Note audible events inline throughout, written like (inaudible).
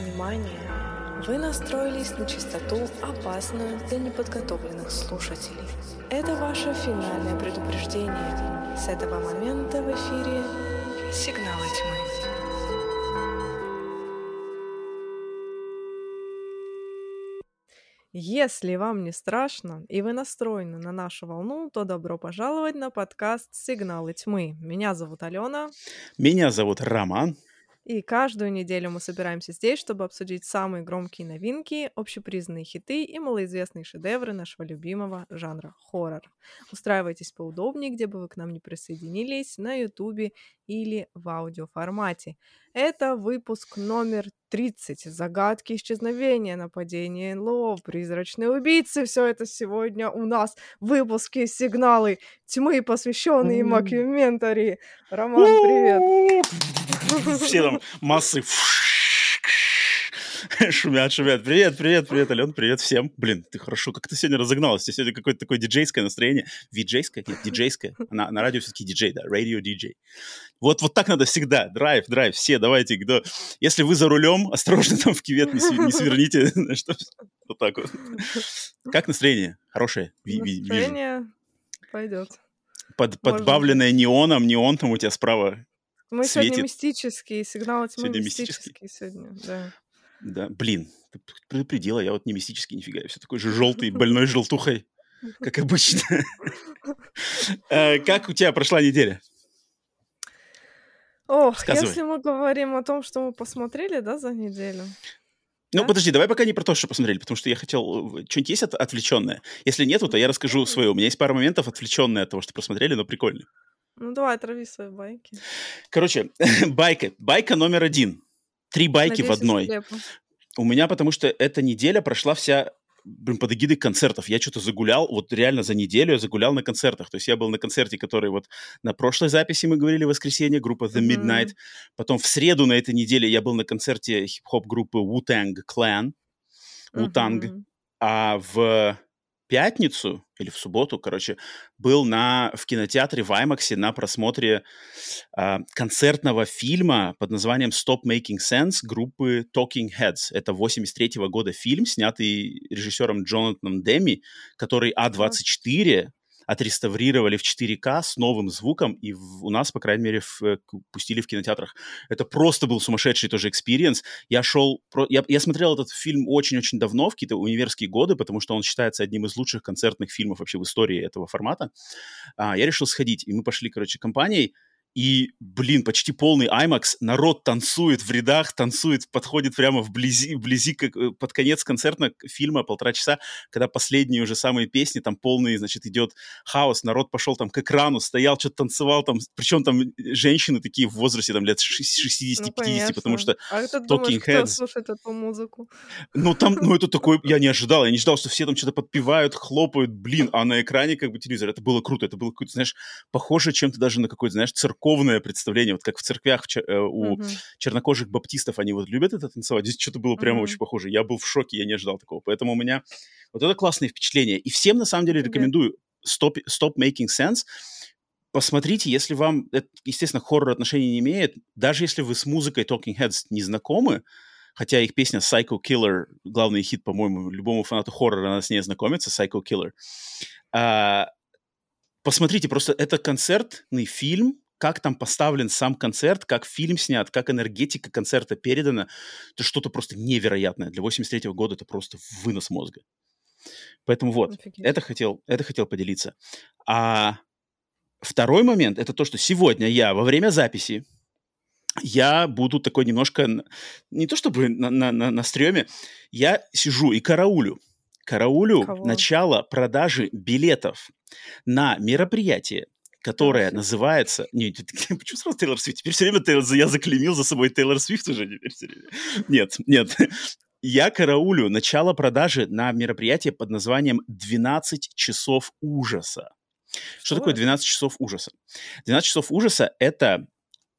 Внимание! Вы настроились на частоту, опасную для неподготовленных слушателей. Это ваше финальное предупреждение. С этого момента в эфире «Сигналы тьмы». Если вам не страшно и вы настроены на нашу волну, то добро пожаловать на подкаст «Сигналы тьмы». Меня зовут Алена. Меня зовут Роман. И каждую неделю мы собираемся здесь, чтобы обсудить самые громкие новинки, общепризнанные хиты и малоизвестные шедевры нашего любимого жанра хоррор. Устраивайтесь поудобнее, где бы вы к нам не присоединились, на ютубе или в аудиоформате. Это выпуск номер 30. Загадки исчезновения, нападения НЛО, призрачные убийцы. Все это сегодня у нас в выпуске «Сигналы тьмы», посвященные Макюментари. Роман, привет! (laughs) (laughs) Все там массы (laughs) шумят, шумят. Привет, привет, привет, Ален, привет всем. Блин, ты хорошо, как ты сегодня разогналась. Тебя сегодня какое-то такое диджейское настроение. Виджейское? Нет, диджейское. На, на радио все-таки диджей, да, радио диджей. Вот, вот так надо всегда. Драйв, драйв, все, давайте. Кто... Если вы за рулем, осторожно там в кивет не, не сверните. (laughs) Вот так вот. Как настроение? Хорошее? Настроение пойдет. Под, подбавленное неоном, неон там у тебя справа мы светит. сегодня мистические, сигналы тьмы Сегодня мистические. сегодня, да. Да, блин, ты предупредила, я вот не мистический нифига, я все такой же (laughs) желтый, больной желтухой, как обычно. (laughs) Э, как у тебя прошла неделя? Ох, если мы говорим о том, что мы посмотрели, да, за неделю. Ну, Да? подожди, давай пока не про то, что посмотрели, потому что я хотел... э, Что-нибудь есть от- отвлеченное? Если нету, то я расскажу свое. У меня есть пара моментов отвлеченные от того, что посмотрели, но прикольно. Ну, давай, трави свои байки. Короче, (laughs) байка. Байка номер один. Три байки в Надеюсь, одной. слепо. У меня, потому что эта неделя прошла вся блин, под эгидой концертов. Я что-то загулял, вот реально за неделю я загулял на концертах. То есть я был на концерте, который вот на прошлой записи мы говорили в воскресенье, группа The. Midnight. Потом в среду на этой неделе я был на концерте хип-хоп группы Wu-Tang Clan. Wu-Tang. Мгм. А в пятницу или в субботу, короче, был на, в кинотеатре в IMAX на просмотре а, концертного фильма под названием Stop Making Sense группы Talking Heads. Это 83 года фильм, снятый режиссером Джонатаном Деми, который А24 отреставрировали в 4К с новым звуком, и в- у нас, по крайней мере, в- э, пустили в кинотеатрах. Это просто был сумасшедший тоже experience. Я шел... про- Я, я смотрел этот фильм очень-очень давно, в какие-то универские годы, потому что он считается одним из лучших концертных фильмов вообще в истории этого формата. А, я решил сходить, и мы пошли, короче, компанией, и, блин, почти полный IMAX, народ танцует в рядах, танцует, подходит прямо вблизи, вблизи как, э, под конец концертного фильма, полтора часа, когда последние уже самые песни, там полный, значит, идет хаос, народ пошел там к экрану, стоял, что-то танцевал там, причем там женщины такие в возрасте там лет 60-50, Ну, потому что А ты Talking думаешь, кто Heads. слушает эту музыку? ну, там, ну, это такой, я не ожидал, я не ждал, что все там что-то подпевают, хлопают, блин, а на экране как бы телевизор, это было круто, это было какое-то, знаешь, похоже чем-то даже на какое-то, знаешь, церковное представление, вот как в церквях э, у Мгм. чернокожих баптистов, они вот любят это танцевать, здесь что-то было прямо Мгм. очень похоже, я был в шоке, я не ожидал такого, поэтому у меня вот это классное впечатление, и всем, на самом деле, рекомендую Stop, Stop Making Sense, посмотрите, если вам, это, естественно, хоррор отношения не имеет, даже если вы с музыкой Talking Heads не знакомы, хотя их песня Psycho Killer, главный хит, по-моему, любому фанату хоррора надо с ней знакомиться, Psycho Killer. А, посмотрите, просто это концертный фильм, как там поставлен сам концерт, как фильм снят, как энергетика концерта передана, это что-то просто невероятное. Для 83 года это просто вынос мозга. Поэтому вот, Офигеть. это хотел, это хотел поделиться. А второй момент, это то, что сегодня я во время записи, я буду такой немножко, не то чтобы на, на, на, на стреме, я сижу и караулю. Караулю Кого? начало продажи билетов на мероприятие, Свифт. называется... Не, (laughs) почему сразу Тейлор Свифт? Теперь все время Тейлор... я заклеймил за собой Тейлор Свифт уже теперь всё время. Нет, нет. (laughs) Я караулю начало продажи на мероприятие под названием «12 часов ужаса». Что Что такое это? 12 часов ужаса? 12 часов ужаса — это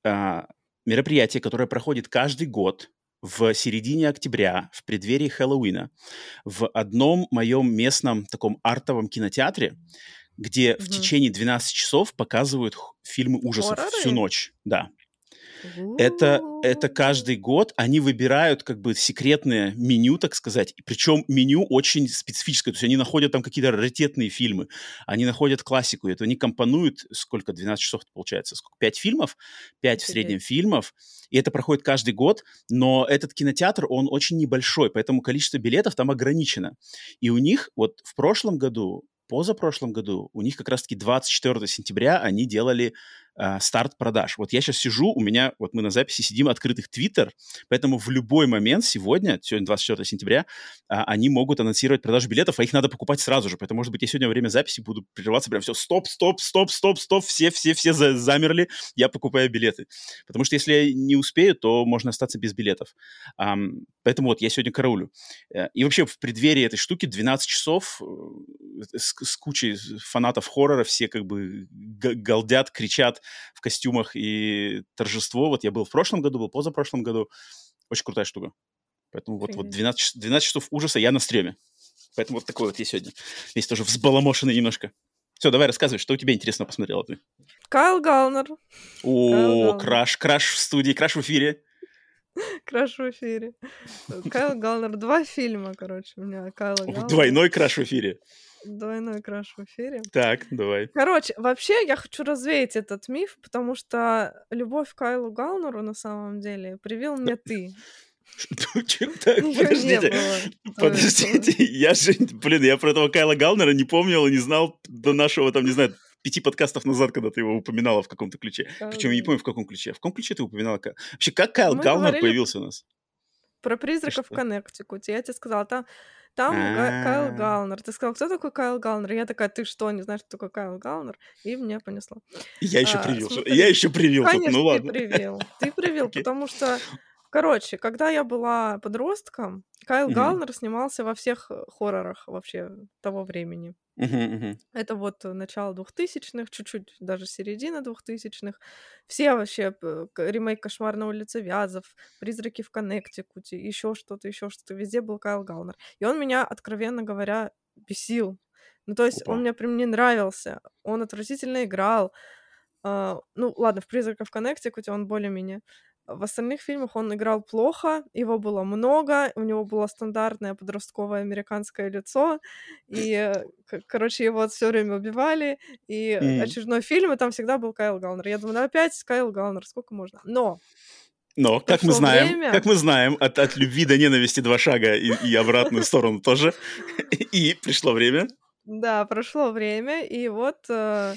а, мероприятие, которое проходит каждый год в середине октября, в преддверии Хэллоуина, в одном моем местном таком артовом кинотеатре, где в Мгм. течение 12 часов показывают фильмы ужасов Хорроры? всю ночь. Да. Это, это каждый год они выбирают как бы секретное меню, так сказать. Причем меню очень специфическое. То есть они находят там какие-то раритетные фильмы, они находят классику. Это они компонуют, сколько, 12 часов получается? Сколько? 5 фильмов? 5 в среднем фильмов. И это проходит каждый год. Но этот кинотеатр, он очень небольшой, поэтому количество билетов там ограничено. И у них вот в прошлом году позапрошлом году у них как раз-таки 24 сентября они делали э, старт продаж. Вот я сейчас сижу, у меня, вот мы на записи сидим, открытых Твиттер, поэтому в любой момент сегодня, сегодня 24 сентября, э, они могут анонсировать продажу билетов, а их надо покупать сразу же. Поэтому, может быть, я сегодня во время записи буду прерываться прям все, стоп, стоп, стоп, стоп, стоп, все, все, все за замерли, я покупаю билеты. Потому что если я не успею, то можно остаться без билетов. Um, поэтому вот я сегодня караулю. Э, и вообще в преддверии этой штуки 12 часов э, с, с кучей фанатов хоррора, все как бы галдят, кричат, в костюмах и торжество. Вот я был в прошлом году, был позапрошлом году. Очень крутая штука. Поэтому вот, вот 12, 12 часов ужаса я на стреме. Поэтому вот такой вот я сегодня. Весь тоже взбаламошенный немножко. Все, давай рассказывай, что у тебя интересно посмотрела ты. Кайл Галнер. О, краш, краш в студии, краш в эфире. (laughs) Краш в эфире. Кайл Галнер. Два фильма, короче, у меня Кайл Галнер. Двойной краш в эфире. Двойной краш в эфире. Так, давай. Короче, вообще я хочу развеять этот миф, потому что любовь к Кайлу Галнеру на самом деле привил мне (laughs) ты. Так, подождите, (laughs) подождите, я же, блин, я про этого Кайла Галнера не помнил и не знал до нашего, там, не знаю, пяти подкастов назад, когда ты его упоминала в каком-то ключе. Причем я не помню, в каком ключе. В каком ключе ты упоминала? Вообще, как Кайл Галнер появился у нас? Про призраков в Коннектикуте. Я тебе сказала, там там Кайл а. Галнер. Ты сказал, кто такой Кайл Галнер? Я такая, ты что, не знаешь, кто такой Кайл Галнер? И меня понесло. Я еще а, привил. Я еще привил. Конечно, ну ладно. ты привил. Ты привил, потому что Короче, когда я была подростком, Кайл mm-hmm. Галнер снимался во всех э, хоррорах вообще того времени. Это вот начало двухтысячных, чуть-чуть даже середина двухтысячных. Все вообще ремейк «Кошмар на улице Вязов», «Призраки в Коннектикуте», еще что-то, еще что-то. Везде был Кайл Галнер. И он меня, откровенно говоря, бесил. Ну, то есть Опа. он мне прям не нравился. Он отвратительно играл. Uh, ну, ладно, в «Призраках в Коннектикуте» он более-менее в остальных фильмах он играл плохо, его было много, у него было стандартное подростковое американское лицо, и, э, короче, его все время убивали, и mm. очередной фильм, и там всегда был Кайл Галнер. Я думаю, ну опять Кайл Галнер, сколько можно? Но но, как мы знаем, время... как мы знаем, от, от любви до ненависти два шага и, и обратную сторону тоже. (laughs) И пришло время. Да, прошло время, и вот э,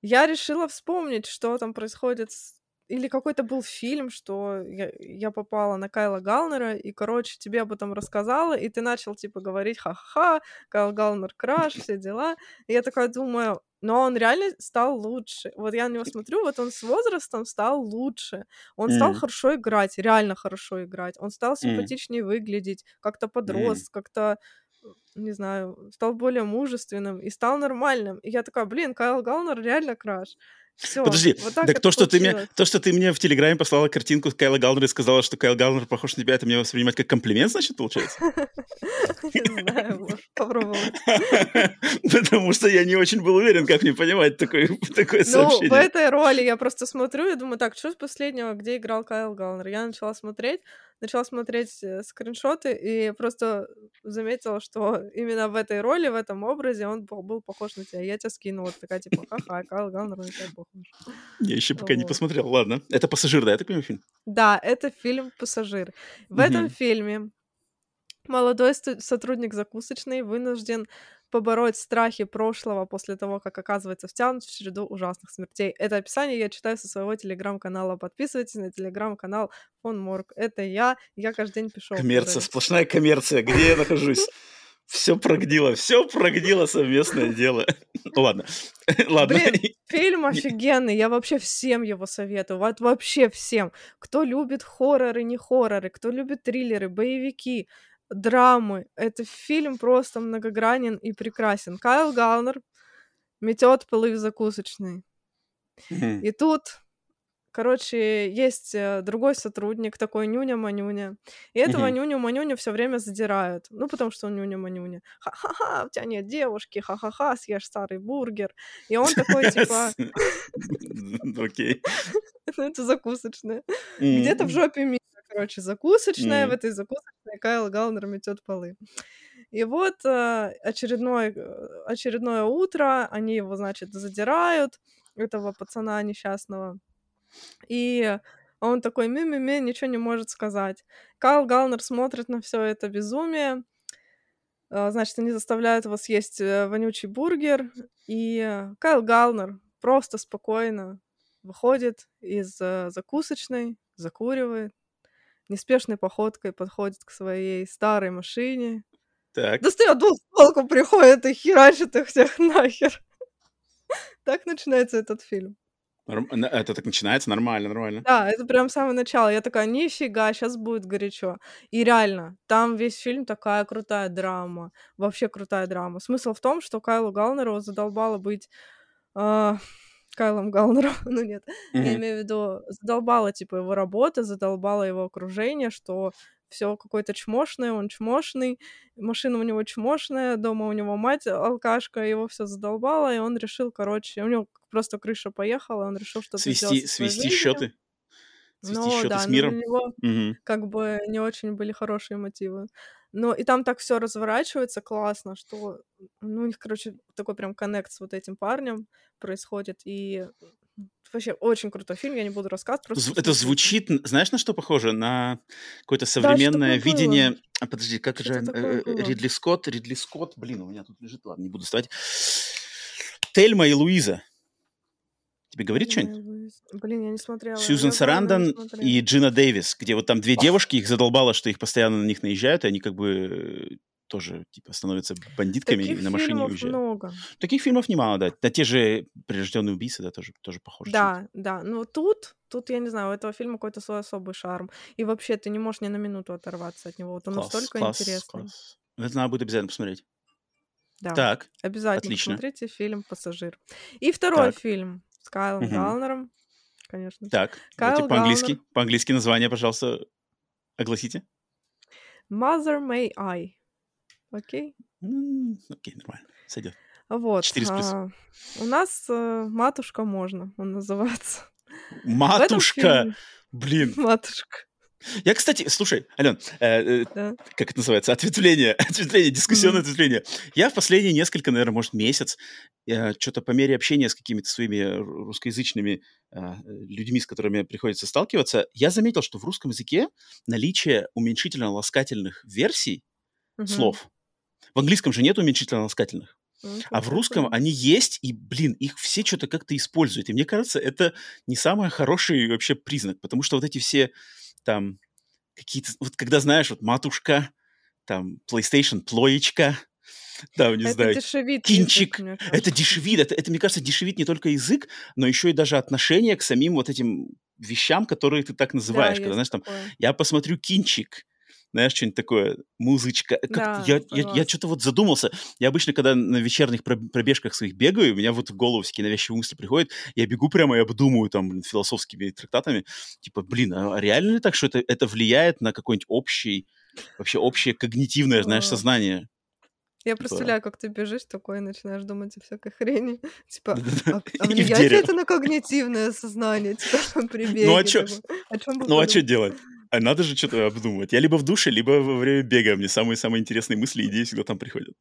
я решила вспомнить, что там происходит с или какой-то был фильм, что я, я попала на Кайла Галнера, и, короче, тебе об этом рассказала, и ты начал, типа, говорить ха-ха, Кайл Галнер краш, все дела. И я такая думаю, но он реально стал лучше. Вот я на него смотрю, вот он с возрастом стал лучше. Он mm. стал хорошо играть, реально хорошо играть. Он стал симпатичнее mm. выглядеть, как-то подрос, mm. как-то не знаю, стал более мужественным и стал нормальным. И я такая, блин, Кайл Галнер реально краш. Всё, Подожди, вот так, так то, что ты мне, то, что ты мне в Телеграме послала картинку с Кайла Галнера и сказала, что Кайл Галнер похож на тебя, это мне воспринимать как комплимент, значит, получается? (laughs) Не знаю, можешь попробовать. (laughs) Потому что я не очень был уверен, как мне понимать такое сообщение. Ну, в этой роли я просто смотрю и думаю, так, что с последнего, где играл Кайл Галнер? Я начала смотреть, начала смотреть э, скриншоты и просто заметила, что (laughs) именно в этой роли, в этом образе он был похож на тебя. Я тебя скинула, такая типа, ха-ха, Кайл Галнер на тебя похож. Я еще пока вот. не посмотрел. Ладно. Это «Пассажир», да, я так понимаю, фильм? Да, это фильм «Пассажир». В угу. этом фильме молодой сотрудник закусочной вынужден побороть страхи прошлого после того, как оказывается втянут в череду ужасных смертей. Это описание я читаю со своего телеграм-канала. Подписывайтесь на телеграм-канал Фон Морг. Это я. Я каждый день пишу. Коммерция, сплошная коммерция. Где я нахожусь? Все прогнило, все прогнило совместное дело. (laughs) Ладно, (laughs) ладно. Блин, (laughs) фильм офигенный, я вообще всем его советую, вот вообще всем. Кто любит хорроры, не хорроры, кто любит триллеры, боевики, драмы. Это фильм просто многогранен и прекрасен. Кайл Галнер метет полы в закусочной. И тут короче, есть э, другой сотрудник, такой нюня-манюня. И этого Мгм. нюню-манюню все время задирают. Ну, потому что он нюня-манюня. Ха-ха-ха, у тебя нет девушки, ха-ха-ха, съешь старый бургер. И он такой, (laughs) типа, (laughs) Окей. (laughs) ну, это закусочная. Где-то в жопе мира, короче, закусочная. В М. этой закусочной Кайл Галнер метет полы. И вот э, очередное, э, очередное утро, они его, значит, задирают, этого пацана несчастного. И он такой ми-ми-ми, ничего не может сказать. Кайл Галнер смотрит на все это безумие. А, Значит, они заставляют его съесть э, вонючий бургер. И Кайл Галнер просто спокойно выходит из э, закусочной, закуривает, неспешной походкой подходит к своей старой машине, Так. достает двустволку, приходит и херачит их всех (laughs) нахер. Так начинается этот фильм. Это так начинается нормально, нормально. Да, это прям самое начало. Я такая, нифига, сейчас будет горячо. И реально, там весь фильм такая крутая драма. Вообще крутая драма. Смысл в том, что Кайлу Галнеру задолбало быть а, Кайлом Галнером. (laughs) ну нет, я Мгм. имею в виду, задолбала, типа, его работа, задолбала его окружение, что все какой-то чмошный, он чмошный, машина у него чмошная, дома у него мать алкашка, его все задолбало, и он решил, короче, у него просто крыша поехала, он решил что-то сделать Свести, свести жизнью. счеты. Свести Ну счеты да, с но у миром. него Мгм. как бы не очень были хорошие мотивы. Но и там так все разворачивается классно, что ну, у них, короче, такой прям коннект с вот этим парнем происходит. И вообще очень крутой фильм, я не буду рассказывать, просто Это звучит, знаешь, на что похоже? На какое-то Да, что современное было? видение. А, подожди, как же Что-то такое э, э, было. Ридли Скотт? Ридли Скотт, блин, у меня тут лежит, ладно, не буду вставать. Тельма и Луиза. Тебе говорит что-нибудь? Блин, я не смотрела. Сьюзен Я Сарандон смотрела. и Джина Дэвис, где вот там две девушки, их задолбало, что их постоянно на них наезжают, и они как бы э, тоже типа становятся бандитками Таких и на машине уезжают. много. Таких фильмов немало, да. Да те же «Прирожденные убийцы», да, тоже, тоже похоже. Да, да. Но тут, тут, я не знаю, у этого фильма какой-то свой особый шарм. И вообще ты не можешь ни на минуту оторваться от него. Вот он Класс, настолько класс, интересный. класс. Это надо будет обязательно посмотреть. Да. Так, Обязательно отлично. посмотрите фильм «Пассажир». И второй Так. фильм с Кайлом Мгм. Галнером, конечно. так. Кайл Давайте по-английски. По-английски название, пожалуйста, огласите. Mother May I. Окей? Окей, нормально. Сойдет. Вот. Четыре с плюсом. а, у нас э, «Матушка можно», он называется. Матушка! фильме Блин. «Матушка», Я, кстати, слушай, Ален, э, э, да. как это называется? Ответвление. (laughs) Ответвление, дискуссионное Мгм. ответвление. Я в последние несколько, наверное, может, месяц, что-то по мере общения с какими-то своими ру- русскоязычными а, людьми, с которыми приходится сталкиваться, я заметил, что в русском языке наличие уменьшительно-ласкательных версий Мгм. слов. В английском же нет уменьшительно-ласкательных. Ну, А в русском они есть, и, блин, их все что-то как-то используют. И мне кажется, это не самый хороший вообще признак, потому что вот эти все там какие-то... Вот когда знаешь, вот матушка, там PlayStation, плоечка, (laughs) там, не Это знаю, дешевит кинчик. язык, это дешевит. Это, это, мне кажется, дешевит не только язык, но еще и даже отношение к самим вот этим вещам, которые ты так Да, называешь. Когда, есть знаешь, там, такое. я посмотрю кинчик, знаешь, что-нибудь такое, музычка. Как Да, я, я, я что-то вот задумался. Я обычно, когда на вечерних проб- пробежках своих бегаю, у меня вот в голову всякие навязчивые мысли приходят, я бегу прямо и обдумываю там философскими трактатами, типа, блин, а реально ли так, что это, это влияет на какой-нибудь общий, вообще общее когнитивное, знаешь, сознание? Я Типа- представляю, как ты бежишь такой и начинаешь думать о всякой хрени. (laughs) Типа, а, (laughs) а влияет ли это на когнитивное сознание? (laughs) Типа, при беге. Ну а чё? такой. О чем вы Ну а что делать? А надо же что-то обдумывать. Я либо в душе, либо во время бега. Мне самые-самые интересные мысли и идеи всегда там приходят.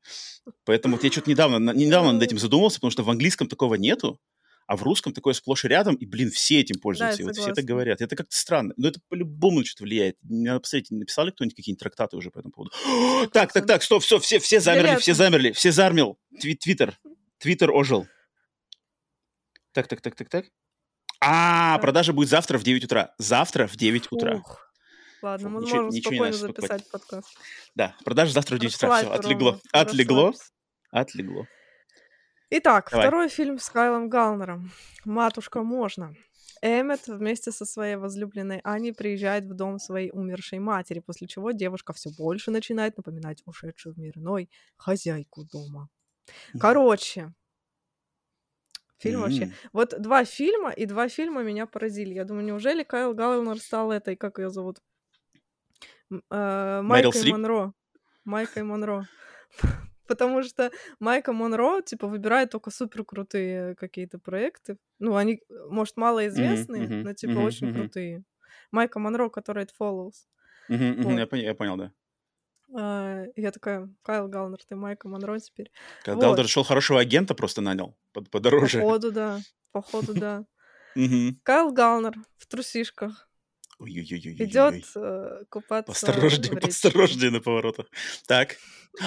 Поэтому вот я что-то недавно, недавно над этим задумался, потому что в английском такого нету, а в русском такое сплошь и рядом, и, блин, все этим пользуются. я и вот все согласна. говорят. Это как-то странно. Но это по-любому что-то влияет. Надо посмотреть, написали кто-нибудь какие-нибудь трактаты уже по этому поводу. (gasps) Так, так, так, стоп, стоп, все, все замерли, все замерли, все замерли. Тви- Твиттер. Твиттер ожил. Так, так, так, так, так. А, продажа будет завтра в 9 утра. Завтра в 9 утра. Ух. Ладно, Фу, мы ничего- можем ничего спокойно надо покупать. записать подкаст. Да, продажа завтра в 9 утра. Все, отлегло. Отлегло. Отлегло. Итак, Давай. второй фильм с Кайлом Галнером. «Матушка, можно». Эммет вместе со своей возлюбленной Аней приезжает в дом своей умершей матери, после чего девушка все больше начинает напоминать ушедшую в мир иной хозяйку дома. Короче, Фильм вообще. М. Вот два фильма, и два фильма меня поразили. Я думаю, неужели Кайл Галлер стал этой, как ее зовут? Э, Майкой? Монро. Майкой Монро. (laughs) Потому что Майка Монро, типа, выбирает только супер крутые какие-то проекты. Ну, они, может, малоизвестные, мгм, но, типа, мгм, очень мгм. крутые. Майка Монро, которая It Follows. Мгм, Вот. я, поня- я понял, да. А, я такая, Кайл Галнер, ты Майка Монро теперь. Когда Вот. Галдер шел хорошего агента просто нанял под- подороже. Походу, да. Походу, (laughs) да. Кайл Галнер в трусишках Идет э, купаться речке. посторожнее (laughs) на поворотах. Так.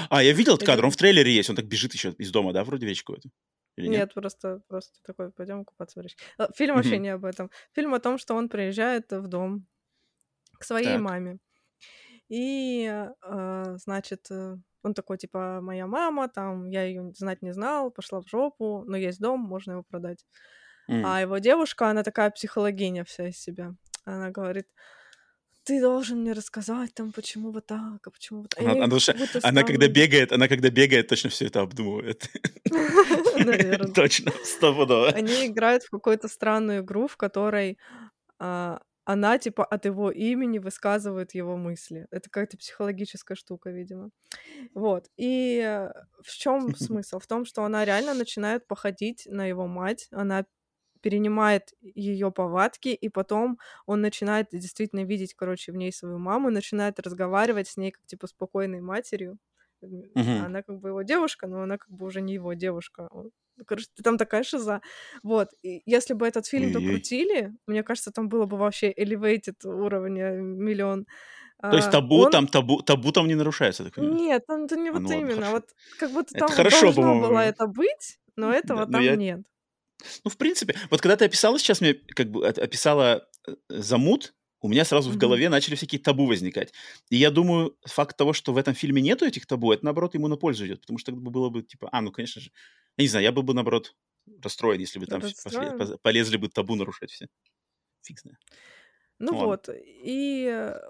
А, я видел этот кадр, он в трейлере есть, он так бежит еще из дома, да, вроде в речку эту? Или нет? Нет, просто, просто такой, пойдем купаться в речке. Э, Фильм вообще не об этом. Фильм о том, что он приезжает в дом к своей Так. маме. И, э, значит, э, он такой, типа, моя мама, там, я ее знать не знал, пошла в жопу, но есть дом, можно его продать. М. А его девушка, она такая психологиня вся из себя. Она говорит, ты должен мне рассказать там, почему вот так, а почему вот так. Она- она душа- Она когда бегает, она когда бегает, точно все это обдумывает. (laughs) Наверно. Точно, стопудово. Они играют в какую-то странную игру, в которой а, она, типа, от его имени высказывает его мысли. Это какая-то психологическая штука, видимо. Вот. И э, в чем (laughs) смысл? В том, что она реально начинает походить на его мать. Она перенимает ее повадки, и потом он начинает действительно видеть, короче, в ней свою маму, начинает разговаривать с ней как, типа, спокойной матерью. Мгм. Она как бы его девушка, но она как бы уже не его девушка. Короче, там такая шиза. Вот. И если бы этот фильм Ой-ой-ой. докрутили, мне кажется, там было бы вообще elevated уровня миллион. То есть А, табу он- там, табу, табу там не нарушается, так понимаю? Нет, там это не А, вот ну ладно, именно. хорошо. Вот как будто Это там хорошо, должно по-моему. было это быть, но этого Да, но там я- нет. Ну, в принципе, вот когда ты описала сейчас мне, как бы описала э, замут, у меня сразу в Мгм. голове начали всякие табу возникать. И я думаю, факт того, что в этом фильме нету этих табу, это, наоборот, ему на пользу идет. Потому что тогда было бы, типа, а, ну, конечно же, я не знаю, я был бы, наоборот, расстроен, если бы там поз- полезли бы табу нарушать все. Фиг знает. Ну Ладно. вот, и э,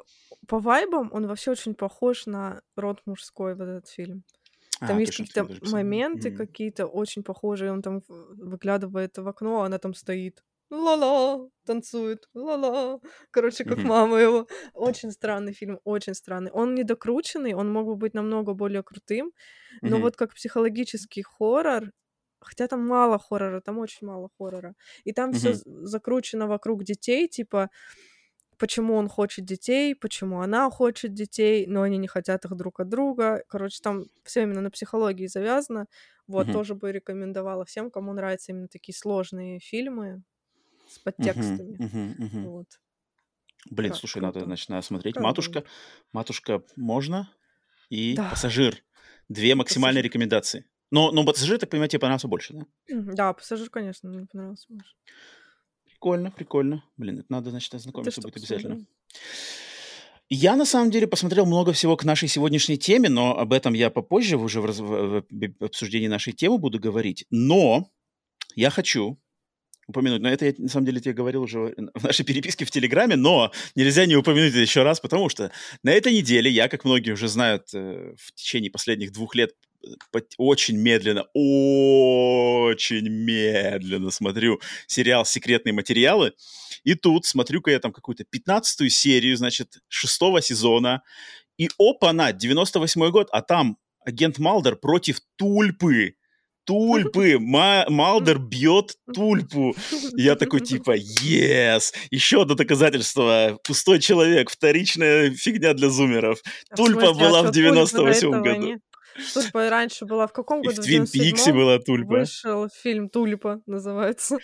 по вайбам он вообще очень похож на род мужской, вот этот фильм. А, Там есть точно, какие-то моменты Мгм. какие-то очень похожие. Он там выглядывает в окно, а она там стоит. Ла-ла, танцует, ла-ла. Короче, как мама его. Очень странный фильм, очень странный. Он недокрученный, он мог бы быть намного более крутым, но вот как психологический хоррор, хотя там мало хоррора, там очень мало хоррора. И там все закручено вокруг детей, типа почему он хочет детей, почему она хочет детей, но они не хотят их друг от друга. Короче, там все именно на психологии завязано. Вот, Мгм. тоже бы рекомендовала всем, кому нравятся именно такие сложные фильмы с подтекстами. мгм, мгм. Вот. Блин, Как слушай, надо, круто. надо смотреть. Как Матушка, матушка можно и Да. пассажир. Две максимальные Пассажир. рекомендации. Но, но пассажир, так понимаю, тебе понравился больше, да? Да, пассажир, конечно, мне понравился больше. Прикольно, прикольно. Блин, это надо, значит, ознакомиться будет обязательно. Я, на самом деле, посмотрел много всего к нашей сегодняшней теме, но об этом я попозже уже в, раз- в- обсуждении нашей темы буду говорить. Но я хочу упомянуть, но это я, на самом деле, тебе говорил уже в нашей переписке в Телеграме, но нельзя не упомянуть это еще раз, потому что на этой неделе я, как многие уже знают, э, в течение последних двух лет очень медленно, очень медленно смотрю сериал «Секретные материалы». И тут смотрю-ка я там какую-то 15 серию, значит, шестого сезона. И опа-на, 98 год, а там агент Малдер против Тульпы. Тульпы! Ма- Малдер бьет Тульпу. Я такой типа, yes! Еще одно доказательство. Пустой человек, вторичная фигня для зумеров. А Тульпа смысле, а была чё, в Тульпы до 98 этого году. нет? Тульпа раньше была в каком И в году? В Твин Пиксе 97-м была Тульпа. вышел фильм «Тулипа» называется.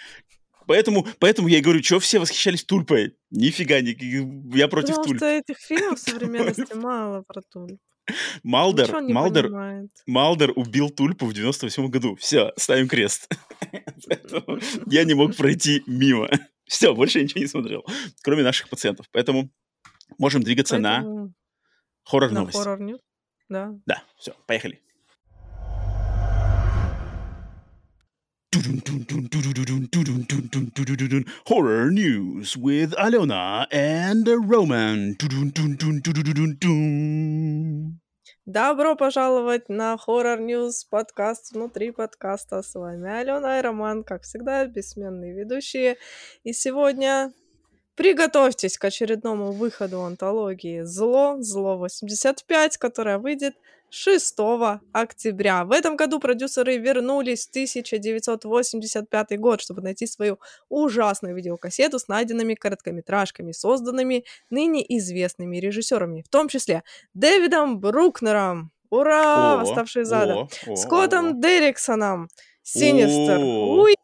Поэтому, поэтому я и говорю, что все восхищались Тульпой? Нифига, ни- я против Потому Тульпы. что этих фильмов современности (laughs) мало про Тульп. Малдер, не Малдер, понимает. Малдер убил Тульпу в 98 году. Все, ставим крест. (laughs) Я не мог пройти мимо. Все, больше я ничего не смотрел, кроме наших пациентов. Поэтому можем двигаться на Поэтому на хоррор-новости. хоррор ньюс. Да. Да, все, поехали. Horror news with Alena and Roman. Добро пожаловать на Horror News подкаст внутри подкаста. С вами Алена и Роман, как всегда, бессменные ведущие. И сегодня приготовьтесь к очередному выходу антологии «Зло», «Зло 85», которая выйдет 6 октября. В этом году продюсеры вернулись в 1985 год, чтобы найти свою ужасную видеокассету с найденными короткометражками, созданными ныне известными режиссерами, в том числе Дэвидом Брукнером. Ура! О, Восставшие из ада. о, о, о. Скоттом Дерриксоном. Синистер. Уи.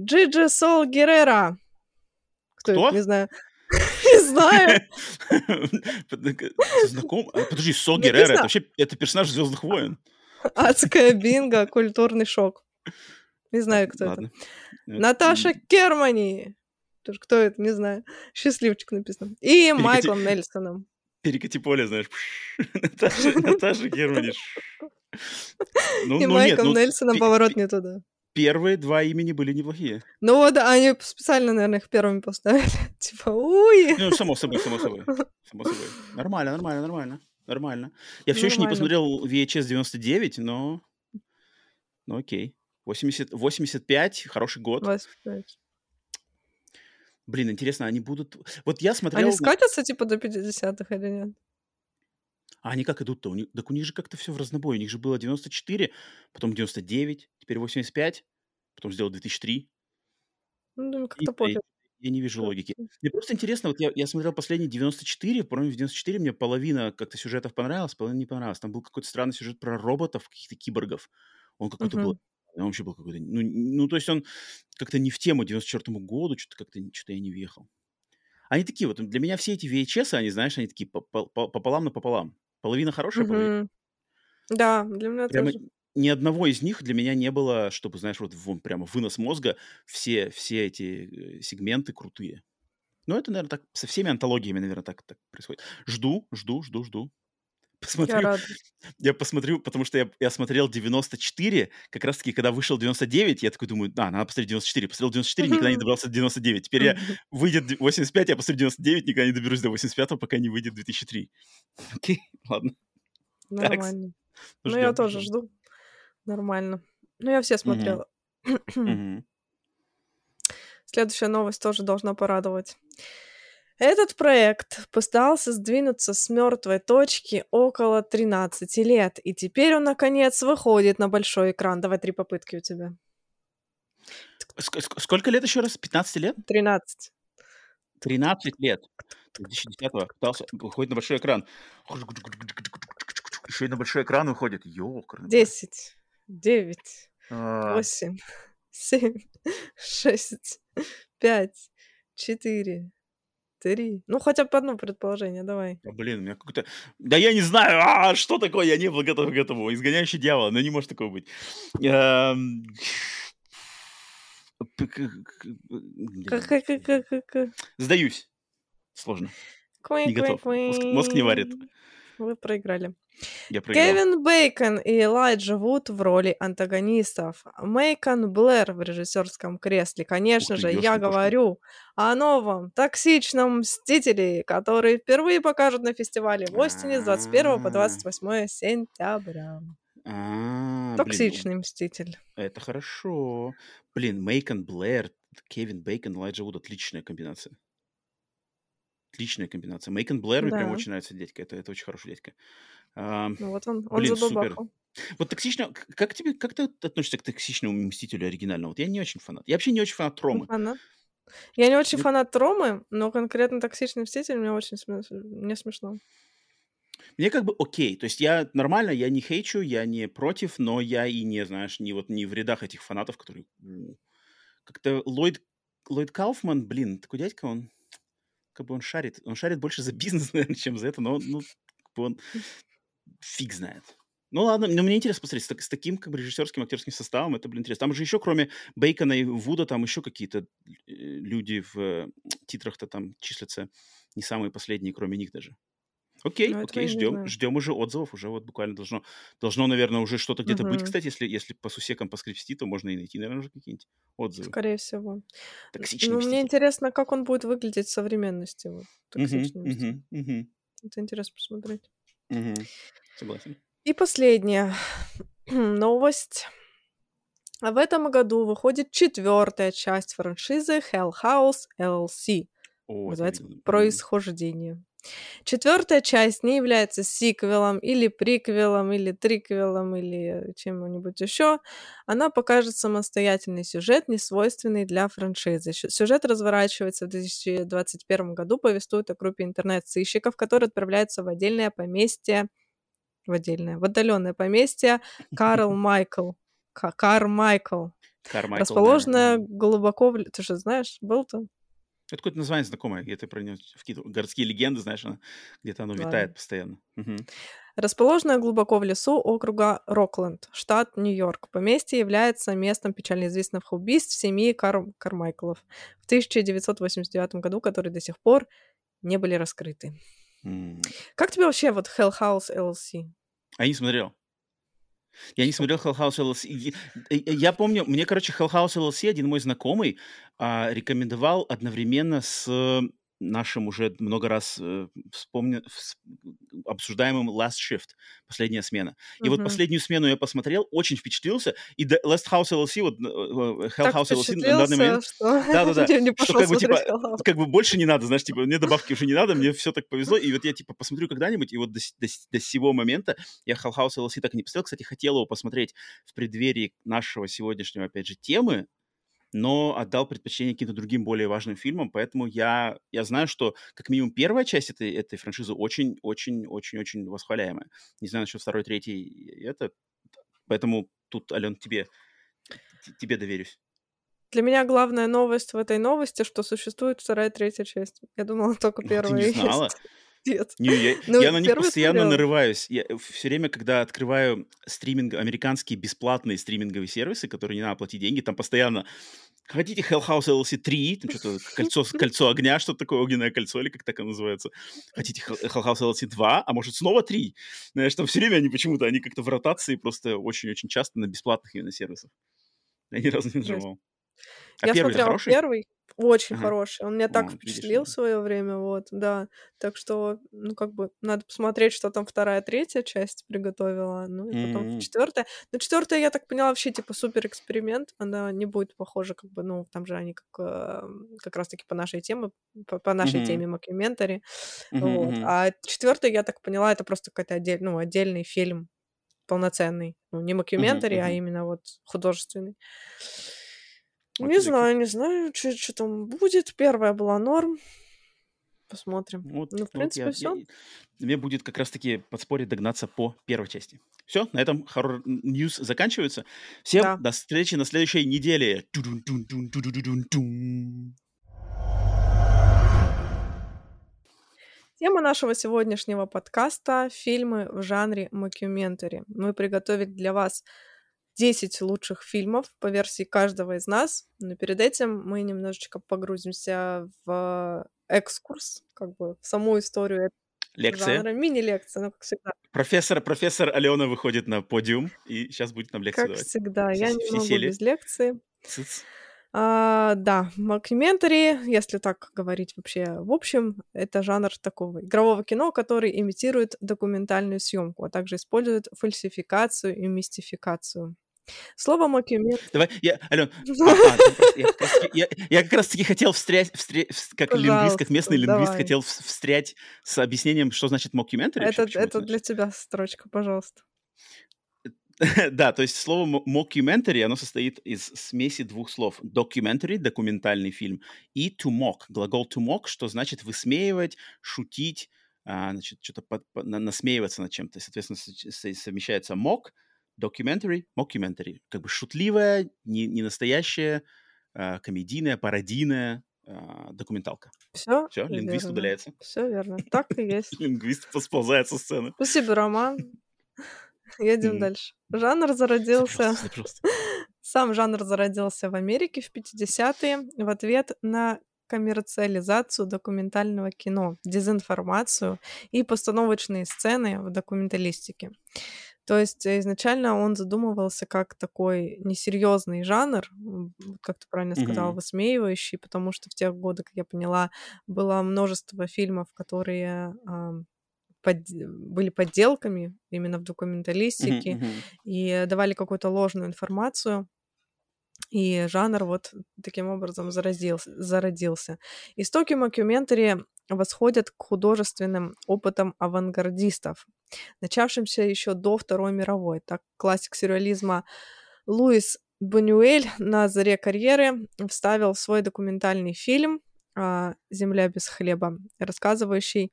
Джиджи Сол Геррера. Кто Кто? Не знаю. (laughs) Не знаю. (laughs) Знаком? А, Подожди, Написано. Геррера, это вообще это персонаж Звездных войн. Адская бинго, культурный шок. Не знаю, кто это. Ладно. Это- Наташа Кермани. Кто это, не знаю. Счастливчик написано. И Майклом Нельсоном. Перекати поле, знаешь. (laughs) Наташа, Наташа Германи. Ну, И ну нет, Майклом ну, Нельсоном пи- поворот пи- не туда. Первые два имени были неплохие. Ну вот, они специально, наверное, их первыми поставили. (laughs) Типа, уй. Ну, само собой, само собой. Само собой. Нормально, нормально, нормально. Нормально. Я все еще не посмотрел VHS 99, но... Ну, окей. 80, 85, хороший год. Вас пять. Блин, интересно, они будут... Вот я смотрел... Они скатятся, типа, до 50-х или нет? А они как идут-то? У них... Так у них же как-то все в разнобой. У них же было 94, потом 99, теперь 85, потом сделал 2003. Ну, как-то пофиг. Я не вижу логики. Мне просто интересно, вот я, я смотрел последний 94, помню, в 94 мне половина как-то сюжетов понравилась, половина не понравилась. Там был какой-то странный сюжет про роботов, каких-то киборгов. Он какой-то был... Мгм. Он вообще был какой-то... Ну, ну, то есть он как-то не в тему 94 году, что-то как-то что-то я не въехал. Они такие вот, для меня все эти VHS, они, знаешь, они такие по- по- по- пополам на пополам. Половина хорошая, половина Мгм. Да, для меня Прямо тоже. ни одного из них для меня не было, чтобы, знаешь, вот вон прямо вынос мозга, все, все эти э, сегменты крутые. Ну, это, наверное, так со всеми антологиями, наверное, так, так происходит. Жду, жду, жду, жду. Я Посмотрю, рада. я посмотрю, потому что я, я смотрел 94, как раз-таки, когда вышел 99, я такой думаю, да, надо посмотреть 94. Посмотрел 94, никогда не добрался до 99. Теперь я выйдет д- 85, я посмотрю 99, никогда не доберусь до 85, пока не выйдет 2003. (laughs) Окей, ладно. Нормально. Ну, я ждем, тоже жду. Нормально. Ну, я все смотрела. (clears throat) Следующая новость тоже должна порадовать. Этот проект пытался сдвинуться с мертвой точки около 13 лет, и теперь он, наконец, выходит на большой экран. Давай три попытки у тебя. Ск- ск- Сколько лет еще раз? 15 лет? 13. 13 лет. 2010-го пытался выходит на большой экран. Еще и на большой экран выходит. Ёкарный. 10. 9. А, 8. 7. 6. 5. 4. 3. Ну, хотя бы одно предположение, давай. а, Блин, у меня какой-то... Да я не знаю, а, что такое, я не был готов к этому. Изгоняющий дьявола, но не может такого быть. Эм. Сдаюсь. Сложно. Не готов. Мозг- мозг не варит. Вы проиграли. Я проиграл. Кевин Бейкон и Элайджа Вуд в роли антагонистов. Мейкон Блэр в режиссерском кресле. Конечно Ух ты, же, я говорю о новом токсичном Мстителе, который впервые покажут на фестивале в Остине с 21 по 28 сентября. А, блин, Токсичный Мститель. Это хорошо. Блин, Мейкон Блэр, Кевин Бейкон, Элайджа Вуд. Отличная комбинация. Отличная комбинация. Мейкон Блэр мне прям Да. очень нравится дядька. Это, это очень хороший дядька. А, Ну вот он, он Блин, супер. вот токсично... Как тебе... Как ты относишься к токсичному Мстителю оригинальному? Вот я не очень фанат. Я вообще не очень фанат Тромы. Фанат. Я не очень фанат Ромы, но конкретно токсичный мститель мне очень смеш- мне смешно. Мне как бы окей. То есть я нормально, я не хейчу, я не против, но я и не, знаешь, не вот не в рядах этих фанатов, которые... Как-то Ллойд, Ллойд Кауфман, блин, такой дядька, он как бы он шарит. Он шарит больше за бизнес, (laughs) наверное, чем за это, но ну, как бы он фиг знает. Ну ладно, но мне интересно посмотреть, с, с таким как бы режиссерским актерским составом, это, блин, интересно. Там же еще, кроме Бейкона и Вуда, там еще какие-то э, люди в э, титрах-то там числятся не самые последние, кроме них даже. Окей, Ну, этого окей, ждем, ждем уже отзывов, уже вот буквально должно, должно, наверное, уже что-то где-то быть, Мгм. кстати, если, если по сусекам поскребсти, то можно и найти, наверное, уже какие-нибудь отзывы. Скорее всего. Токсичный Ну, мне интересно, как он будет выглядеть в современности. Вот, токсичный мститель. мгм, мгм. Это интересно посмотреть. Мгм. Согласен. И последняя (clears throat) новость. В этом году выходит четвертая часть франшизы Hell House LLC. О, Называется. «Происхождение». Четвертая часть не является сиквелом или приквелом или триквелом или чем-нибудь еще. Она покажет самостоятельный сюжет, не свойственный для франшизы. Сю- Сюжет разворачивается в 2021 году, повествует о группе интернет-сыщиков, которые отправляются в отдельное поместье, в отдельное, в отдаленное поместье Карл (laughs) Майкл. Ка- Кармайкл. Кармайкл, да. Глубоко... в Ты же знаешь, был там? Это какое-то название знакомое. Я это про него какие-то городские легенды, знаешь, оно- где-то оно Ладно. витает постоянно. Мгм. Расположенное глубоко в лесу округа Рокленд, штат Нью-Йорк. Поместье является местом печально известных убийств семьи Кар... Кармайклов в 1989 году, которые до сих пор не были раскрыты. М. Как тебе вообще вот Hell House LLC? А я не смотрел. Я не смотрел Hell House LLC. Я помню, мне, короче, Hell House LLC один мой знакомый а, рекомендовал одновременно с нашим уже много раз э, вспомня- вс- обсуждаемым Last Shift, последняя смена. И вот Мгм. последнюю смену я посмотрел, очень впечатлился, и до- Last House LLC, вот э, э, Hell Так House LLC на данный момент, что Да-да-да, (laughs) что как бы, типа, как бы больше не надо, знаешь, типа, мне добавки уже не надо, мне все так повезло, и вот я, типа, посмотрю когда-нибудь, и вот до, до, до сего момента я Hell House LLC так и не посмотрел, кстати, хотел его посмотреть в преддверии нашего сегодняшнего, опять же, темы, но отдал предпочтение каким-то другим более важным фильмам, поэтому я, я знаю, что как минимум первая часть этой, этой франшизы очень-очень-очень-очень восхваляемая. Не знаю насчет второй, третьей, и это, поэтому тут, Ален, тебе, тебе доверюсь. Для меня главная новость в этой новости, что существует вторая и третья часть. Я думала, только Ну, ты первая (laughs) не есть. Нет. Не, я, (laughs) Ну, я на них постоянно смотрела. нарываюсь. Я все время, когда открываю стриминг, американские бесплатные стриминговые сервисы, которые не надо платить деньги, там постоянно хотите Hell House LLC 3, там что-то (laughs) кольцо, кольцо огня, что-то такое, огненное кольцо, или как так оно называется. Хотите Hell Hell House LLC 2, а может снова 3. Знаешь, там все время они почему-то, они как-то в ротации просто очень-очень часто на бесплатных именно сервисах. Я ни разу не нажимал. А Я первый смотрела хороший? первый, очень Ага. хороший. Он меня так впечатлил в свое время, вот, да. Так что, ну, как бы, надо посмотреть, что там вторая, третья часть приготовила, ну, и потом М. четвертая. Но четвертая, я так поняла, вообще, типа, супер эксперимент. Она не будет похожа, как бы, ну, там же они как, э, как раз-таки по нашей теме, по, по нашей Мгм. теме мокюментари. Мгм, Вот. А четвертая, я так поняла, это просто какой-то отдель, ну, отдельный фильм полноценный. Ну, не мокюментари, а мгм. именно вот художественный. Не Okey-dokey. знаю, не знаю, что там будет. Первая была норм. Посмотрим. Вот, Ну, в вот принципе, я- все. я- мне будет как раз-таки подспорье догнаться по первой части. Все, на этом horror news заканчивается. Всем Да. до встречи на следующей неделе. Тема нашего сегодняшнего подкаста — фильмы в жанре мокюментари. Мы приготовили для вас 10 лучших фильмов по версии каждого из нас. Но перед этим мы немножечко погрузимся в экскурс, как бы в саму историю Лекция. жанра. Мини-лекция, ну, как всегда. Профессор, профессор Алена выходит на подиум и сейчас будет нам лекцию Как давать. всегда. Все- Я все не могу сели? без лекции. Цыц. А, да, мокюментари, если так говорить вообще в общем, это жанр такого игрового кино, который имитирует документальную съемку, а также использует фальсификацию и мистификацию. Слово мокюмент... Давай, я, Ален, (laughs) я, как раз таки- я- я как раз таки хотел встрять, встря- вс- как лингвист, как местный лингвист, хотел вс- встрять с объяснением, что значит вообще, Это, для тебя строчка, пожалуйста. (laughs) Да, то есть слово mockumentary, оно состоит из смеси двух слов. Documentary, документальный фильм, и to mock, глагол to mock, что значит высмеивать, шутить, а, значит, что-то насмеиваться над чем-то. Соответственно, совмещается mock, documentary, mockumentary. Как бы шутливая, не, не настоящая, а, комедийная, пародийная а, документалка. Все, Все, лингвист удаляется. Все верно. (laughs) Так и есть. Лингвист сползает со сцены. Спасибо, Роман. Едем дальше. Жанр За зародился... (laughs) Сам жанр зародился в Америке в 50-е в ответ на коммерциализацию документального кино, дезинформацию и постановочные сцены в документалистике. То есть э, изначально он задумывался как такой несерьезный жанр, как ты правильно сказал, Мгм. высмеивающий, потому что в те годы, как я поняла, было множество фильмов, которые ам, под... были подделками именно в документалистике мгм. и давали какую-то ложную информацию. И жанр вот таким образом заразился, зародился. Истоки мокюментари восходят к художественным опытам авангардистов, начавшимся еще до Второй мировой. Так классик сюрреализма Луис Бунюэль на заре карьеры вставил в свой документальный фильм а, «Земля без хлеба», рассказывающий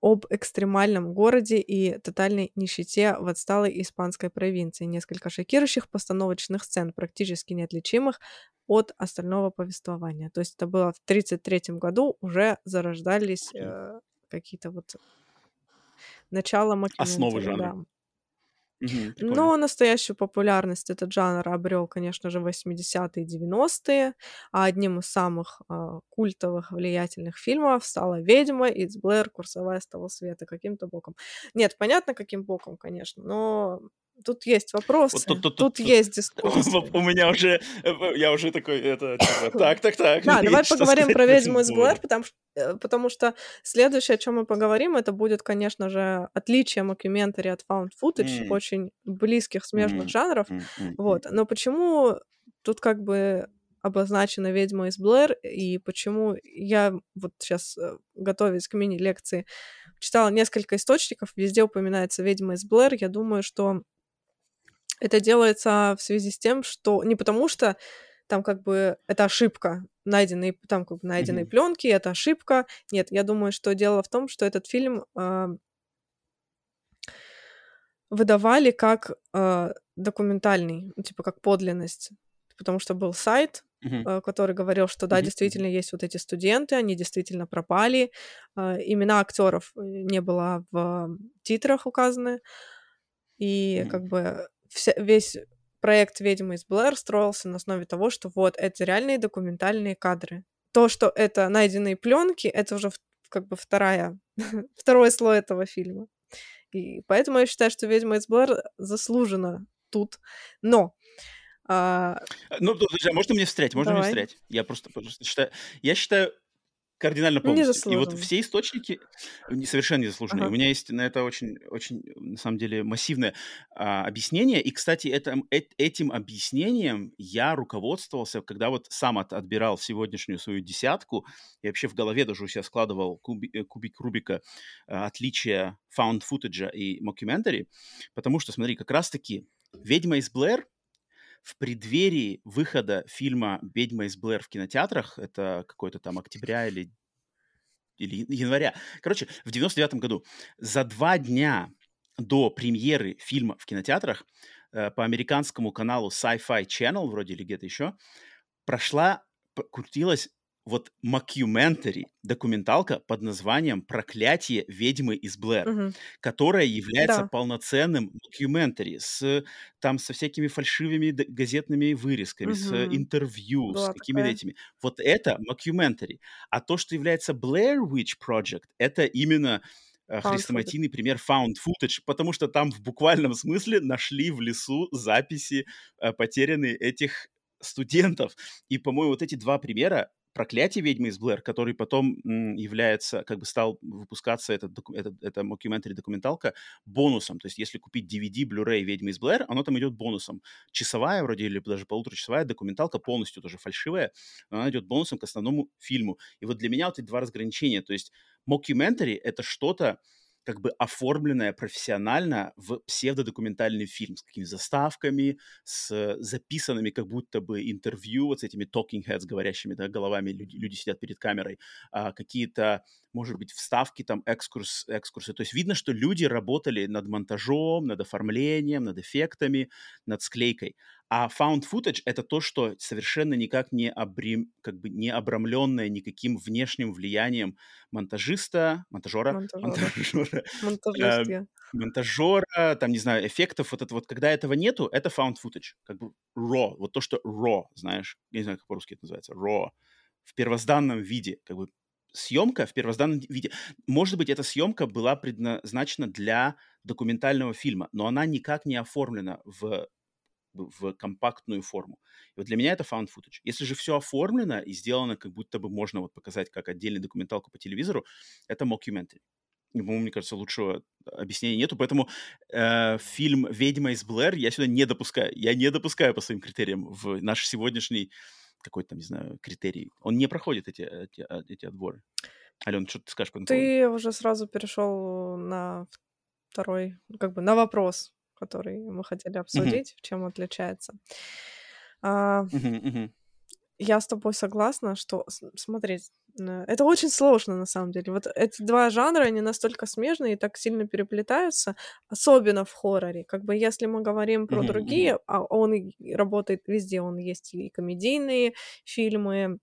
об экстремальном голоде и тотальной нищете в отсталой испанской провинции. Несколько шокирующих постановочных сцен, практически неотличимых от остального повествования. То есть это было в 1933 году, уже зарождались э, какие-то вот начало Основы мокюментари, жанра. да. Прикольно. Но настоящую популярность этот жанр обрел, конечно же, в 80-е и 90-е, а одним из самых а, культовых, влиятельных фильмов стала «Ведьма» из Блэр «Курсовая с того света» каким-то боком. Нет, понятно, каким боком, конечно, но тут есть Вот вопросы, тут, тут, тут, тут тут есть (laughs) дискуссии. у меня уже, э, я уже такой, это, типа, (laughs) так, так, так. Да, давай (laughs) поговорим про ведьму из? Блэр, потому, э, потому что следующее, о чем мы поговорим, это будет, конечно же, отличие мокюментари от found footage, очень близких, смежных жанров. Вот. Но почему тут как бы обозначена ведьма из Блэр, и почему я вот сейчас, готовясь к мини-лекции, читала несколько источников, везде упоминается ведьма из Блэр. Я думаю, что это делается в связи с тем, что не потому что там как бы это ошибка, найденные, там как бы найденные Мгм. пленки, это ошибка. Нет, я думаю, что дело в том, что этот фильм а, выдавали как а, документальный, ну, типа как подлинность, потому что был сайт, э, который говорил, что да, Мгм. действительно есть вот эти студенты, они действительно пропали, а, имена актеров э, не было в титрах указаны, и Мгм. как бы вся, весь проект «Ведьмы из Блэр» строился на основе того, что вот это реальные документальные кадры. То, что это найденные пленки, это уже как бы вторая, (laughs) второй слой этого фильма. И поэтому я считаю, что «Ведьма из Блэр» заслужена тут. Но а, Ну, подожди, а можно мне встрять? Можно мне Давай. встрять? Я просто, просто считаю... Я считаю кардинально Не полностью. И вот все источники совершенно незаслуженные. Ага. У меня есть на это очень, очень, на самом деле, массивное а, объяснение. И, кстати, это, э- этим объяснением я руководствовался, когда вот сам от- отбирал сегодняшнюю свою десятку. И вообще в голове даже у себя складывал куби- э, кубик Рубика а, отличия found footage и mockumentary. Потому что, смотри, как раз-таки «Ведьма из Блэр» в преддверии выхода фильма «Ведьма из Блэр» в кинотеатрах, это какой-то там октября или, или января, короче, в 99 году, за два дня до премьеры фильма в кинотеатрах э, по американскому каналу Sci-Fi Channel, вроде или где-то еще, прошла, крутилась вот мокюментари, документалка под названием «Проклятие ведьмы из Блэр» мгм. которая является Да. полноценным документари с там со всякими фальшивыми газетными вырезками, с э, Мгм. интервью, Была с какими-то этими. Вот это мокюментари. А то, что является Blair Witch Project, это именно э, хрестоматийный пример found footage, потому что там в буквальном смысле нашли в лесу записи э, потерянные этих студентов. И, по-моему, вот эти два примера «Проклятие ведьмы из Блэр», который потом является, как бы стал выпускаться этот, этот, эта мокюментари документалка бонусом. То есть если купить DVD, Blu-ray «Ведьмы из Блэр», оно там идет бонусом. Часовая вроде или даже полуторачасовая документалка полностью тоже фальшивая, но она идет бонусом к основному фильму. И вот для меня вот эти два разграничения. То есть мокюментари — это что-то, как бы оформленное профессионально в псевдодокументальный фильм с какими-то заставками, с э, записанными как будто бы интервью вот с этими talking heads, говорящими да, головами, люди, люди сидят перед камерой, а, какие-то, может быть, вставки, там, экскурс, экскурсы. То есть видно, что люди работали над монтажом, над оформлением, над эффектами, над склейкой. А found footage — это то, что совершенно никак не, обрем, как бы не обрамленное никаким внешним влиянием монтажиста, монтажера, (laughs) Монтажера. монтажера, э, я. монтажера, там, не знаю, эффектов, вот это вот, когда этого нету, это found footage, как бы raw, вот то, что raw, знаешь, я не знаю, как по-русски это называется, raw, в первозданном виде, как бы съемка в первозданном виде. Может быть, эта съемка была предназначена для документального фильма, но она никак не оформлена в в компактную форму. И вот для меня это found footage. Если же все оформлено и сделано, как будто бы можно вот показать как отдельную документалку по телевизору, это mockumentary. по-моему, мне кажется, лучшего объяснения нету, поэтому э, фильм «Ведьма из Блэр» я сюда не допускаю. Я не допускаю по своим критериям в наш сегодняшний какой-то, не знаю, критерий. Он не проходит эти, эти, а, эти отборы. Ален, что ты скажешь по Ты уже сразу перешел на второй, как бы на вопрос, который мы хотели обсудить, чем он отличается. А, Мгм, мгм. я с тобой согласна, что, с- смотри, э, это очень сложно на самом деле. Вот эти два жанра, они настолько смежные и так сильно переплетаются, особенно в хорроре. Как бы если мы говорим про Мгм, другие, а он работает везде, он есть и комедийные фильмы,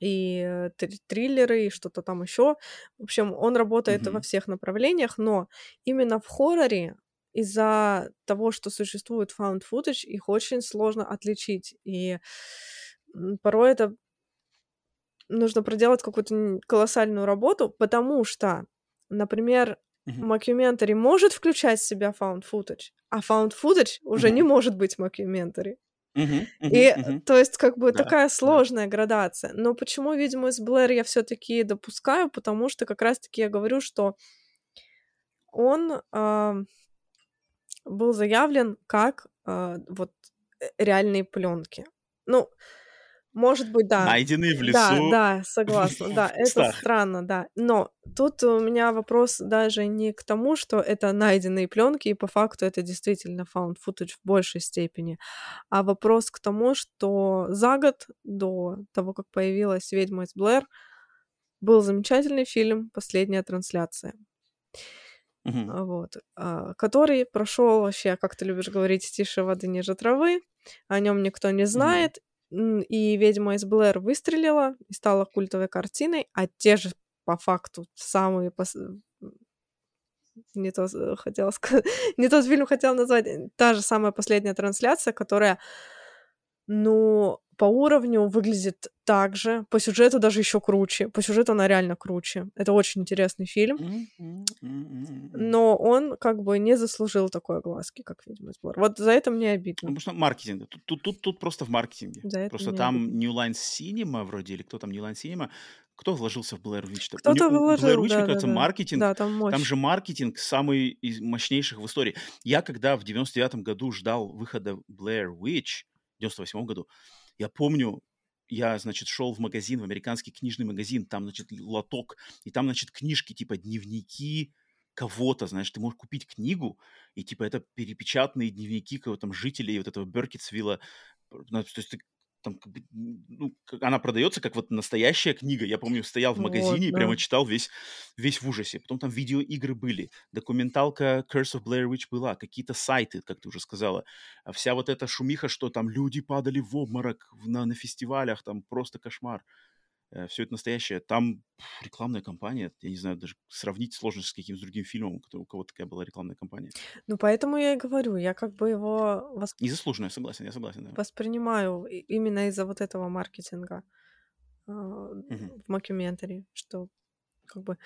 и э, тр- триллеры, и что-то там еще. В общем, он работает во Мгм. всех направлениях, но именно в хорроре из-за того, что существует found footage, их очень сложно отличить. И порой это нужно проделать какую-то колоссальную работу, потому что, например, мокюментари может включать в себя found footage, а found footage уже не Мгм. может быть мокюментари. Мгм, мгм, И, э, мгм. то есть, как бы Да, такая да. сложная градация. Но почему «Ведьму из Блэр» я все таки допускаю? Потому что как раз-таки я говорю, что он ам, был заявлен как а, вот э, реальные пленки. Ну, может быть, да. Найденный в Да, лесу да, согласна, (laughs) в да, это странно, да. Но тут у меня вопрос даже не к тому, что это найденные пленки, и по факту это действительно found footage в большей степени, а вопрос к тому, что за год до того, как появилась «Ведьма из Блэр», был замечательный фильм «Последняя трансляция», А, вот, а, который прошел вообще, как ты любишь говорить, тише воды ниже травы, о нем никто не знает, м, и «Ведьма из Блэр» выстрелила и стала культовой картиной, а те же по факту самые пос- не то с- хотела (laughs) сказать, не тот фильм хотела назвать, э, та же самая последняя трансляция, которая, ну, по уровню выглядит так же, по сюжету даже еще круче, по сюжету она реально круче. Это очень интересный фильм, но он как бы не заслужил такой огласки, как «Ведьма из Блэр». Вот за это мне обидно. Потому что маркетинг. Тут, тут, тут, тут просто в маркетинге. За это Просто там обидно. New Line Cinema вроде, или кто там New Line Cinema, кто вложился в Blair Witch? Кто-то у Blair Witch, мне кажется, да-да-да. маркетинг, Да, там там мощь. же маркетинг самый из мощнейших в истории. Я когда в 99 году ждал выхода Blair Witch, в 98 году, я помню, я, значит, шел в магазин, в американский книжный магазин, там, значит, лоток, и там, значит, книжки типа дневники кого-то, знаешь, ты можешь купить книгу, и типа это перепечатанные дневники кого-то там жителей вот этого Беркетсвилла. То есть ты там как бы, ну, она продается как вот настоящая книга. Я помню, стоял в Вот, магазине и да. прямо читал весь, весь в ужасе. Потом там видеоигры были, документалка Curse of Blair Witch была, какие-то сайты, как ты уже сказала. А вся вот эта шумиха, что там люди падали в обморок на, на фестивалях, там просто кошмар. Все это настоящее. Там рекламная кампания, я не знаю, даже сравнить сложно с каким-то другим фильмом, у кого- такая была рекламная кампания. Ну, поэтому я и говорю, я как бы его вос- Незаслуженно, я согласен, я согласен, да. воспринимаю именно из-за вот этого маркетинга Мгм. в мокюментари, что как бы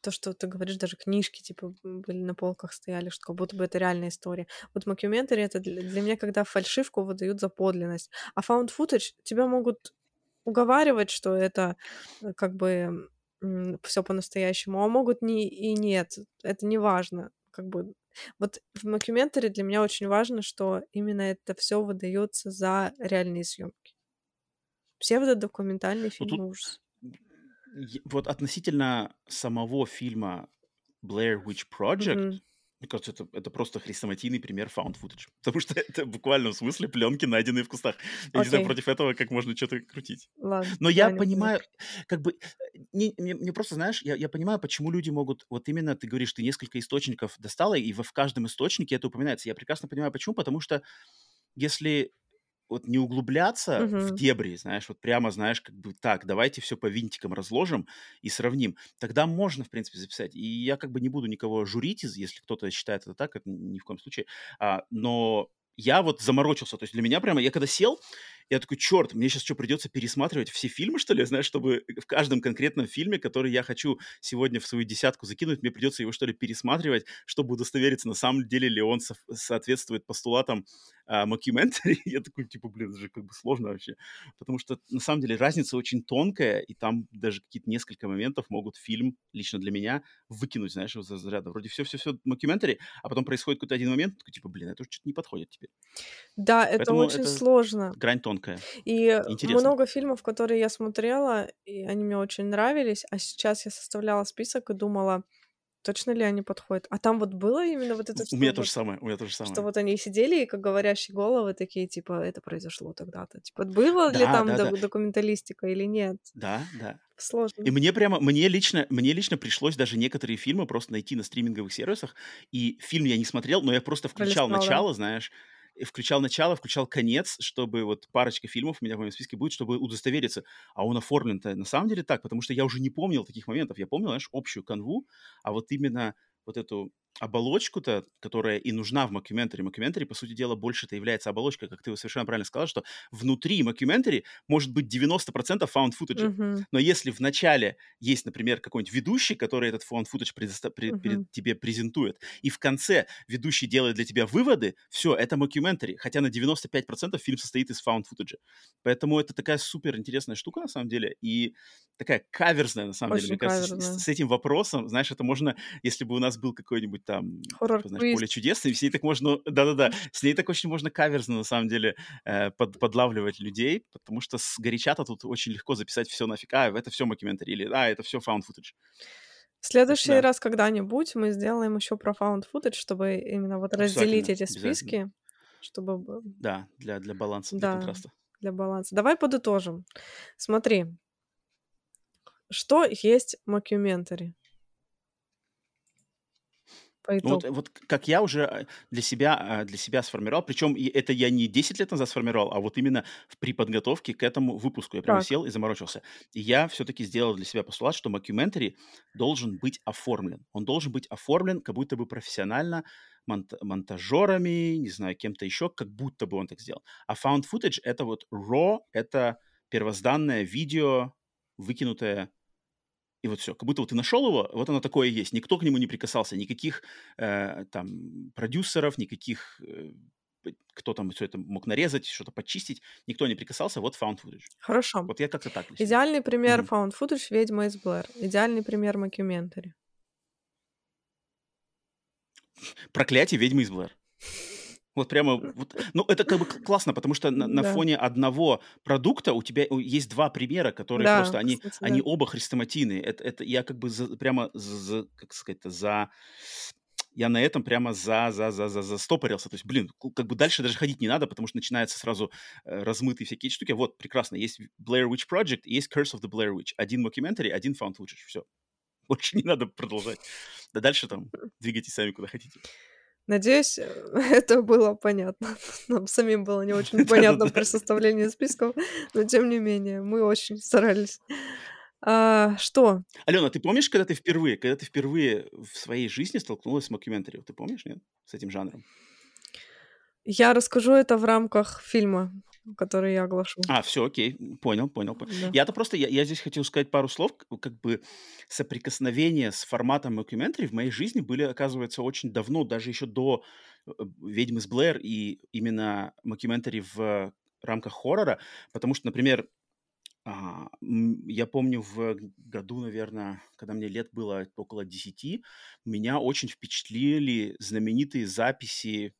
то, что ты говоришь, даже книжки типа были на полках стояли, что как будто бы это реальная история. Вот мокюментари это для, для меня, когда фальшивку выдают за подлинность. А found footage тебя могут уговаривать, что это э, как бы все по-настоящему, а могут не и нет. Это не важно. Как бы вот в мокюментаре для меня очень важно, что именно это все выдается за реальные съемки. Псевдодокументальные Ну, фильмы тут ужас. вот относительно самого фильма Blair Witch Project, Мгм. Мне кажется, это, это просто хрестоматийный пример found footage. (laughs) Потому что это в буквальном смысле пленки, найденные в кустах. Я не знаю, против этого как можно что-то крутить. Ладно, Но я понимаю, как бы, не, мне, мне просто, знаешь, я, я понимаю, почему люди могут, вот именно ты говоришь, ты несколько источников достала, и в, в каждом источнике это упоминается. Я прекрасно понимаю, почему, потому что если вот не углубляться в Мгм. дебри, знаешь, вот прямо, знаешь, как бы так, давайте все по винтикам разложим и сравним, тогда можно, в принципе, записать. И я как бы не буду никого журить, если кто-то считает это так, это ни в коем случае. А, но я вот заморочился, то есть для меня прямо, я когда сел, Я такой, черт, мне сейчас что, придется пересматривать все фильмы, что ли, знаешь, чтобы в каждом конкретном фильме, который я хочу сегодня в свою десятку закинуть, мне придется его, что ли, пересматривать, чтобы удостовериться, на самом деле ли он со- соответствует постулатам а, мокюментари. (laughs) я такой, типа, блин, это же как бы сложно вообще. Потому что, на самом деле, разница очень тонкая, и там даже какие-то несколько моментов могут фильм, лично для меня, выкинуть, знаешь, из разряда. Вроде все-все-все мокюментари, а потом происходит какой-то один момент, такой, типа, блин, это уже что-то не подходит теперь. Да, это Поэтому очень это сложно. грань тонкая. И Интересно. много фильмов, которые я смотрела, и они мне очень нравились, а сейчас я составляла список и думала, точно ли они подходят. А там вот было именно вот это, У что меня вот, то же самое, у меня то же что самое. вот они сидели и как говорящие головы такие, типа, это произошло тогда-то. Типа, было ли Да, там да, да, док- документалистика или нет? да, да. И Сложно. мне прямо, мне лично, мне лично пришлось даже некоторые фильмы просто найти на стриминговых сервисах. И фильм я не смотрел, но я просто включал Пролистал, да? начало, знаешь, и включал начало, включал конец, чтобы вот парочка фильмов у меня в моем списке будет, чтобы удостовериться, а он оформлен-то на самом деле так, потому что я уже не помнил таких моментов. Я помнил, знаешь, общую канву, а вот именно вот эту оболочку-то, которая и нужна в мокюментари. Мокюментари, по сути дела, больше это является оболочкой, как ты совершенно правильно сказал, что внутри мокюментари может быть 90% found footage. Мгм. Но если в начале есть, например, какой-нибудь ведущий, который этот found footage предоста- пре- перед тебе презентует, и в конце ведущий делает для тебя выводы, все, это мокюментари, хотя на 95% фильм состоит из found footage. Поэтому это такая супер интересная штука, на самом деле, и такая каверзная, на самом деле. Очень Мне кажется, с- каверзная. с, с этим вопросом, знаешь, это можно, если бы у нас был какой-нибудь там, типа, знаешь, чудес, и с ней так можно, да-да-да, с ней так очень можно каверзно, на самом деле, э, под- подлавливать людей, потому что сгоряча-то тут очень легко записать все нафиг. А, это все мокюментари, или а, это все found footage. В следующий да. раз когда-нибудь мы сделаем еще про found footage, чтобы именно вот разделить эти списки, чтобы Да, для, для баланса, для Да. контраста. для баланса. Давай подытожим. Смотри, что есть мокюментари? По Ну, вот, итогу. вот как я уже э, для себя, э, для себя сформировал, причем это я не 10 лет назад сформировал, а вот именно при подготовке к этому выпуску я прямо Так. сел и заморочился. И я все-таки сделал для себя постулат, что мокюментари должен быть оформлен. Он должен быть оформлен как будто бы профессионально, монт- монтажерами, не знаю, кем-то еще, как будто бы он так сделал. А found footage — это вот raw, это первозданное видео, выкинутое и вот все. Как будто вот ты нашел его, вот оно такое есть. Никто к нему не прикасался, никаких э, там продюсеров, никаких э, кто там все это мог нарезать, что-то почистить, никто не прикасался, вот found footage. Хорошо. Вот я как-то так себя. Идеальный пример Мгм. found footage «Ведьма из Блэр». Идеальный пример мокюментари. Проклятие ведьмы из Блэр. Вот прямо, вот, ну это как бы классно, потому что на, на Да. фоне одного продукта у тебя есть два примера, которые Да, просто, они, кстати, они да. оба хрестоматийные. Это, это я как бы за- прямо, за, за- как сказать, за, я на этом прямо за, за, за, за, застопорился. То есть, блин, как бы дальше даже ходить не надо, потому что начинаются сразу э, размытые всякие штуки. Вот, прекрасно, есть Blair Witch Project, и есть Curse of the Blair Witch. Один mockumentary, один found footage. Все. Больше не надо продолжать. Да дальше там двигайтесь сами куда хотите. Надеюсь, (laughs) это было понятно. (laughs) Нам самим было не (laughs) очень понятно при составлении списков, но тем не менее, мы очень старались. А, что? Алена, ты помнишь, когда ты впервые, когда ты впервые в своей жизни столкнулась с мокюментари? Ты помнишь, нет? С этим жанром? Я расскажу это в рамках фильма, который я оглашу. А, все, окей, понял, понял. понял. Да. Я-то просто, я, я здесь хотел сказать пару слов, как бы соприкосновения с форматом мокюментари в моей жизни были, оказывается, очень давно, даже еще до э, «Ведьмы с Блэр» и именно мокюментари в рамках хоррора, потому что, например, а, я помню в году, наверное, когда мне лет было около 10, меня очень впечатлили знаменитые записи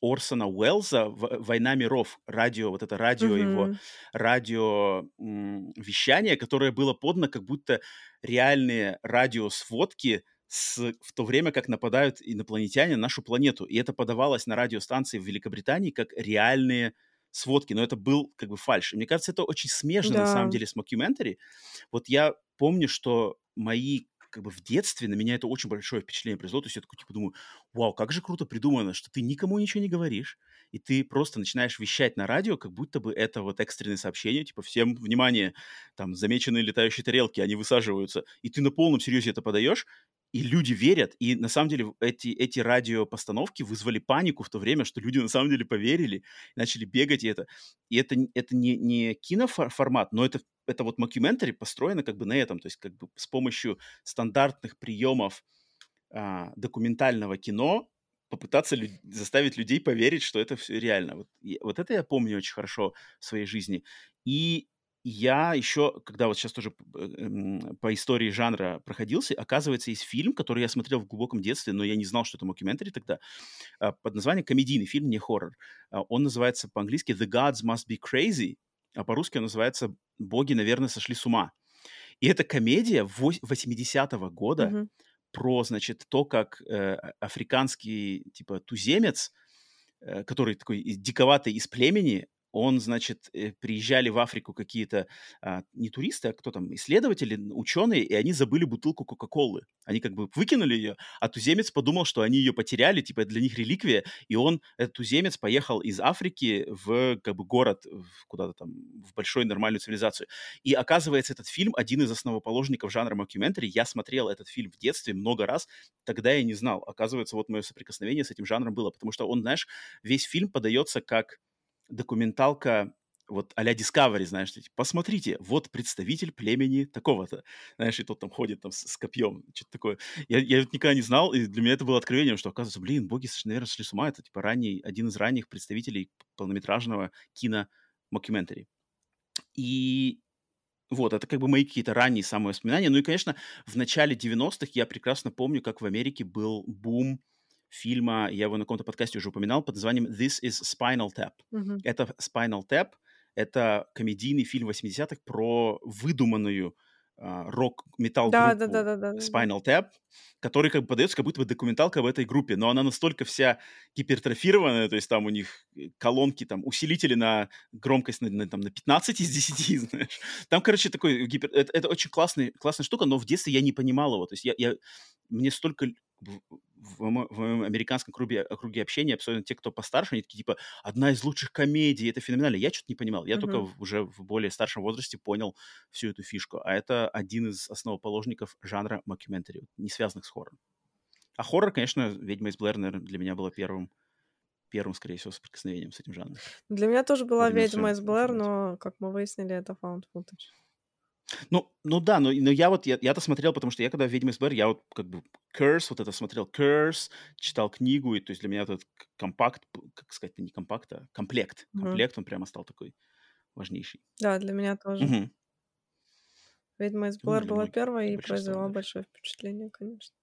Орсона Уэллза «Война миров», радио, вот это радио его, Мгм. радио м, вещание, которое было подано как будто реальные радиосводки с, в то время, как нападают инопланетяне на нашу планету. И это подавалось на радиостанции в Великобритании как реальные сводки, но это был как бы фальш. И мне кажется, это очень смежно на Да. самом деле с мокюментари. Вот я помню, что мои как бы в детстве на меня это очень большое впечатление произвело. То есть я такой, типа, думаю, вау, как же круто придумано, что ты никому ничего не говоришь, и ты просто начинаешь вещать на радио, как будто бы это вот экстренное сообщение, типа, всем, внимание, там, замеченные летающие тарелки, они высаживаются, и ты на полном серьезе это подаешь, и люди верят, и на самом деле эти, эти радиопостановки вызвали панику в то время, что люди на самом деле поверили, начали бегать, и это, и это, это не, не киноформат, но это, это вот мокюментари построено как бы на этом, то есть как бы с помощью стандартных приемов а, документального кино попытаться лю- заставить людей поверить, что это все реально. Вот, и, вот это я помню очень хорошо в своей жизни. И я еще, когда вот сейчас тоже э, по истории жанра проходился, оказывается, есть фильм, который я смотрел в глубоком детстве, но я не знал, что это мокюментари тогда, а, под названием комедийный фильм, не хоррор. А, он называется по-английски «The Gods Must Be Crazy», а по-русски называется «Боги, наверное, сошли с ума». И это комедия 80-го года mm-hmm. про, значит, то, как э, африканский, типа, туземец, э, который такой диковатый из племени, он, значит, э, приезжали в Африку какие-то а, не туристы, а кто там, исследователи, ученые, и они забыли бутылку Кока-Колы. Они как бы выкинули ее, а туземец подумал, что они ее потеряли, типа для них реликвия, и он, этот туземец, поехал из Африки в как бы город, куда-то там, в большую нормальную цивилизацию. И оказывается, этот фильм один из основоположников жанра мокюментари. Я смотрел этот фильм в детстве много раз, тогда я не знал. Оказывается, вот мое соприкосновение с этим жанром было, потому что он, знаешь, весь фильм подается как документалка вот а-ля Discovery, знаешь, типа, посмотрите, вот представитель племени такого-то, знаешь, и тот там ходит там с, с копьем, что-то такое. Я, я никогда не знал, и для меня это было откровением, что, оказывается, блин, боги, наверное, сошли с ума, это, типа, ранний, один из ранних представителей полнометражного кино мокюментари. И вот, это как бы мои какие-то ранние самые воспоминания. Ну и, конечно, в начале 90-х я прекрасно помню, как в Америке был бум фильма, я его на каком-то подкасте уже упоминал, под названием This is Spinal Tap. Mm-hmm. Это Spinal Tap, это комедийный фильм 80-х про выдуманную э, рок-метал да, да, да, да, да, Spinal Tap, который как бы подается как будто бы документалка об этой группе, но она настолько вся гипертрофированная, то есть там у них э, колонки, там усилители на громкость на, на, там, на 15 из 10, (laughs) знаешь. Там, короче, такой гипер... Это, это очень классный, классная штука, но в детстве я не понимал его. То есть я, я... мне столько в, в моем американском круге, круге общения, особенно те, кто постарше, они такие, типа, одна из лучших комедий, это феноменально. Я что-то не понимал. Я mm-hmm. только в, уже в более старшем возрасте понял всю эту фишку. А это один из основоположников жанра мокюментари, не связанных с хоррором. А хоррор, конечно, «Ведьма из Блэр», наверное, для меня было первым, первым, скорее всего, соприкосновением с этим жанром. Для меня тоже была «Ведьма из Блэр», но, как мы выяснили, это found footage. Ну, ну да, но, но я вот, я, я-то смотрел, потому что я когда «Ведьма из Блэр», я вот как бы Curse, вот это смотрел Curse, читал книгу, и то есть для меня этот компакт, как сказать, не компакт, а комплект. Комплект, он прямо стал такой важнейший. Да, для меня тоже. Угу. «Ведьма из Блэр» ну, была первая и произвела большое впечатление, конечно.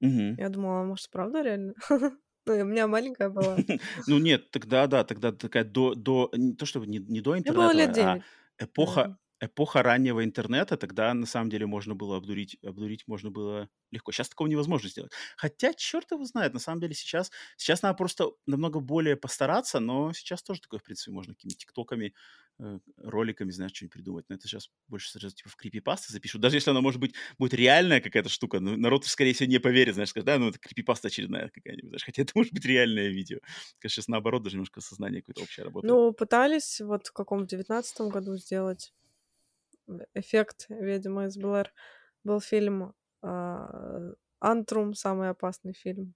Угу. Я думала, может, правда реально? (laughs) Ну, у меня маленькая была. (laughs) Ну, нет, тогда, да, тогда такая до, до не то, чтобы не, не до интернета, было лет 9. а эпоха, эпоха раннего интернета, тогда на самом деле можно было обдурить, обдурить можно было легко. Сейчас такого невозможно сделать. Хотя, черт его знает, на самом деле сейчас, сейчас надо просто намного более постараться, но сейчас тоже такое, в принципе, можно какими-то тиктоками, э, роликами, знаешь, что-нибудь придумать. Но это сейчас больше сразу типа в крипипасты запишут. Даже если она, может быть, будет реальная какая-то штука, но народ, скорее всего, не поверит, знаешь, скажет, да, ну это крипипаста очередная какая-нибудь, знаешь, хотя это может быть реальное видео. Конечно, сейчас наоборот даже немножко сознание какое-то общее работает. Ну, пытались вот в каком-то девятнадцатом году сделать эффект «Ведьма из Блэр» был фильм э, «Антрум», самый опасный фильм.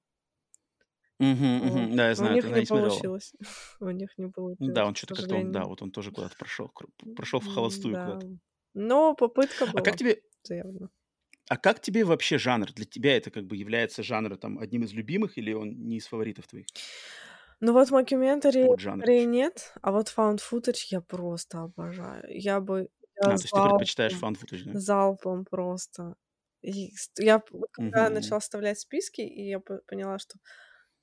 Угу, угу. Да, я знаю, (laughs) у них не получилось. у них не получилось. Да, он что-то как-то, он, да, вот он тоже куда-то прошел, прошел в холостую да. куда-то. Но попытка была. А как тебе... Забавно. А как тебе вообще жанр? Для тебя это как бы является жанр там одним из любимых или он не из фаворитов твоих? Ну вот мокюментари вот нет, а вот found footage я просто обожаю. Я бы а, то есть ты предпочитаешь found footage, да? залпом просто. И я когда Мгм. начала оставлять списки, и я поняла, что,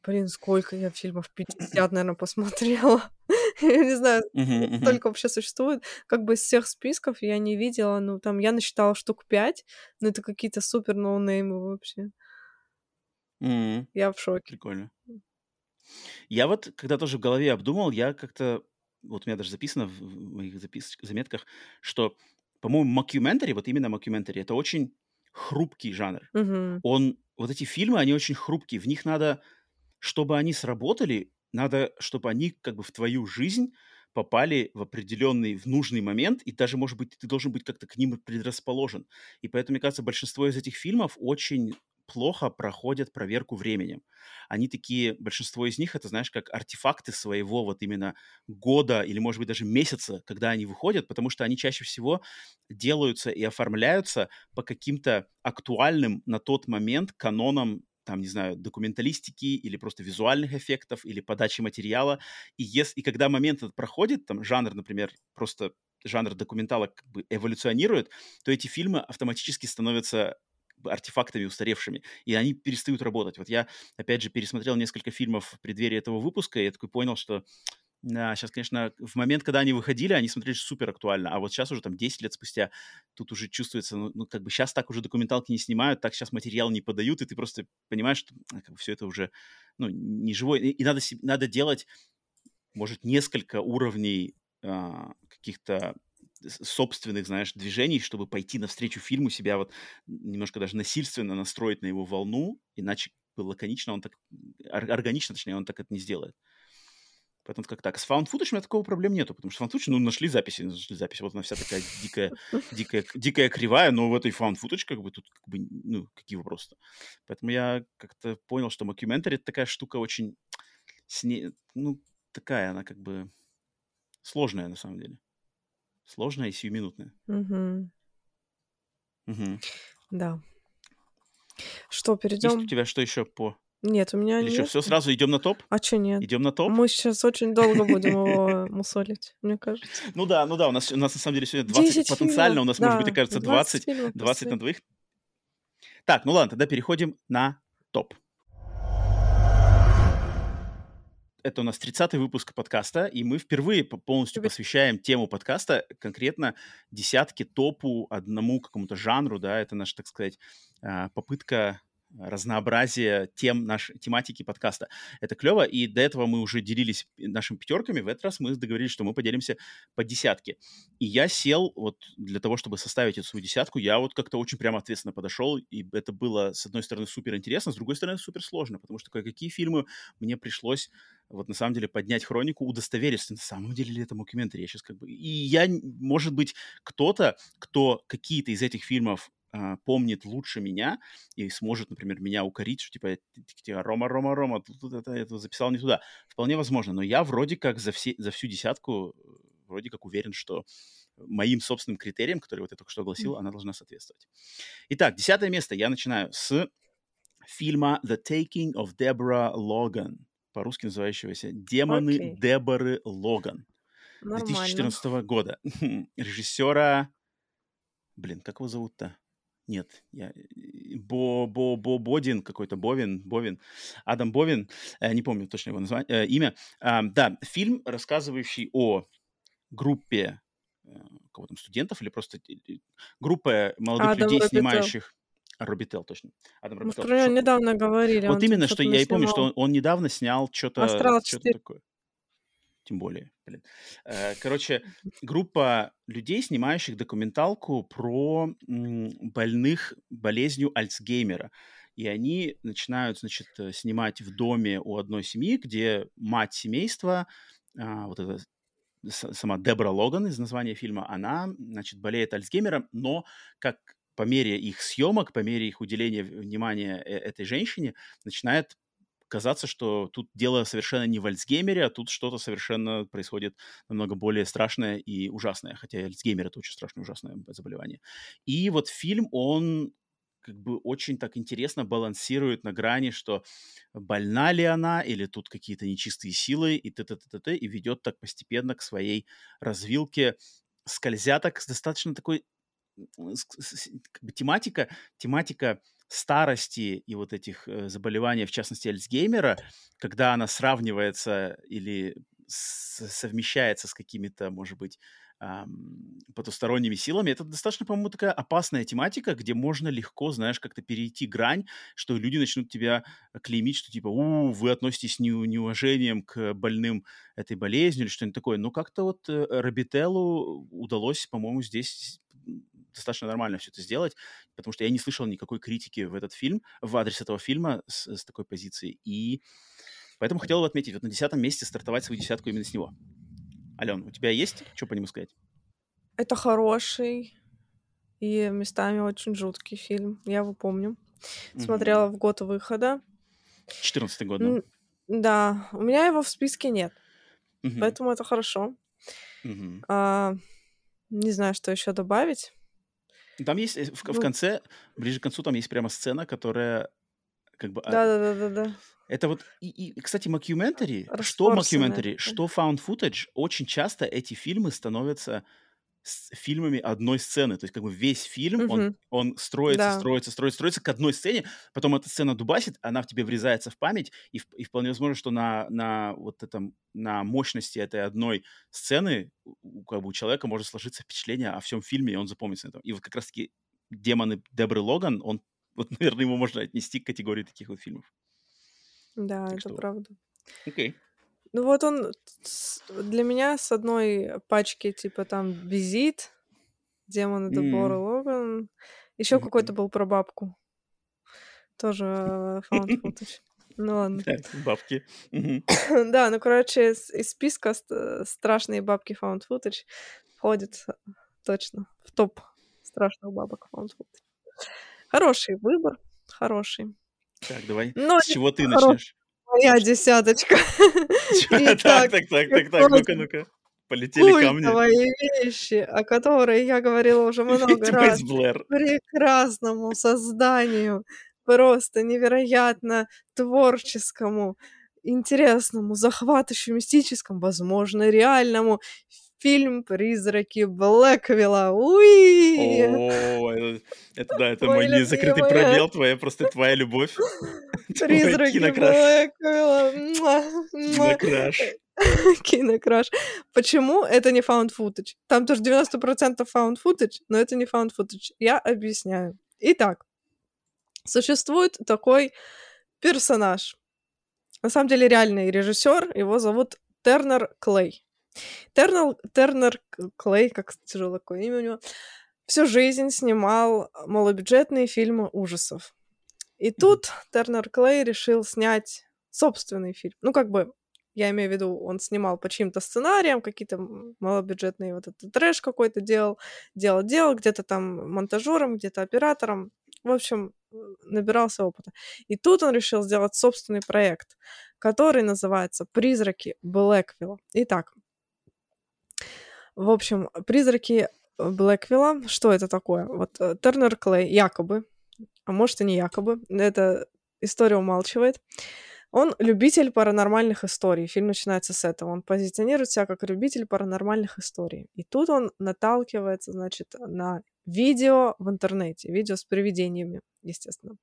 блин, сколько я фильмов, 50, наверное, посмотрела. (laughs) Я не знаю, столько вообще существует. Как бы из всех списков я не видела, ну, там, я насчитала штук 5, но это какие-то супер ноунеймы вообще. Я в шоке. Прикольно. Я вот, когда тоже в голове обдумал, я как-то вот у меня даже записано в моих запис заметках, что, по-моему, мокюментари, вот именно мокюментари, это очень хрупкий жанр. Мгм. Он, вот эти фильмы, они очень хрупкие. В них надо, чтобы они сработали, надо, чтобы они как бы в твою жизнь попали в определенный, в нужный момент, и даже, может быть, ты должен быть как-то к ним предрасположен. И поэтому, мне кажется, большинство из этих фильмов очень плохо проходят проверку временем. Они такие, большинство из них, это, знаешь, как артефакты своего вот именно года или, может быть, даже месяца, когда они выходят, потому что они чаще всего делаются и оформляются по каким-то актуальным на тот момент канонам там, не знаю, документалистики или просто визуальных эффектов или подачи материала. И, если, и когда момент этот проходит, там, жанр, например, просто жанр документала как бы эволюционирует, то эти фильмы автоматически становятся артефактами устаревшими, и они перестают работать. Вот я, опять же, пересмотрел несколько фильмов в преддверии этого выпуска, и я такой понял, что да, сейчас, конечно, в момент, когда они выходили, они смотрелись супер актуально, а вот сейчас уже там 10 лет спустя тут уже чувствуется, ну, ну как бы сейчас так уже документалки не снимают, так сейчас материал не подают, и ты просто понимаешь, что как бы, все это уже, ну, не живой, и, и надо, надо делать, может, несколько уровней а, каких-то собственных, знаешь, движений, чтобы пойти навстречу фильму, себя вот немножко даже насильственно настроить на его волну, иначе лаконично он так, органично, точнее, он так это не сделает. Поэтому как так. С found footage у меня такого проблем нету, потому что found footage, ну, нашли записи, нашли записи, вот она вся такая дикая, дикая, дикая кривая, но в этой found footage как бы тут, как бы, ну, какие вопросы-то. Поэтому я как-то понял, что mockumentary это такая штука очень, с ней, ну, такая она как бы сложная на самом деле. Сложная и сиюминутная. Угу. Угу. Да. Что, перейдем? Есть у тебя что еще по... Нет, у меня Или нет. что, все сразу идем на топ? А что нет? Идем на топ? Мы сейчас очень долго будем его (laughs) мусолить, мне кажется. Ну да, ну да, у нас, у нас на самом деле сегодня 20, 10 потенциально фильмов, у нас, может быть, окажется 20, фильмов 20 на двоих. Так, ну ладно, тогда переходим на топ. Это у нас 30-й выпуск подкаста, и мы впервые по- полностью посвящаем тему подкаста конкретно десятки топу одному какому-то жанру, да, это наша, так сказать, а, попытка разнообразия тем нашей тематики подкаста. Это клево, и до этого мы уже делились нашими пятерками. В этот раз мы договорились, что мы поделимся по десятке. И я сел вот для того, чтобы составить эту свою десятку, я вот как-то очень прямо ответственно подошел, и это было, с одной стороны, супер интересно, с другой стороны, супер сложно, потому что кое-какие фильмы мне пришлось вот на самом деле поднять хронику, удостовериться, на самом деле ли это мокюментари. Я сейчас как бы... И я, может быть, кто-то, кто какие-то из этих фильмов а, помнит лучше меня и сможет, например, меня укорить, что типа, типа, Рома, Рома, Рома, тут, тут это, это записал не туда. Вполне возможно, но я вроде как за, все, за всю десятку э, вроде как уверен, что моим собственным критериям, которые вот я только что огласил, она должна соответствовать. Итак, десятое место. Я начинаю с фильма The Taking of Deborah Logan, по-русски называющегося «Демоны Окей. Деборы Логан» Нормально. 2014 года. (laughs) Режиссера... Блин, как его зовут-то? Нет, я... Бо, Бо, Бо, Бодин какой-то, Бовин, Бовин, Адам Бовин, э, не помню точно его название, э, имя. А, да, фильм, рассказывающий о группе э, кого там, студентов или просто э, э, группа молодых Адам людей, Робител. снимающих... Робител, точно. Адам Мы Робител. про него Шо- недавно говорили. вот именно, что я и помню, что он, он недавно снял что-то «Астрал что 4». такое. Тем более, блин. Э, Короче, группа людей, снимающих документалку про больных болезнью Альцгеймера. И они начинают, значит, э, снимать в доме у одной семьи, где мать семейства, а, вот эта сама Дебра Логан из названия фильма, она, значит, болеет Альцгеймером, но как по мере их съемок, по мере их уделения внимания э- этой женщине, начинает казаться, что тут дело совершенно не в Альцгеймере, а тут что-то совершенно происходит намного более страшное и ужасное, хотя Альцгеймер это очень страшное и ужасное заболевание. И вот фильм, он как бы очень так интересно балансирует на грани, что больна ли она, или тут какие-то нечистые силы, и т т т т т и ведет так постепенно к своей развилке, скользя так с достаточно такой как бы тематика, тематика старости и вот этих э, заболеваний, в частности Альцгеймера, когда она сравнивается или совмещается с какими-то, может быть, потусторонними силами, это достаточно, по-моему, такая опасная тематика, где можно легко, знаешь, как-то перейти грань, что люди начнут тебя клеймить, что типа, у, вы относитесь с неу- неуважением к больным этой болезнью или что-нибудь такое. Но как-то вот э, Робителлу удалось, по-моему, здесь достаточно нормально все это сделать, потому что я не слышал никакой критики в этот фильм, в адрес этого фильма с, с такой позиции. И поэтому хотел бы отметить, вот на десятом месте стартовать свою десятку именно с него. Ален, у тебя есть что по нему сказать? Это хороший и местами очень жуткий фильм. Я его помню. Смотрела в год выхода. 14 год, да? Да, у меня его в списке нет, Мгм. поэтому это хорошо. Мгм. А, не знаю, что еще добавить. Там есть э, в, в Ну, конце, ближе к концу, там есть прямо сцена, которая как бы... а, да-да-да-да-да. Это вот, и, и, кстати, мокюментари, что мокюментари, что found footage, очень часто эти фильмы становятся с- фильмами одной сцены. То есть как бы весь фильм, он, Мгм. он строится, Да. строится, строится, строится к одной сцене, потом эта сцена дубасит, она в тебе врезается в память, и, и вполне возможно, что на, на вот этом, на мощности этой одной сцены у, как бы у человека может сложиться впечатление о всем фильме, и он запомнится на этом. И вот как раз-таки «Демоны Дебры Логан», он, (laughs) вот, наверное, его можно отнести к категории таких вот фильмов. Да, Так это что, правда. окей. Ну вот он с- для меня с одной пачки типа там «Визит», «Демоны Дебора М, Логан», еще какой-то был про бабку, тоже э, found footage. Ну ладно. (laughs) Бабки. (coughs) Да, ну короче, из списка ст- страшные бабки found footage входит э, точно в топ страшных бабок found footage. Хороший выбор, хороший. Так, давай. Но С не чего ты хорошая начнешь? Моя десяточка. Так, так, так, так, так, ну-ка, ну-ка. Полетели камни. культовые вещи, о которых я говорила уже (laughs) много раз. Прекрасному созданию, просто невероятно творческому, интересному, захватывающему, мистическому, возможно, реальному. Фильм «Призраки Блэквилла». Уи! О, это, это да, это мой незакрытый пробел, твоя просто твоя любовь. (laughs) (laughs) «Призраки. Блэквилла». Кинокраш. (laughs) Кинокраш. Почему это не found footage? Там тоже 90% found footage, но это не found footage. Я объясняю. Итак, существует такой персонаж. На самом деле реальный режиссер, его зовут Тернер Клей. Тернер, Тернер Клей, как тяжелое такое имя у него, всю жизнь снимал малобюджетные фильмы ужасов. И тут Тернер Клей решил снять собственный фильм. Ну, как бы, я имею в виду, он снимал по чьим-то сценариям, какие-то малобюджетные вот этот трэш какой-то делал, делал, делал, где-то там монтажером, где-то оператором. В общем, набирался опыта. И тут он решил сделать собственный проект, который называется «Призраки Блэквилла». Итак, в общем, «Призраки Блэквилла», что это такое? Вот э, Тернер Клей якобы, а может и не якобы, эта история умалчивает, он любитель паранормальных историй. Фильм начинается с этого. Он позиционирует себя как любитель паранормальных историй. И тут он наталкивается, значит, на видео в интернете, видео с привидениями, естественно.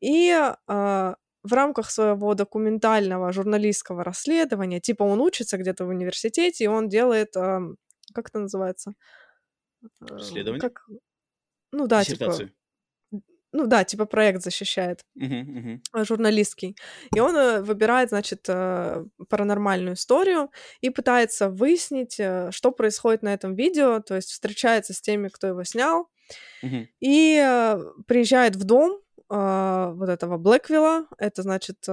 И а, в рамках своего документального журналистского расследования, типа он учится где-то в университете, и он делает, ам, как это называется? Э, Расследование? Как... Ну да, типа, ну да, типа проект защищает мгм. э, журналистский. И он э, выбирает, значит, паранормальную историю и пытается выяснить, что происходит на этом видео, то есть встречается с теми, кто его снял, Мгм. и приезжает в дом вот этого Блэквилла. Это, значит,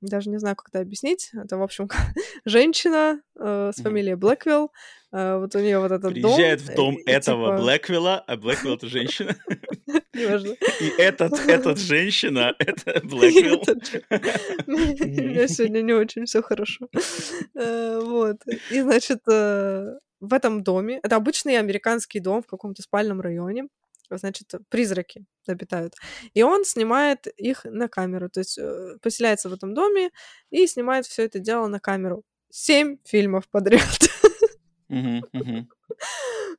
даже не знаю, как это объяснить. Это, в общем, (laughs) женщина э, с фамилией Блэквилл. Э, вот у нее вот этот дом. Приезжает в дом и, этого типа, Блэквилла, а Блэквилл это (laughs) женщина. неважно. И этот, этот (laughs) женщина, это Блэквилл. У меня сегодня не очень все хорошо. Э, Вот. И, значит, э, в этом доме, это обычный американский дом в каком-то спальном районе, значит, призраки обитают. И он снимает их на камеру, то есть э, поселяется в этом доме и снимает все это дело на камеру. Семь фильмов подряд.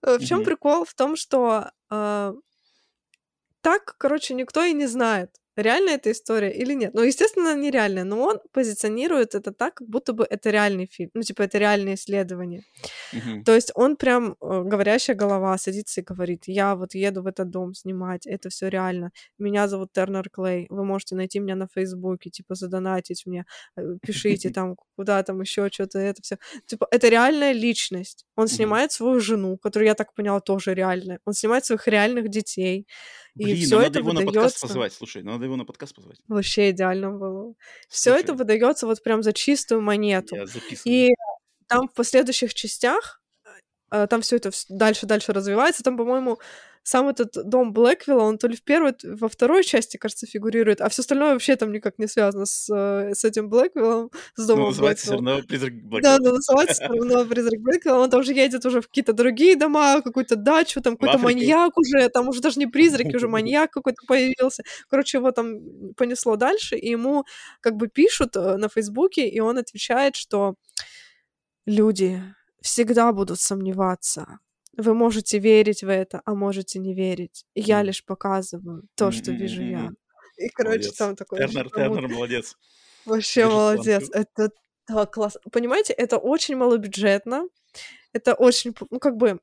Э, В чем прикол? В том, что э, так, короче, никто и не знает, реальная эта история или нет. Ну, естественно, нереальная, но он позиционирует это так, как будто бы это реальный фильм. Ну, типа, это реальное исследование. То есть он прям, э, говорящая голова, садится и говорит, я вот еду в этот дом снимать, это все реально. Меня зовут Тернер Клей, вы можете найти меня на Фейсбуке, типа, задонатить мне, э, пишите (laughs) там, куда там еще что-то, это все. Типа, это реальная личность. Он снимает свою жену, которую, я так поняла, тоже реальная. Он снимает своих реальных детей. И Блин, все нам надо это его на подкаст позвать. Слушай, надо его на подкаст позвать. вообще идеально было. Все это выдается вот прям за чистую монету. я записываю. И там в последующих частях, там все это дальше-дальше развивается, там, по-моему, сам этот дом Блэквилла, он то ли в первой, во второй части, кажется, фигурирует, а все остальное вообще там никак не связано с, э, с этим Блэквиллом, с домом ну, называется все равно призрак Блэквилла. Да, да, называется все равно призрак Блэквилла, он там уже едет уже в какие-то другие дома, какую-то дачу, там какой-то маньяк уже, там уже даже не призрак, уже (laughs) маньяк какой-то появился. Короче, его там понесло дальше, и ему как бы пишут э, на Фейсбуке, и он отвечает, что люди всегда будут сомневаться, вы можете верить в это, а можете не верить. Я лишь показываю то, что вижу я. И, короче, Молодец. там такой... Тернер, (laughs) Тернер, молодец. Вообще Держит молодец. планку. Это так классно. Понимаете, это очень малобюджетно. Это очень, ну, как бы,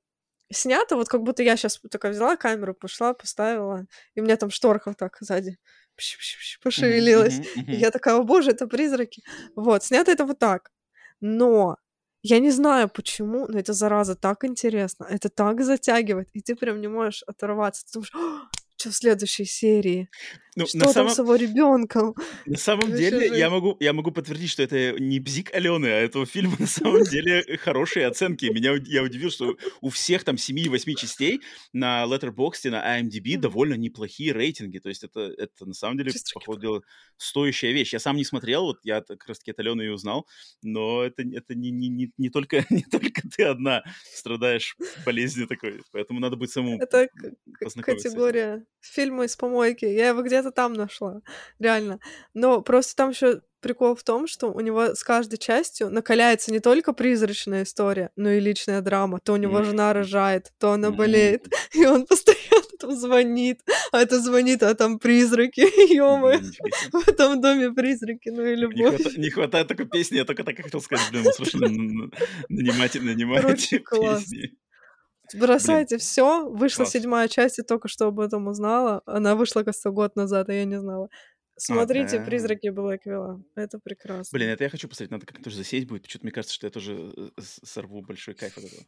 снято, вот как будто я сейчас такая взяла камеру, пошла, поставила, и у меня там шторка вот так сзади пошевелилась. И я такая, о боже, это призраки. Вот, снято это вот так. Но я не знаю почему, но это зараза так интересно, это так затягивает, и ты прям не можешь оторваться. Ты думаешь, что в следующей серии? Ну, Что на там самом, с его ребенком? на самом деле, я могу, я могу подтвердить, что это не бзик Алены, а этого фильма на самом (laughs) деле хорошие оценки. Меня, я удивил, что у всех там 7-8 частей на Letterboxd, на IMDb Мгм. довольно неплохие рейтинги. То есть это, это на самом деле, Призраки по ходу дела, стоящая вещь. Я сам не смотрел, вот я как раз таки от Алены и узнал, но это, это не, не, не, не, только, (laughs) не только ты одна страдаешь болезнью такой, поэтому надо будет самому Это категория фильмы из помойки. Я его где-то там нашла, реально. Но просто там еще прикол в том, что у него с каждой частью накаляется не только призрачная история, но и личная драма. То у него жена рожает, то она болеет, (laughs) и он постоянно там звонит, а это звонит, а там призраки, (laughs) ё себе. в этом доме призраки, ну и Не, любовь. хвата- не хватает такой песни, я только так хотел сказать, блин, срочно н- н- нанимайте, нанимайте Короче, (laughs) класс. песни. Бросайте все. Вышла класс. седьмая часть, и только что об этом узнала. Она вышла, кажется, год назад, а я не знала. Смотрите да. «Призраки Блэквилла». Это прекрасно. Блин, это я хочу посмотреть, надо как-то тоже засесть будет. Почему-то мне кажется, что я тоже э, сорву большой кайф от этого.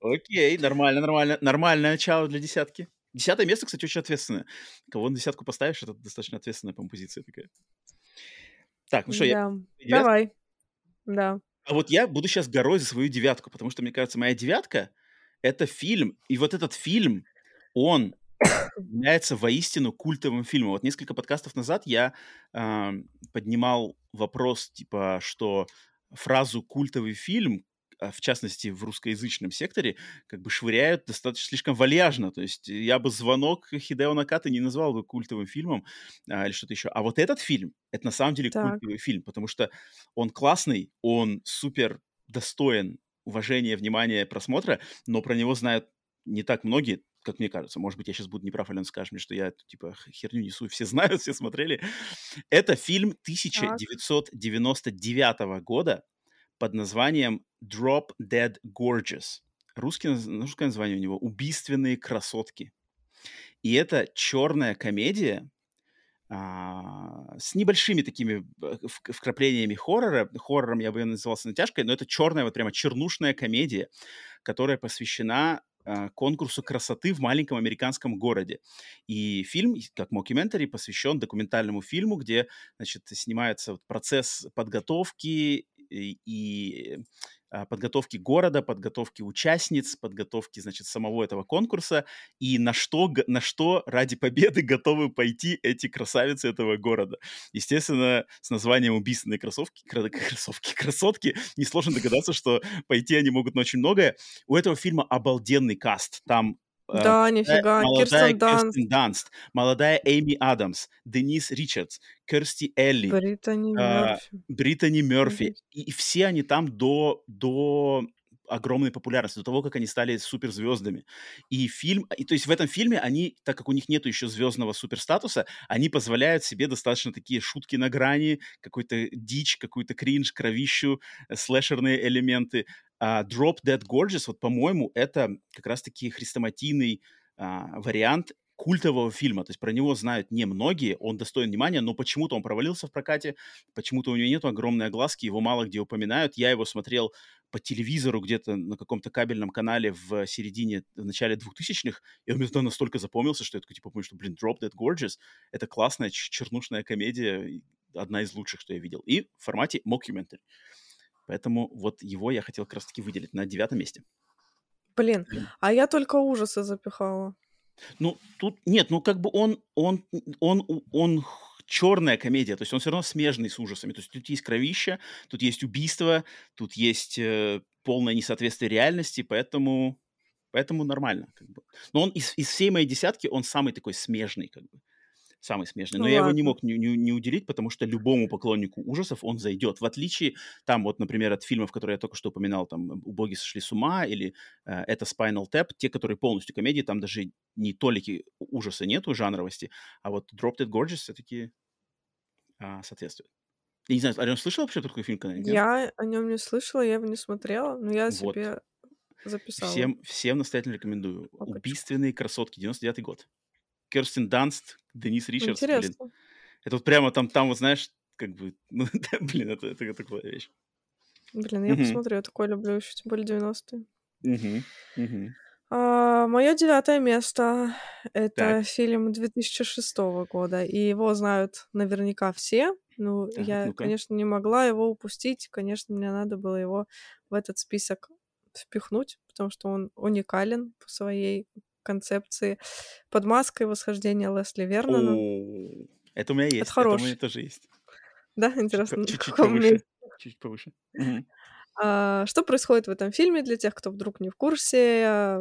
Окей, нормально, нормально. Нормальное начало для десятки. Десятое место, кстати, очень ответственное. Кого на десятку поставишь, это достаточно ответственная, по-моему, позиция такая. Так, ну что, я... Да. девятка? Давай. Да. А вот я буду сейчас горой за свою девятку, потому что, мне кажется, моя девятка — это фильм, и вот этот фильм, он является воистину культовым фильмом. Вот несколько подкастов назад я ам, поднимал вопрос, типа, что фразу «культовый фильм», а, в частности, в русскоязычном секторе, как бы швыряют достаточно слишком вальяжно. То есть я бы «Звонок» Хидео Накаты не назвал бы культовым фильмом а, или что-то еще. А вот этот фильм — это на самом деле Так. культовый фильм, потому что он классный, он супер достоин уважения, внимания, просмотра, но про него знают не так многие, как мне кажется. Может быть, я сейчас буду неправ, Ален, скажешь мне, что я, типа, херню несу, все (laughs) знают, все смотрели. Это фильм 1999 года под названием Drop Dead Gorgeous. Русский, русское название у него «Убийственные красотки». И это черная комедия а, с небольшими такими э, вк- вкраплениями хоррора. Хоррором я бы ее называл с натяжкой, но это черная, вот прямо чернушная комедия, которая посвящена а, конкурсу красоты в маленьком американском городе. И фильм, как мокюментари, посвящен документальному фильму, где, значит, снимается процесс подготовки и, а, подготовки города, подготовки участниц, подготовки, значит, самого этого конкурса, и на что, на что ради победы (laughs) готовы пойти эти красавицы этого города. Естественно, с названием «Убийственные кроссовки», (laughs) кроссовки, красотки, несложно догадаться, что пойти они могут на очень многое. У этого фильма обалденный каст. Там Да, молодая- нифига. молодая Кирстен Данст, Кирстен Данст, молодая Эйми Адамс, Денис Ричардс, Керсти Элли, Британи а, Мёрфи. Британи Мерфи. Мгм. И, и все они там до, до огромной популярности, до того, как они стали суперзвездами. И фильм, и то есть в этом фильме они, так как у них нету еще звездного суперстатуса, они позволяют себе достаточно такие шутки на грани, какой-то дичь, какой-то кринж, кровищу, э, слэшерные элементы. А Drop Dead Gorgeous, вот, по-моему, это как раз-таки хрестоматийный а, вариант культового фильма. То есть про него знают немногие, он достоин внимания, но почему-то он провалился в прокате, почему-то у него нет огромной огласки, его мало где упоминают. Я его смотрел по телевизору где-то на каком-то кабельном канале в середине, в начале 2000-х, и он мне тогда настолько запомнился, что я такой, типа, помню, что, блин, Drop Dead Gorgeous — это классная чернушная комедия, одна из лучших, что я видел. И в формате mockumentary. Поэтому вот его я хотел как раз-таки выделить на девятом месте. Блин, а я только ужасы запихала. Ну, тут нет, ну как бы он, он, он, он черная комедия, то есть он все равно смежный с ужасами. То есть тут есть кровища, тут есть убийство, тут есть э, полное несоответствие реальности, поэтому, поэтому нормально. Как бы. Но он из, из всей моей десятки, он самый такой смежный, как бы самый смешный. Но ну, я ладно. его не мог не, не, не уделить, потому что любому поклоннику ужасов он зайдет. В отличие, там вот, например, от фильмов, которые я только что упоминал, там «Убоги сошли с ума» или э, «Это Spinal Tap», те, которые полностью комедии, там даже не толики ужаса нету, жанровости, а вот «Dropped Dead Gorgeous» все-таки а, соответствует. Я не знаю, Алена, слышала вообще такой фильм когда-нибудь? Я о нем не слышала, я его не смотрела, но я вот. себе записала. Всем, всем настоятельно рекомендую. Опачка. «Убийственные красотки», 99 год. Керстин Данст, Денис Ричардс, Интересно. блин. Это вот прямо там, там вот знаешь, как бы, (laughs) ну, да, блин, это, это, это такая вещь. Блин, я посмотрю, я такое люблю еще, тем более 90-е. Угу, угу. А, мое девятое место — это так. фильм 2006 года, и его знают наверняка все. Ну, так, я, ну конечно, не могла его упустить. Конечно, мне надо было его в этот список впихнуть, потому что он уникален по своей концепции под маской восхождения Лесли Вернона. Это у меня есть. Это, хороший. это у меня тоже есть. Да, интересно. Чуть-чуть повыше. Чуть повыше. А, что происходит в этом фильме для тех, кто вдруг не в курсе?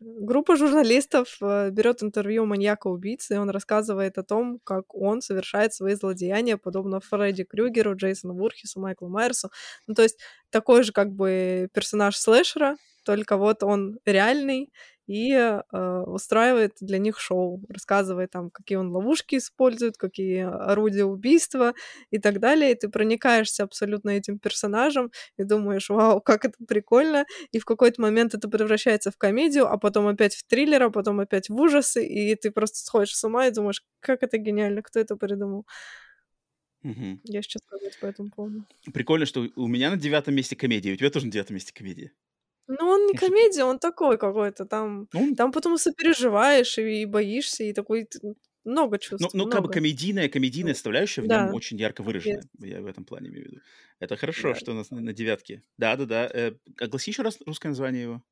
Группа журналистов э, берет интервью маньяка-убийцы, и он рассказывает о том, как он совершает свои злодеяния, подобно Фредди Крюгеру, Джейсону Вурхису, Майклу Майерсу. Ну, то есть такой же как бы персонаж слэшера, только вот он реальный, и э, устраивает для них шоу, рассказывает там, какие он ловушки использует, какие орудия убийства и так далее. И ты проникаешься абсолютно этим персонажем и думаешь, вау, как это прикольно. И в какой-то момент это превращается в комедию, а потом опять в триллер, а потом опять в ужасы, и ты просто сходишь с ума и думаешь, как это гениально, кто это придумал. Угу. Я сейчас сказать по этому поводу. Прикольно, что у меня на девятом месте комедия, у тебя тоже на девятом месте комедия. Ну, он не комедия, он такой какой-то. Там, ну, там потом сопереживаешь и, и боишься, и такой много чувств. Ну, ну много. как бы комедийная, комедийная ну, составляющая в да. нем очень ярко выражена. Yes. Я в этом плане имею в виду. Это хорошо, да. что у нас на, на девятке. Да, да, да. Э, огласи еще раз русское название его.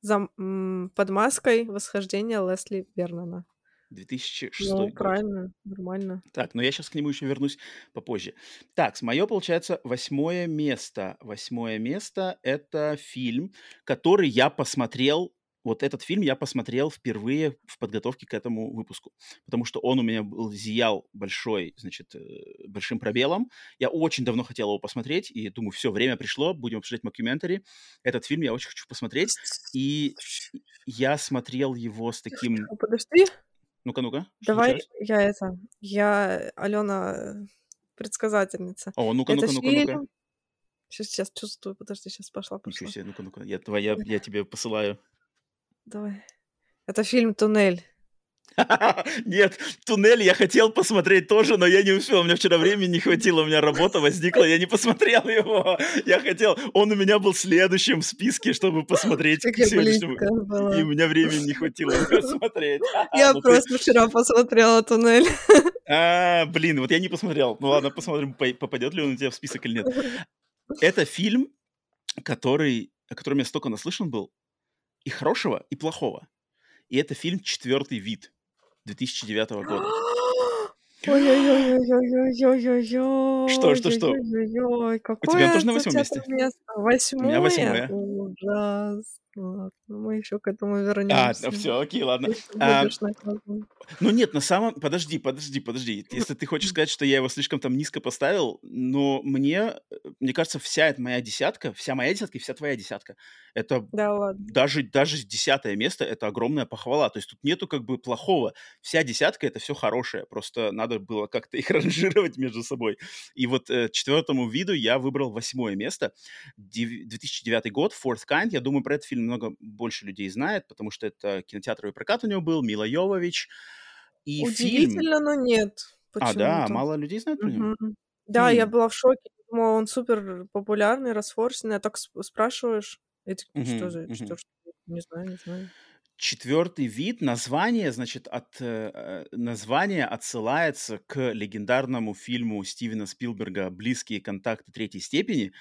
За, м, под маской восхождения Лесли Вернона. 2006 ну, год. правильно, нормально. Так, но я сейчас к нему еще вернусь попозже. Так, с мое, получается, восьмое место. Восьмое место — это фильм, который я посмотрел вот этот фильм я посмотрел впервые в подготовке к этому выпуску, потому что он у меня был, зиял большой, значит, э, большим пробелом. Я очень давно хотел его посмотреть, и думаю, все, время пришло, будем обсуждать мокюментари. Этот фильм я очень хочу посмотреть, и я смотрел его с таким... Подожди, ну-ка, ну-ка. Давай я это... Я Алена предсказательница. О, ну-ка, ну-ка, ну-ка, ну-ка. Сейчас, сейчас чувствую. Подожди, сейчас пошла, пошла. Ничего себе, ну-ка, ну-ка. Я, я, я тебе посылаю. Давай. Это фильм «Туннель». (laughs) Нет, туннель я хотел посмотреть тоже, но я не успел. У меня вчера времени не хватило, у меня работа возникла, я не посмотрел его. Я хотел, он у меня был следующим в списке, чтобы посмотреть к сегодняшнему. И у меня времени не хватило посмотреть. (laughs) Я (laughs) ну просто вчера посмотрела туннель. А, блин, вот я не посмотрел. Ну ладно, посмотрим, попадет ли он у тебя в список или нет. Это фильм, который, о котором я столько наслышан был, и хорошего, и плохого. И это фильм «Четвертый вид». 2009 года. Ой-ой-ой-ой-ой-ой-ой-ой. Что, что, что? Ой-ой-ой, какое У тебя тоже на восьмом месте? Восьмое? У меня восьмое. Ужас. Ладно, мы еще к этому А, вернемся. ну все, окей, ладно. А, ну нет, на самом... Подожди, подожди, подожди. Если ты хочешь сказать, что я его слишком там низко поставил, но мне, мне кажется, вся эта моя десятка, вся моя десятка и вся твоя десятка, это Да ладно. даже, даже десятое место, это огромная похвала. То есть тут нету как бы плохого. Вся десятка — это все хорошее. Просто надо было как-то их (laughs) ранжировать между собой. И вот э, четвертому виду я выбрал восьмое место. Дев- 2009 год, Fourth Kind. Я думаю, про этот фильм много больше людей знает, потому что это кинотеатровый прокат у него был, Мила Йовович. И Удивительно, фильм... но нет. А, да, мало людей знают про него? Угу. Да, хм. я была в шоке. Думала, он супер популярный, расфорсенный. А так спрашиваешь, это угу, что за... Что, что? Не знаю, не знаю. четвертый вид, название, значит, от э, э, название отсылается к легендарному фильму Стивена Спилберга «Близкие контакты третьей степени»,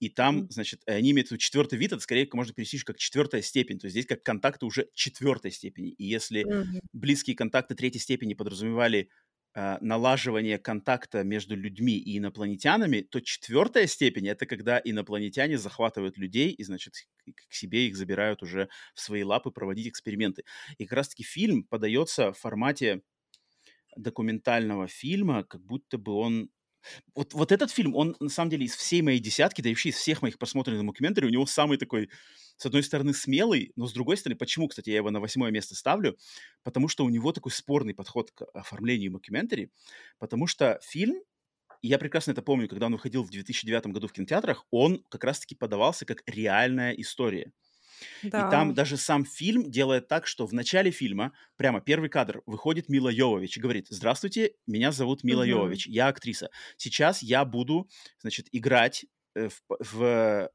и там, значит, они имеют четвертый вид, это скорее можно перевести как четвертая степень. То есть здесь как контакты уже четвертой степени. И если mm-hmm. близкие контакты третьей степени подразумевали э, налаживание контакта между людьми и инопланетянами, то четвертая степень это когда инопланетяне захватывают людей и, значит, к себе их забирают уже в свои лапы проводить эксперименты. И как раз-таки фильм подается в формате документального фильма, как будто бы он вот, вот этот фильм, он на самом деле из всей моей десятки, да и вообще из всех моих просмотренных мокюментари, у него самый такой, с одной стороны, смелый, но с другой стороны, почему, кстати, я его на восьмое место ставлю? Потому что у него такой спорный подход к оформлению мокюментари, потому что фильм, я прекрасно это помню, когда он выходил в 2009 году в кинотеатрах, он как раз-таки подавался как реальная история. Да. И там даже сам фильм делает так, что в начале фильма, прямо первый кадр, выходит Мила Йовович и говорит, здравствуйте, меня зовут Мила угу. Йовович, я актриса. Сейчас я буду, значит, играть э, в, в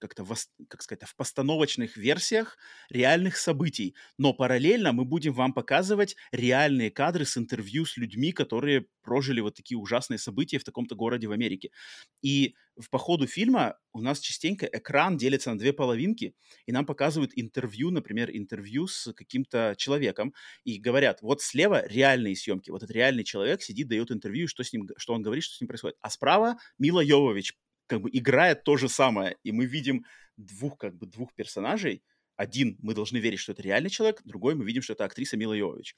как-то, как сказать, в постановочных версиях реальных событий. Но параллельно мы будем вам показывать реальные кадры с интервью с людьми, которые прожили вот такие ужасные события в таком-то городе в Америке. И в по ходу фильма у нас частенько экран делится на две половинки, и нам показывают интервью, например, интервью с каким-то человеком, и говорят, вот слева реальные съемки, вот этот реальный человек сидит, дает интервью, что с ним, что он говорит, что с ним происходит. А справа Мила Йовович как бы играет то же самое, и мы видим двух, как бы, двух персонажей. Один мы должны верить, что это реальный человек, другой мы видим, что это актриса Мила Йовович.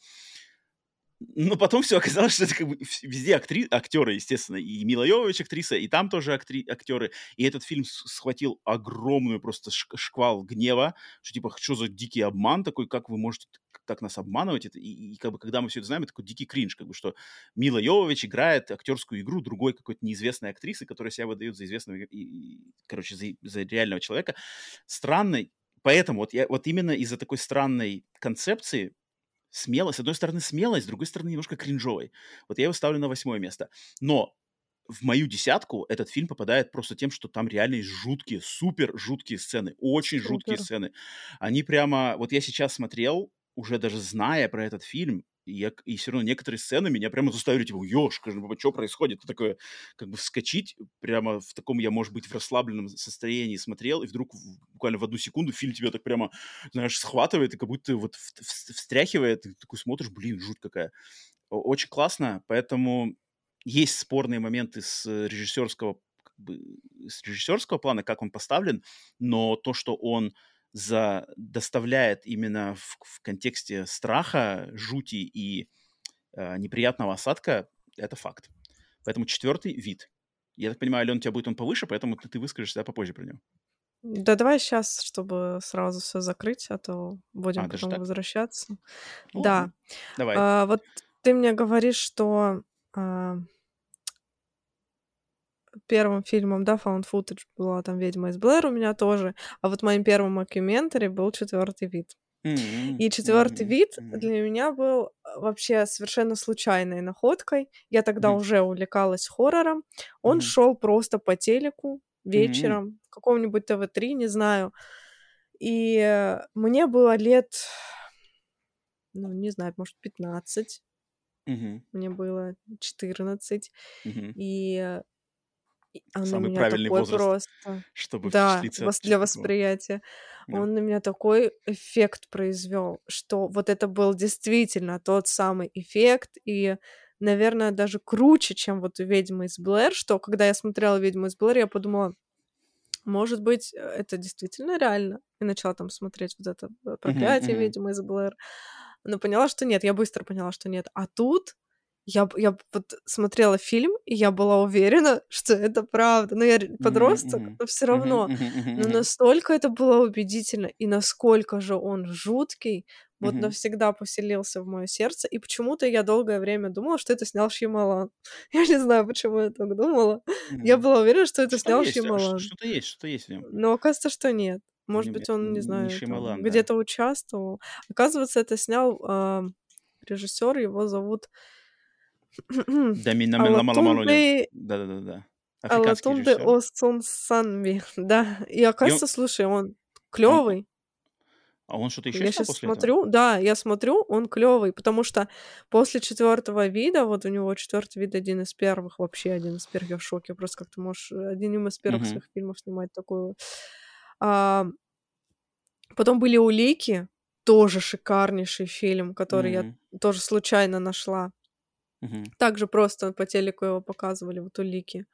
Но потом все оказалось, что это как бы везде актри... актеры, естественно. И Мила Йовович актриса, и там тоже актри... актеры. И этот фильм схватил огромную просто шквал гнева, что типа, что за дикий обман такой, как вы можете так нас обманывать? Это, и, и как бы когда мы все это знаем, это такой дикий кринж, как бы, что Мила Йовович играет актерскую игру другой какой-то неизвестной актрисы, которая себя выдает за известного, и, и, короче, за, за реального человека. Странный. Поэтому вот, я, вот именно из-за такой странной концепции смелость, с одной стороны смелость, с другой стороны немножко кринжовой. Вот я его ставлю на восьмое место. Но в мою десятку этот фильм попадает просто тем, что там реально есть жуткие, супер жуткие сцены, очень супер. жуткие сцены. Они прямо, вот я сейчас смотрел, уже даже зная про этот фильм, я, и все равно некоторые сцены меня прямо заставили, типа, ёшка, что происходит? Это такое, как бы вскочить, прямо в таком, я, может быть, в расслабленном состоянии смотрел, и вдруг буквально в одну секунду фильм тебя так прямо, знаешь, схватывает, и как будто вот встряхивает, и ты такой смотришь, блин, жуть какая. Очень классно, поэтому есть спорные моменты с режиссерского, как бы, с режиссерского плана, как он поставлен, но то, что он за, доставляет именно в, в контексте страха, жути и э, неприятного осадка, это факт. Поэтому четвертый вид. Я так понимаю, Ален, у тебя будет он повыше, поэтому ты, ты выскажешься да, попозже про него. Да давай сейчас, чтобы сразу все закрыть, а то будем а, потом возвращаться. Ну, да. Давай. А, вот ты мне говоришь, что а, первым фильмом, да, found footage была там «Ведьма из Блэр» у меня тоже, а вот моим первым мокюментари был «Четвертый вид». Mm-hmm. И четвертый mm-hmm. вид для меня был э, вообще совершенно случайной находкой. Я тогда mm-hmm. уже увлекалась хоррором. Он mm-hmm. шел просто по телеку вечером, mm-hmm. каком-нибудь ТВ-3, не знаю. И э, мне было лет, ну, не знаю, может, 15. Mm-hmm. Мне было 14. Mm-hmm. И он Самый меня правильный такой возраст, просто, чтобы да, впечатлиться для восприятия. Да. Он на меня такой эффект произвел, что вот это был действительно тот самый эффект, и, наверное, даже круче, чем вот «Ведьма из Блэр», что когда я смотрела «Ведьму из Блэр», я подумала, может быть, э, это действительно реально. И начала там смотреть вот это э, проклятие мгм. «Ведьмы из Блэр». Но поняла, что нет, я быстро поняла, что нет. А тут я, я вот смотрела фильм, и я была уверена, (laughs) что это правда. Ну, я подросток, мгм. но все равно. мгм, Но настолько это было убедительно, и насколько же он жуткий, вот Мгм. навсегда поселился в мое сердце. И почему-то я долгое время думала, что это снял Шьямалан. (laughs) Я не знаю, почему я так думала. Я Мгм. была уверена, что это Что-то снял есть, а, Шьямалан. что-то есть, что-то есть в нем. Но оказывается, что нет. Может нем быть, он, не не знаю, там Шеймалан, да. где-то участвовал. Оказывается, это снял режиссер, его зовут Дамина Ламаломони. Алатунде Да-да-да. Алатунде. Осун Санви. (laughs) Да. И он, оказывается, слушай, он клевый. А он что-то еще Я сейчас после этого? смотрю, да, я смотрю, он клевый, потому что после четвертого вида, вот у него четвертый вид один из первых, вообще один из первых, я в шоке, просто как ты можешь э, одним из первых Мгм. своих фильмов снимать такую. А, потом были улики, тоже шикарнейший фильм, который я М, тоже случайно нашла. Мгм. Также просто по телеку его показывали, вот улики.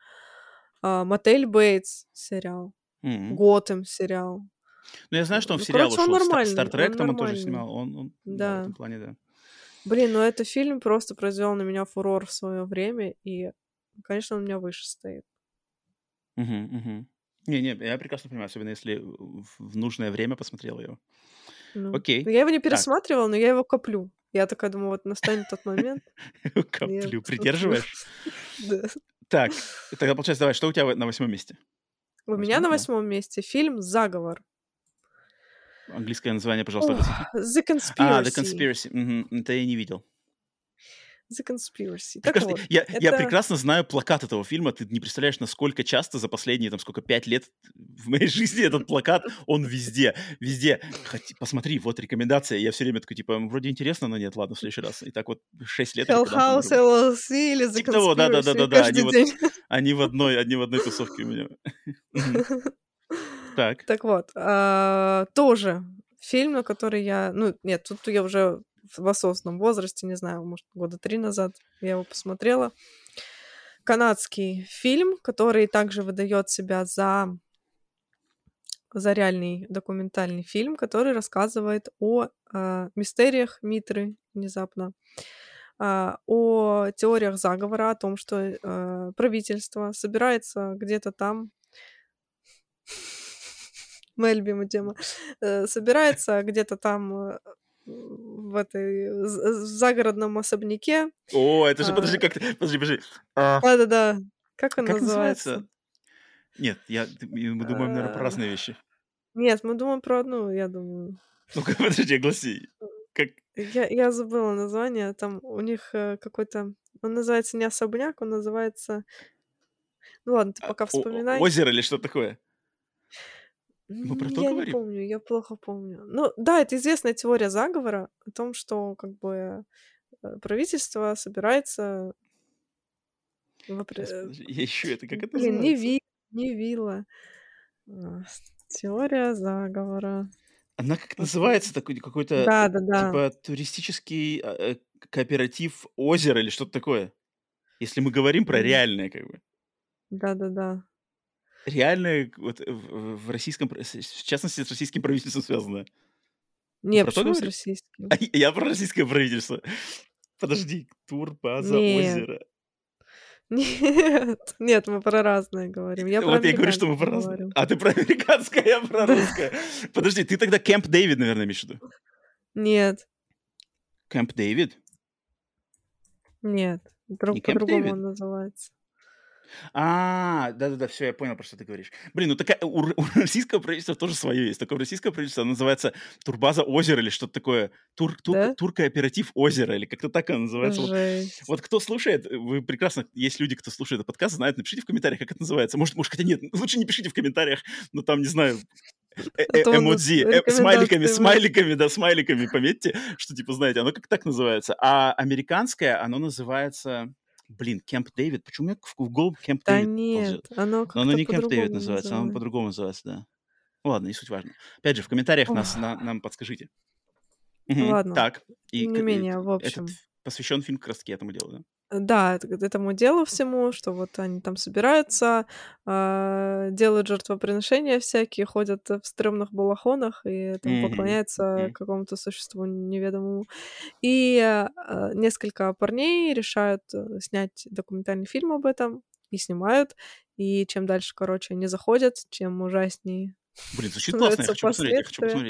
А, Мотель Бейтс сериал, М. Готэм сериал. Ну, я знаю, что он в Ну, сериал короче, он ушел. Нормальный, Стартрек он там он тоже снимал. Он, он- да, в Да. этом плане, да. Блин, ну этот фильм просто произвел на меня фурор в свое время, и, конечно, он у меня выше стоит. Мгм, мгм. Не-не, я прекрасно понимаю, особенно если в в нужное время посмотрел его. Ну, Окей. я его не Так. пересматривала, но я его коплю. Я такая думаю, вот настанет тот момент. (laughs) Коплю. Придерживаешь? (laughs) Да. Так, тогда получается, давай, что у тебя на восьмом месте? У меня на Восьмом, месте фильм «Заговор». Английское название, пожалуйста. The А, The Conspiracy. Conspiracy. Это я не видел. The Conspiracy. Так вот, я, я это- прекрасно знаю плакат этого фильма. Ты не представляешь, насколько часто за последние, там, сколько, пять лет в моей жизни этот плакат, он везде, везде. Хоти- посмотри, вот рекомендация. Я все время такой, типа, вроде интересно, но нет, ладно, в следующий раз. И так вот шесть лет. Hell House. LLC или The Типа того, Conspiracy да-да-да-да-да, они каждый вот- день. Они в одной, они в одной тусовке у меня. (laughs) Так. Так вот, а, тоже фильм, на который я... Ну, нет, тут я уже в осознанном возрасте, не знаю, может, года три назад я его посмотрела. Канадский фильм, который также выдает себя за за реальный документальный фильм, который рассказывает о а, мистериях Митры внезапно, а, о теориях заговора, о том, что э, правительство собирается где-то там (laughs) моя любимая тема, э, собирается где-то там э, в этой з- загородном особняке. О, это же, А. подожди, как ты, подожди, подожди. А, Да-да-да. Как он Как называется? называется? Нет, я, мы думаем, наверное, про А. разные вещи. Нет, мы думаем про одну, я думаю. Ну-ка, (laughs) подожди, огласи. Как... Я, я забыла название. Там у них э, какой-то... Он называется не особняк, он называется... Ну ладно, ты а, пока о- вспоминай. Озеро или что такое? Мы про то Я говорим? не помню, я плохо помню. Ну да, это известная теория заговора о том, что как бы э, правительство собирается... в опре- Сейчас, э, я ищу это, как это Блин, не ви, не вилла. А, Теория заговора. Она как называется? Такой какой-то, Да, да, да. типа, туристический а, э, кооператив озера или что-то такое? Если мы говорим про реальное, как бы. Да, да, да. Реальное вот, в, в российском, в частности, с российским правительством связанное. Не, про почему с российским? А я- про российское правительство. Подожди, турбаза Нет. озера. Нет, (laughs) нет, мы про разное говорим. Я вот я говорю, что мы про разное. А ты про американское, я про русское. (laughs) Подожди, ты тогда Кэмп Дэвид, наверное, имеешь в виду? Нет, Кэмп Дэвид? нет. Друг, по-другому он называется. А, да-да-да, все, я понял, про что ты говоришь. Блин, ну такая, у, у российского правительства тоже свое есть. Такое российское правительство, оно называется Турбаза озера или что-то такое. Тур, тур, Да? Туркооператив озера или как-то так оно называется. Вот, Жесть. вот кто слушает, вы прекрасно, есть люди, кто слушает этот подкаст, знают, напишите в комментариях, как это называется. Может, может, хотя нет, лучше не пишите в комментариях, но там, не знаю, э- (laughs) эмодзи, э, смайликами, смайликами, да, смайликами пометьте, что, типа, знаете, оно как так называется. А американское, оно называется, блин, Кэмп Дэвид. Почему меня в голову Кэмп Да Дэвид нет, ползет? оно Но оно не Кэмп Дэвид называется, оно по-другому называется, да. Ладно, не суть важно. Опять же, в комментариях нас, на- нам подскажите. (laughs) Ладно, Так, и не менее, в этот общем. посвящен фильм как раз таки этому делу, да? Да, это к этому делу всему, что вот они там собираются, а, делают жертвоприношения всякие, ходят в стрёмных балахонах и там поклоняются какому-то существу неведомому. И а, несколько парней решают э, снять документальный фильм об этом и снимают. И чем дальше, короче, они заходят, чем ужаснее Блин, звучит классно, я хочу посмотреть, я хочу посмотреть.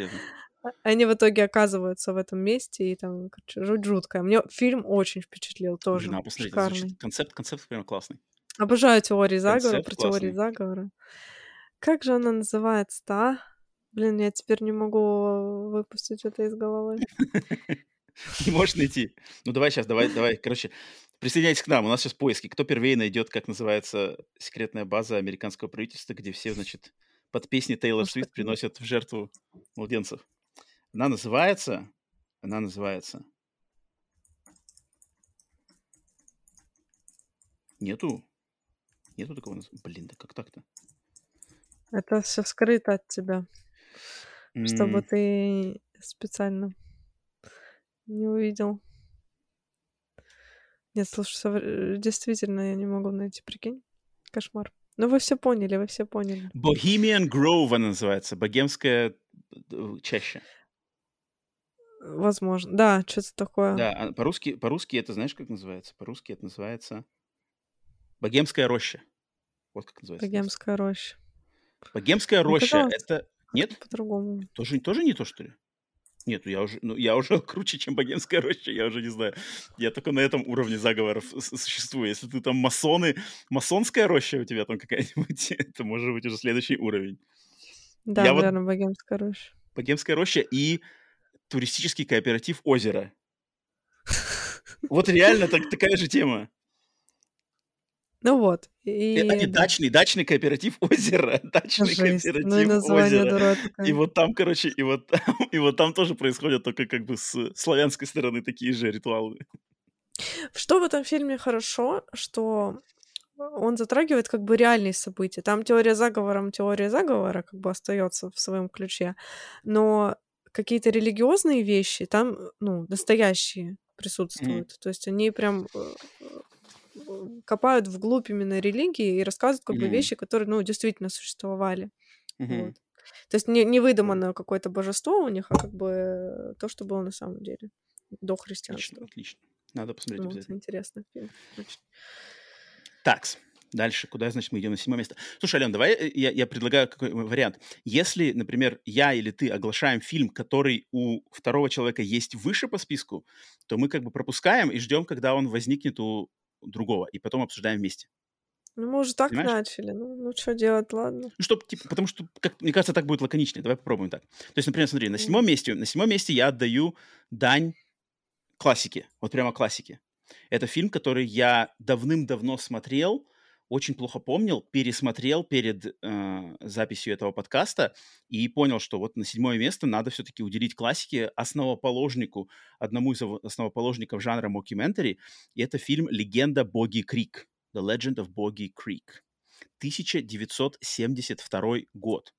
А- Они в итоге оказываются в этом месте, и там, короче, жуть жуткая. Мне фильм очень впечатлил Блин, тоже. это звучит, Шикарный. концепт, концепт прям классный. Обожаю теории заговора, Концепт про теории заговора. Как же она называется-то, а? Блин, я теперь не могу выпустить это из головы. (laughs) Не можешь найти. Ну давай сейчас, давай, давай, короче, присоединяйтесь к нам, у нас сейчас поиски. Кто первее найдет, как называется секретная база американского правительства, где все, значит, под песни Тейлор Свифт приносят в жертву младенцев. Она называется... Она называется... Нету? Нету такого названия? Блин, да как так-то? Это все скрыто от тебя, чтобы М, ты специально не увидел. Нет, слушай, совр- действительно, я не могу найти, прикинь. Кошмар. Ну, вы все поняли, вы все поняли. Bohemian Grove она называется. Богемская э, чаще. Возможно. Да, что-то такое. Да, а по-русски, по-русски это знаешь, как называется? По-русски это называется Богемская роща. Вот как называется. Богемская роща. Богемская Мне роща казалось, это... Нет? по-другому. Тоже, тоже не то, что ли? Нет, я уже, ну, я уже (laughs) круче, чем богемская роща, я уже не знаю. Я только на этом уровне заговоров существую. Если ты там масоны, масонская роща у тебя там какая-нибудь, (laughs) это может быть уже следующий уровень. Да, Я вот наверное, Богемская роща. богемская роща и туристический кооператив «Озеро». (laughs) Вот реально так, такая же тема. Ну вот. Э, А не И да, дачный, дачный кооператив «Озеро». (laughs) Дачный жесть. Ну и кооператив название «Озеро». И вот там, короче, и вот там, (laughs) и вот там тоже происходят только как бы с славянской стороны такие же ритуалы. Что в этом фильме хорошо, что он затрагивает как бы реальные события. Там теория заговором, теория заговора как бы остается в своем ключе, но какие-то религиозные вещи там, ну, настоящие присутствуют. То есть они прям э, э, копают вглубь именно религии и рассказывают как бы Мгм. вещи, которые, ну, действительно существовали. Мгм. Вот. То есть не, не выдуманное какое-то божество у них, а как бы то, что было на самом деле до Отлично, христианства. отлично. Надо посмотреть Вот, обязательно. фильм. очень. Такс. Дальше. Куда, значит, мы идем на седьмое место? Слушай, Ален, давай э, я, я предлагаю какой вариант. Если, например, я или ты оглашаем фильм, который у второго человека есть выше по списку, то мы как бы пропускаем и ждем, когда он возникнет у другого, и потом обсуждаем вместе. Ну, мы уже так Понимаешь? начали. Ну, ну что делать, ладно. Ну, чтобы, типа, потому что, как, мне кажется, так будет лаконичнее. Давай попробуем так. То есть, например, смотри, на седьмом месте, на седьмом месте я отдаю дань классике. Вот прямо классике. Это фильм, который я давным-давно смотрел, очень плохо помнил, пересмотрел перед э, записью этого подкаста и понял, что вот на седьмое место надо все-таки уделить классике, основоположнику, одному из ов- основоположников жанра мокюментари, и это фильм «Легенда Боги Крик», «The Legend of Boggy Creek», 1972 год.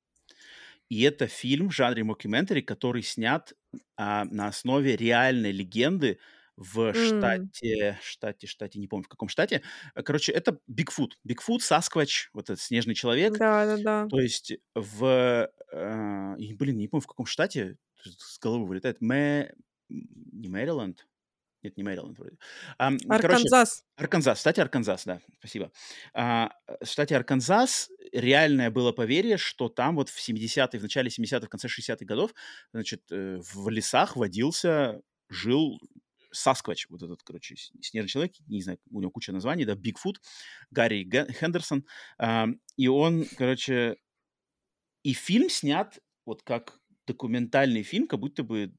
И это фильм в жанре мокюментари, который снят а, на основе реальной легенды в штате, штате, штате, не помню в каком штате. Короче, это Бигфут. Бигфут, Сасквач, вот этот снежный человек. Да, да, да. То есть в, э, блин, не помню в каком штате, с головы вылетает. Мэ, не Мэриленд? Нет, не Мэриленд вроде. Короче, Арканзас. Арканзас, в штате Арканзас, да, спасибо. А, в штате Арканзас реальное было поверье, что там вот в 70-е, в начале 70-х, в конце 60-х годов, значит, э, в лесах водился, жил Сасквач, вот этот, короче, снежный человек, не знаю, у него куча названий, да, Бигфут, Гарри Хендерсон, Ам, и он, короче, и фильм снят вот как документальный фильм, как будто бы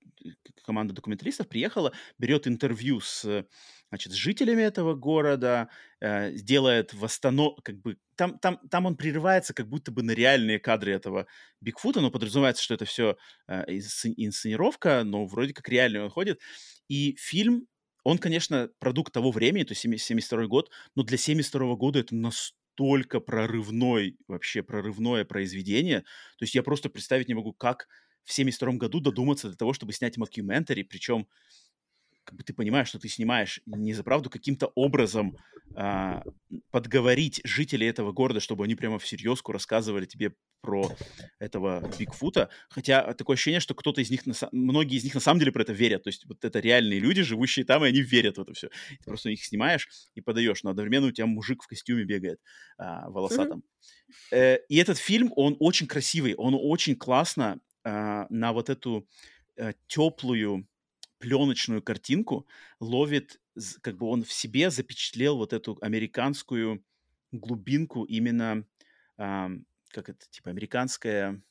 команда документалистов приехала, берет интервью с, э, значит, с жителями этого города, э, делает восстанов... как бы... Там, там, там он прерывается как будто бы на реальные кадры этого Бигфута, но подразумевается, что это все инсценировка, но вроде как реально он ходит. И фильм, он, конечно, продукт того времени, то есть 72 год, но для 72 года это настолько прорывной, вообще прорывное произведение. То есть я просто представить не могу, как в 72 году додуматься до того, чтобы снять мокюментари, причем как бы ты понимаешь, что ты снимаешь не за правду каким-то образом а, подговорить жителей этого города, чтобы они прямо всерьезку рассказывали тебе про этого Бигфута. Хотя такое ощущение, что кто-то из них, на многие из них на самом деле про это верят. То есть вот это реальные люди, живущие там, и они верят в это все. Ты просто их снимаешь и подаешь, но одновременно у тебя мужик в костюме бегает а, волосатом. Э, и этот фильм, он очень красивый, он очень классно а, на вот эту э, теплую пленочную картинку ловит, как бы он в себе запечатлел вот эту американскую глубинку именно, ам, как это, типа американская,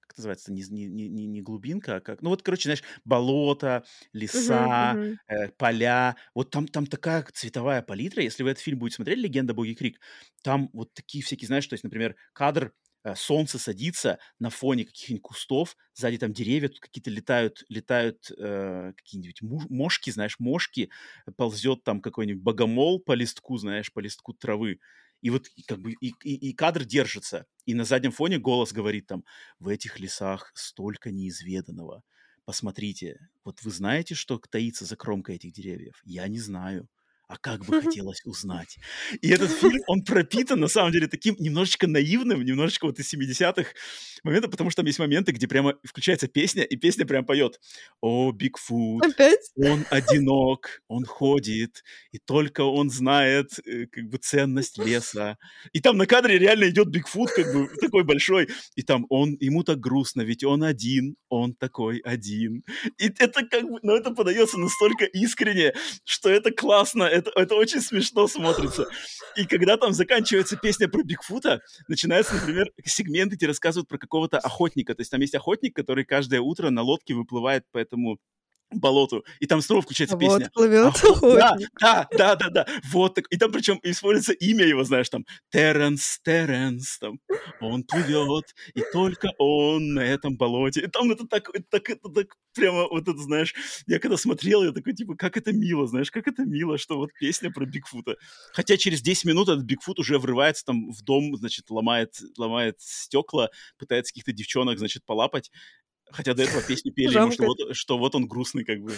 как называется, не, не, не, не- глубинка, а как, ну вот, короче, знаешь, болото, леса, мгм. э, поля, вот там, там такая цветовая палитра, если вы этот фильм будете смотреть, «Легенда Боги Крик», там вот такие всякие, знаешь, то есть, например, кадр э, солнце садится на фоне каких-нибудь кустов, сзади там деревья, тут какие-то летают, летают э, какие-нибудь мошки, знаешь, мошки, ползет там какой-нибудь богомол по листку, знаешь, по листку травы. И вот как бы и, и, и кадр держится, и на заднем фоне голос говорит там, в этих лесах столько неизведанного. Посмотрите, вот вы знаете, что таится за кромкой этих деревьев? Я не знаю а как бы (laughs) хотелось узнать. И этот фильм, он пропитан, на самом деле, таким немножечко наивным, немножечко вот из 70-х моментов, потому что там есть моменты, где прямо включается песня, и песня прям поет «О, Бигфут, он (laughs) одинок, он ходит, и только он знает э, как бы ценность леса». И там на кадре реально идет Бигфут, как бы такой большой, и там он, ему так грустно, ведь он один, он такой один. И это как бы, ну это подается настолько искренне, что это классно, это, это очень смешно смотрится. И когда там заканчивается песня про Бигфута, начинается, например, сегмент, где рассказывают про какого-то охотника. То есть там есть охотник, который каждое утро на лодке выплывает по этому болоту, и там снова включается а песня. Вот плывет а, да, да, да, да, да, вот так. И там причем используется имя его, знаешь, там Терренс, Терренс, там он плывет, и только он на этом болоте. И там это так, это так, это так прямо вот это, знаешь, я когда смотрел, я такой, типа, как это мило, знаешь, как это мило, что вот песня про Бигфута. Хотя через 10 минут этот Бигфут уже врывается там в дом, значит, ломает, ломает стекла, пытается каких-то девчонок, значит, полапать. Хотя до этого песни (laughs) пели ему, что вот, что вот он грустный как бы.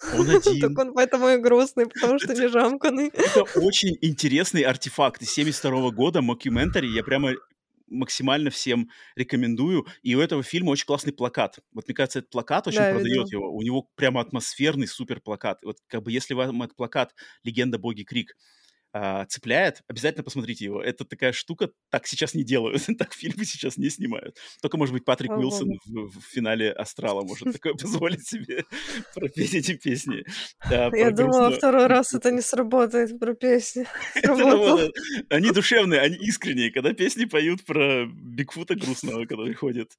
(laughs) Он один. Так он поэтому и грустный, потому что не жамканный. Это (laughs) очень интересный артефакт из 72 года, мокюментари. Я прямо максимально всем рекомендую. И у этого фильма очень классный плакат. Вот мне кажется, этот плакат очень да, продает его. У него прямо атмосферный супер плакат. Вот как бы если вам этот плакат «Легенда Боги Крик» а, цепляет, обязательно посмотрите его. Это такая штука, так сейчас не делают, (laughs) так фильмы сейчас не снимают. Только, может быть, Патрик oh, Уилсон в, в финале «Астрала» может (laughs) такое позволить себе (laughs) пропеть эти песни. Да, Я думала, второй раз это не сработает про песни. Они душевные, они искренние, когда песни поют про Бигфута грустного, который ходит.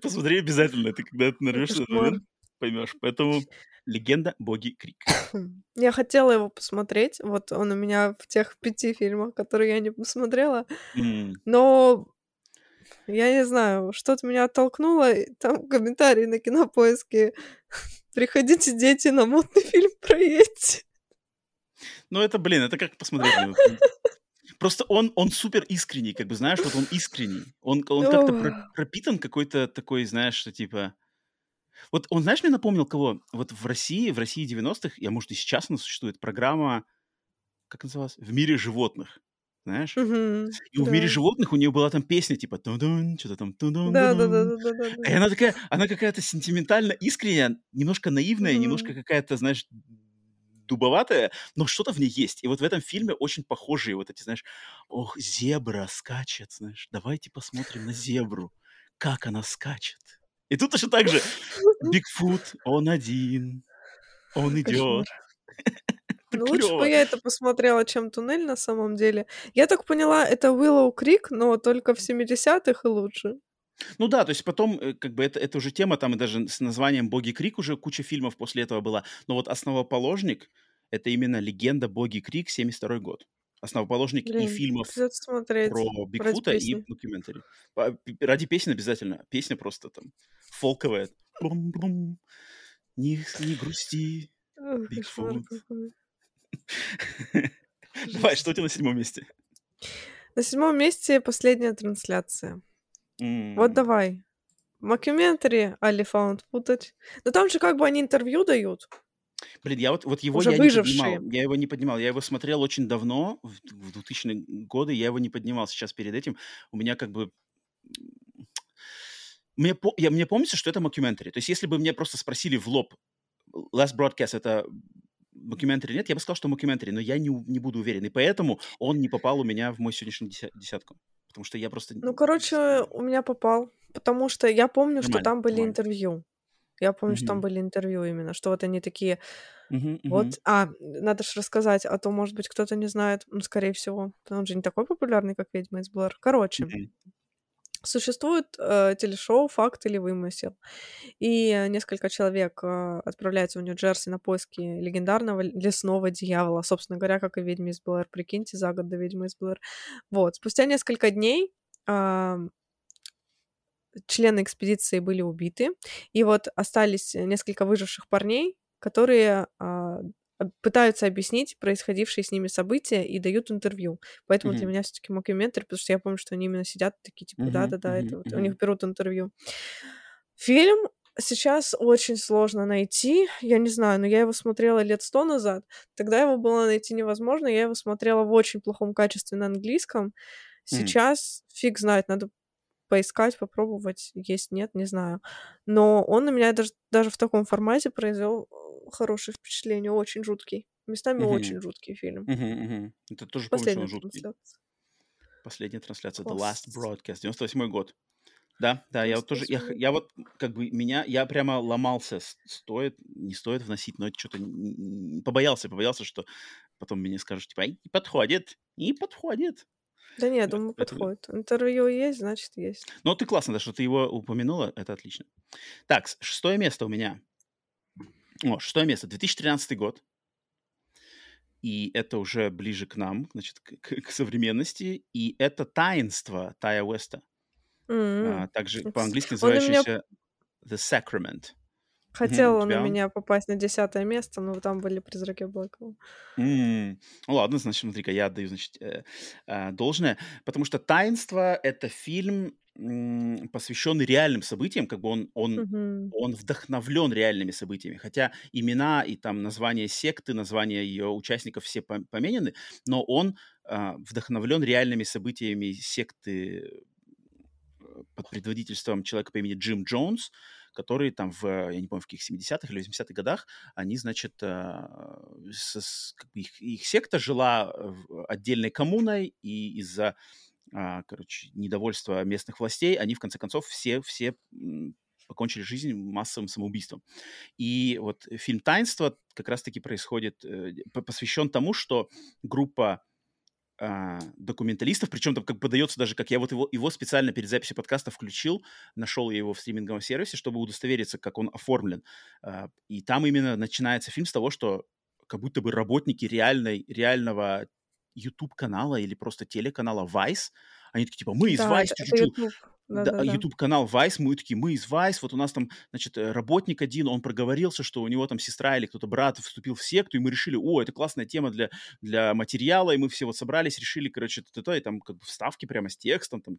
Посмотри обязательно, ты когда ты нарвешься, поймешь. Поэтому Легенда Боги Крик. (laughs) Я хотела его посмотреть. Вот он у меня в тех пяти фильмах, которые я не посмотрела. Mm. Но я не знаю, что-то меня оттолкнуло. Там комментарии на кинопоиске. (laughs) Приходите, дети, на модный фильм про Йети. Ну, это, блин, это как посмотреть. (laughs) Просто он, он супер искренний, как бы, знаешь, вот он искренний. Он, он как-то пропитан какой-то такой, знаешь, что типа вот он, знаешь, мне напомнил кого? Вот в России, в России 90-х, я, может, и сейчас она существует, программа, как называлась? «В мире животных». Знаешь? Угу, и да. в мире животных у нее была там песня типа тудун, что-то там тудун, да, да, да, да, да, да. И она такая, она какая-то сентиментально искренняя, немножко наивная, угу. немножко какая-то, знаешь, дубоватая, но что-то в ней есть. И вот в этом фильме очень похожие вот эти, знаешь, ох, зебра скачет, знаешь, давайте посмотрим на зебру, как она скачет. И тут точно так же (laughs) Бигфут, он один, он идет. (laughs) Ну, лучше бы я это посмотрела, чем «Туннель» на самом деле. Я так поняла, это Willow Creek, но только в 70-х и лучше. Ну да, то есть потом, э, как бы, это, это уже тема, там и даже с названием «Боги Крик» уже куча фильмов после этого была. Но вот основоположник — это именно «Легенда Боги Крик», 72 год основоположник Блин, и фильмов про Бигфута и документари. Ради песен обязательно. Песня просто там фолковая. Бум-бум. Не, не грусти, Бигфут. (laughs) Давай, что у тебя на седьмом месте? На седьмом месте последняя трансляция. Мм. Вот давай. Мокюментари, али found footage. Но там же как бы они интервью дают. Блин, я вот, вот его Уже я выжившие. не поднимал. Я его не поднимал. Я его смотрел очень давно, в, в 2000-е годы. Я его не поднимал сейчас перед этим. У меня как бы... Мне, я, мне помнится, что это мокюментари. То есть если бы мне просто спросили в лоб, Last Broadcast это мокюментари нет, я бы сказал, что мокюментари, но я не, не буду уверен. И поэтому он не попал у меня в мой сегодняшний десятку. Потому что я просто... Ну, короче, у меня попал. Потому что я помню, нормально, что там были нормально. интервью. Я помню, что там были интервью именно, что вот они такие, Мгм, вот, а, надо же рассказать, а то, может быть, кто-то не знает, ну, скорее всего, он же не такой популярный, как «Ведьма из Блэр». Короче, Мгм. существует э, телешоу «Факт или вымысел», и несколько человек э, отправляются в Нью-Джерси на поиски легендарного лесного дьявола, собственно говоря, как и «Ведьма из Блэр». Прикиньте, за год до «Ведьмы из Блэр». Вот, спустя несколько дней члены экспедиции были убиты, и вот остались несколько выживших парней, которые а, пытаются объяснить происходившие с ними события и дают интервью. Поэтому для Мгм. меня все-таки мокюментари, потому что я помню, что они именно сидят такие, типа, Мгм, да-да-да, это мгм, вот у мгм. них берут интервью. Фильм сейчас очень сложно найти. Я не знаю, но я его смотрела лет сто назад. Тогда его было найти невозможно. Я его смотрела в очень плохом качестве на английском. Сейчас фиг знает, надо поискать, попробовать, есть, нет, не знаю. Но он на меня даже, даже в таком формате произвел э, хорошее впечатление, очень жуткий. Местами Мгм. очень жуткий фильм. Мгм, мгм. Это тоже Последняя жуткий. трансляция. Последняя трансляция The Last. Broadcast, 98 год. Да, да, я вот тоже, я, х- 98 я вот как бы меня, я прямо ломался, стоит, не стоит вносить, но это что-то побоялся, побоялся, что потом мне скажут, типа, «Ай, не подходит, не подходит. Да нет, думаю, поэтому- подходит. Интервью есть, значит, есть. Ну, ты классно, да, что ты его упомянула, это отлично. Так, шестое место у меня. О, шестое место, 2013 год. И это уже ближе к нам, значит, к, к- к современности. И это «Таинство» Тая Уэста. М. А, также по-английски Он на меня The Sacrament. Хотел он у меня попасть на десятое место, но там были призраки Блэквелла. Ну ладно, значит, смотри-ка, я отдаю, значит, э, э, должное, потому что «Таинство» — это фильм, посвященный реальным событиям, как бы он, он, Мгм. он вдохновлен реальными событиями, хотя имена и там названия секты, названия ее участников все пом- поменены, но он а, вдохновлен реальными событиями секты э, под предводительством человека по имени Джим Джонс, который там в, я не помню, в каких 70-х или 80-х годах, они, значит, а, с- с- как бы их, их секта жила отдельной коммуной, и из-за, а, короче, недовольства местных властей они, в конце концов, все, все покончили жизнь массовым самоубийством. И вот фильм «Таинство» как раз-таки происходит, э, по- посвящен тому, что группа а, документалистов, причем там как подается даже, как я вот его, его специально перед записью подкаста включил, нашел я его в стриминговом сервисе, чтобы удостовериться, как он оформлен. А, и там именно начинается фильм с того, что как будто бы работники реальной, реального YouTube-канала или просто телеканала Vice, они такие, типа, мы из Да, Vice, это, YouTube. да, Да-да-да. YouTube-канал Vice, мы такие, мы из Vice, вот у нас там, значит, э, работник один, он проговорился, что у него там сестра или кто-то брат вступил в секту, и мы решили, о, это классная тема для, для материала, и мы все вот собрались, решили, короче, т-т-т, и там как бы вставки прямо с текстом, там,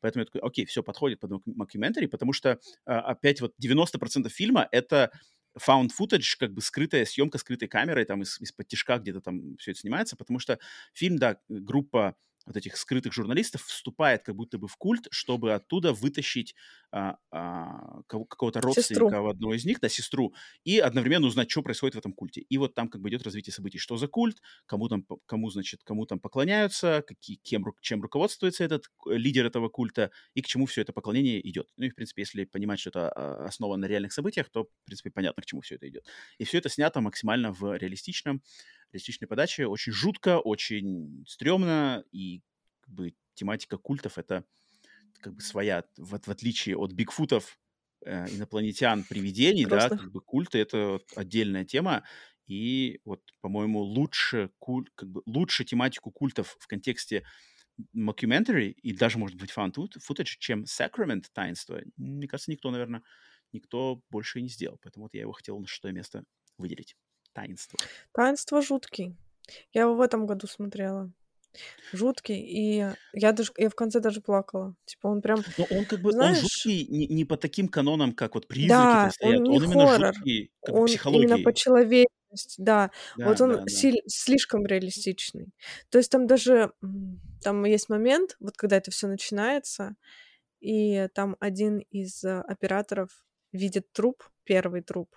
поэтому я такой, окей, все подходит под мокюментари, потому что а, опять вот 90% фильма — это found footage, как бы скрытая съемка скрытой камерой, там из, из-под тишка где-то там все это снимается, потому что фильм, да, группа вот этих скрытых журналистов вступает как будто бы в культ, чтобы оттуда вытащить а, а, кого- какого-то Сестру. родственника у одного из них, да, сестру, и одновременно узнать, что происходит в этом культе. И вот там как бы идет развитие событий, что за культ, кому там, кому, значит, кому там поклоняются, какие, кем, чем руководствуется этот э, лидер этого культа, и к чему все это поклонение идет. Ну и, в принципе, если понимать, что это а, основано на реальных событиях, то, в принципе, понятно, к чему все это идет. И все это снято максимально в реалистичном, реалистичной подаче, очень жутко, очень стрёмно, и как бы тематика культов — это как бы своя, в, в отличие от бигфутов, э, инопланетян, привидений, да, как бы культы — это отдельная тема, и вот, по-моему, лучше, куль, как бы, лучше тематику культов в контексте mockumentary и даже, может быть, foot- footage, чем Sacrament таинство, мне кажется, никто, наверное, никто больше и не сделал. Поэтому вот я его хотел на шестое место выделить. Таинство. Таинство жуткий. Я его в этом году смотрела. Жуткий, и я даже я в конце даже плакала. Типа он прям, Но он как бы, он знаешь, жуткий не, не по таким канонам, как вот призраки да, стоят, он он не именно хоррор, жуткий, как он именно по человечности, да. Вот Да, он да, да. силь- слишком реалистичный. То есть там даже там есть момент, вот когда это все начинается, и там один из э, операторов видит труп, первый труп,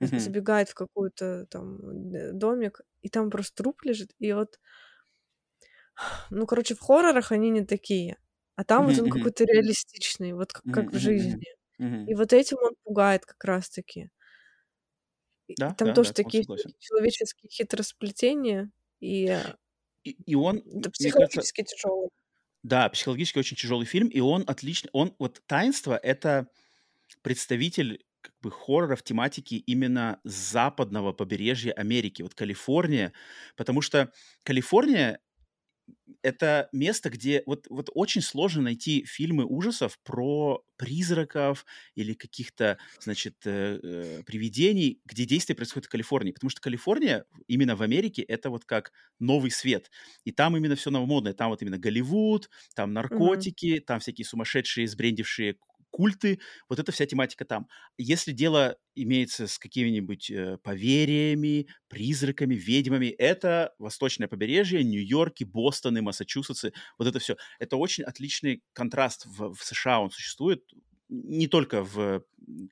Мгм. забегает в какой-то там д- домик, и там просто труп лежит, и вот, (sighs) ну, короче, в хоррорах они не такие, а там вот Мгм, он какой-то реалистичный, вот как, как в жизни. И мгм. вот этим он пугает как раз-таки. И, и Да, там да, тоже да, такие человеческие хитросплетения, и э, И, и он, это мне кажется, психологически тяжелый. да, психологически очень тяжелый фильм, и он отлично, он вот «Таинство» — это представитель как бы хорроров тематики именно западного побережья Америки, вот Калифорния, потому что Калифорния это место, где вот, вот очень сложно найти фильмы ужасов про призраков или каких-то, значит, э, э, привидений, где действие происходит в Калифорнии. Потому что Калифорния именно в Америке это вот как новый свет. И там именно все новомодное. Там вот именно Голливуд, там наркотики, mm-hmm. там всякие сумасшедшие, сбрендившие культы, вот эта вся тематика там. Если дело имеется с какими-нибудь э, поверьями, призраками, ведьмами, это восточное побережье, Нью-Йорк, Бостон и Массачусетсы, вот это все. Это очень отличный контраст в, в США, он существует не только в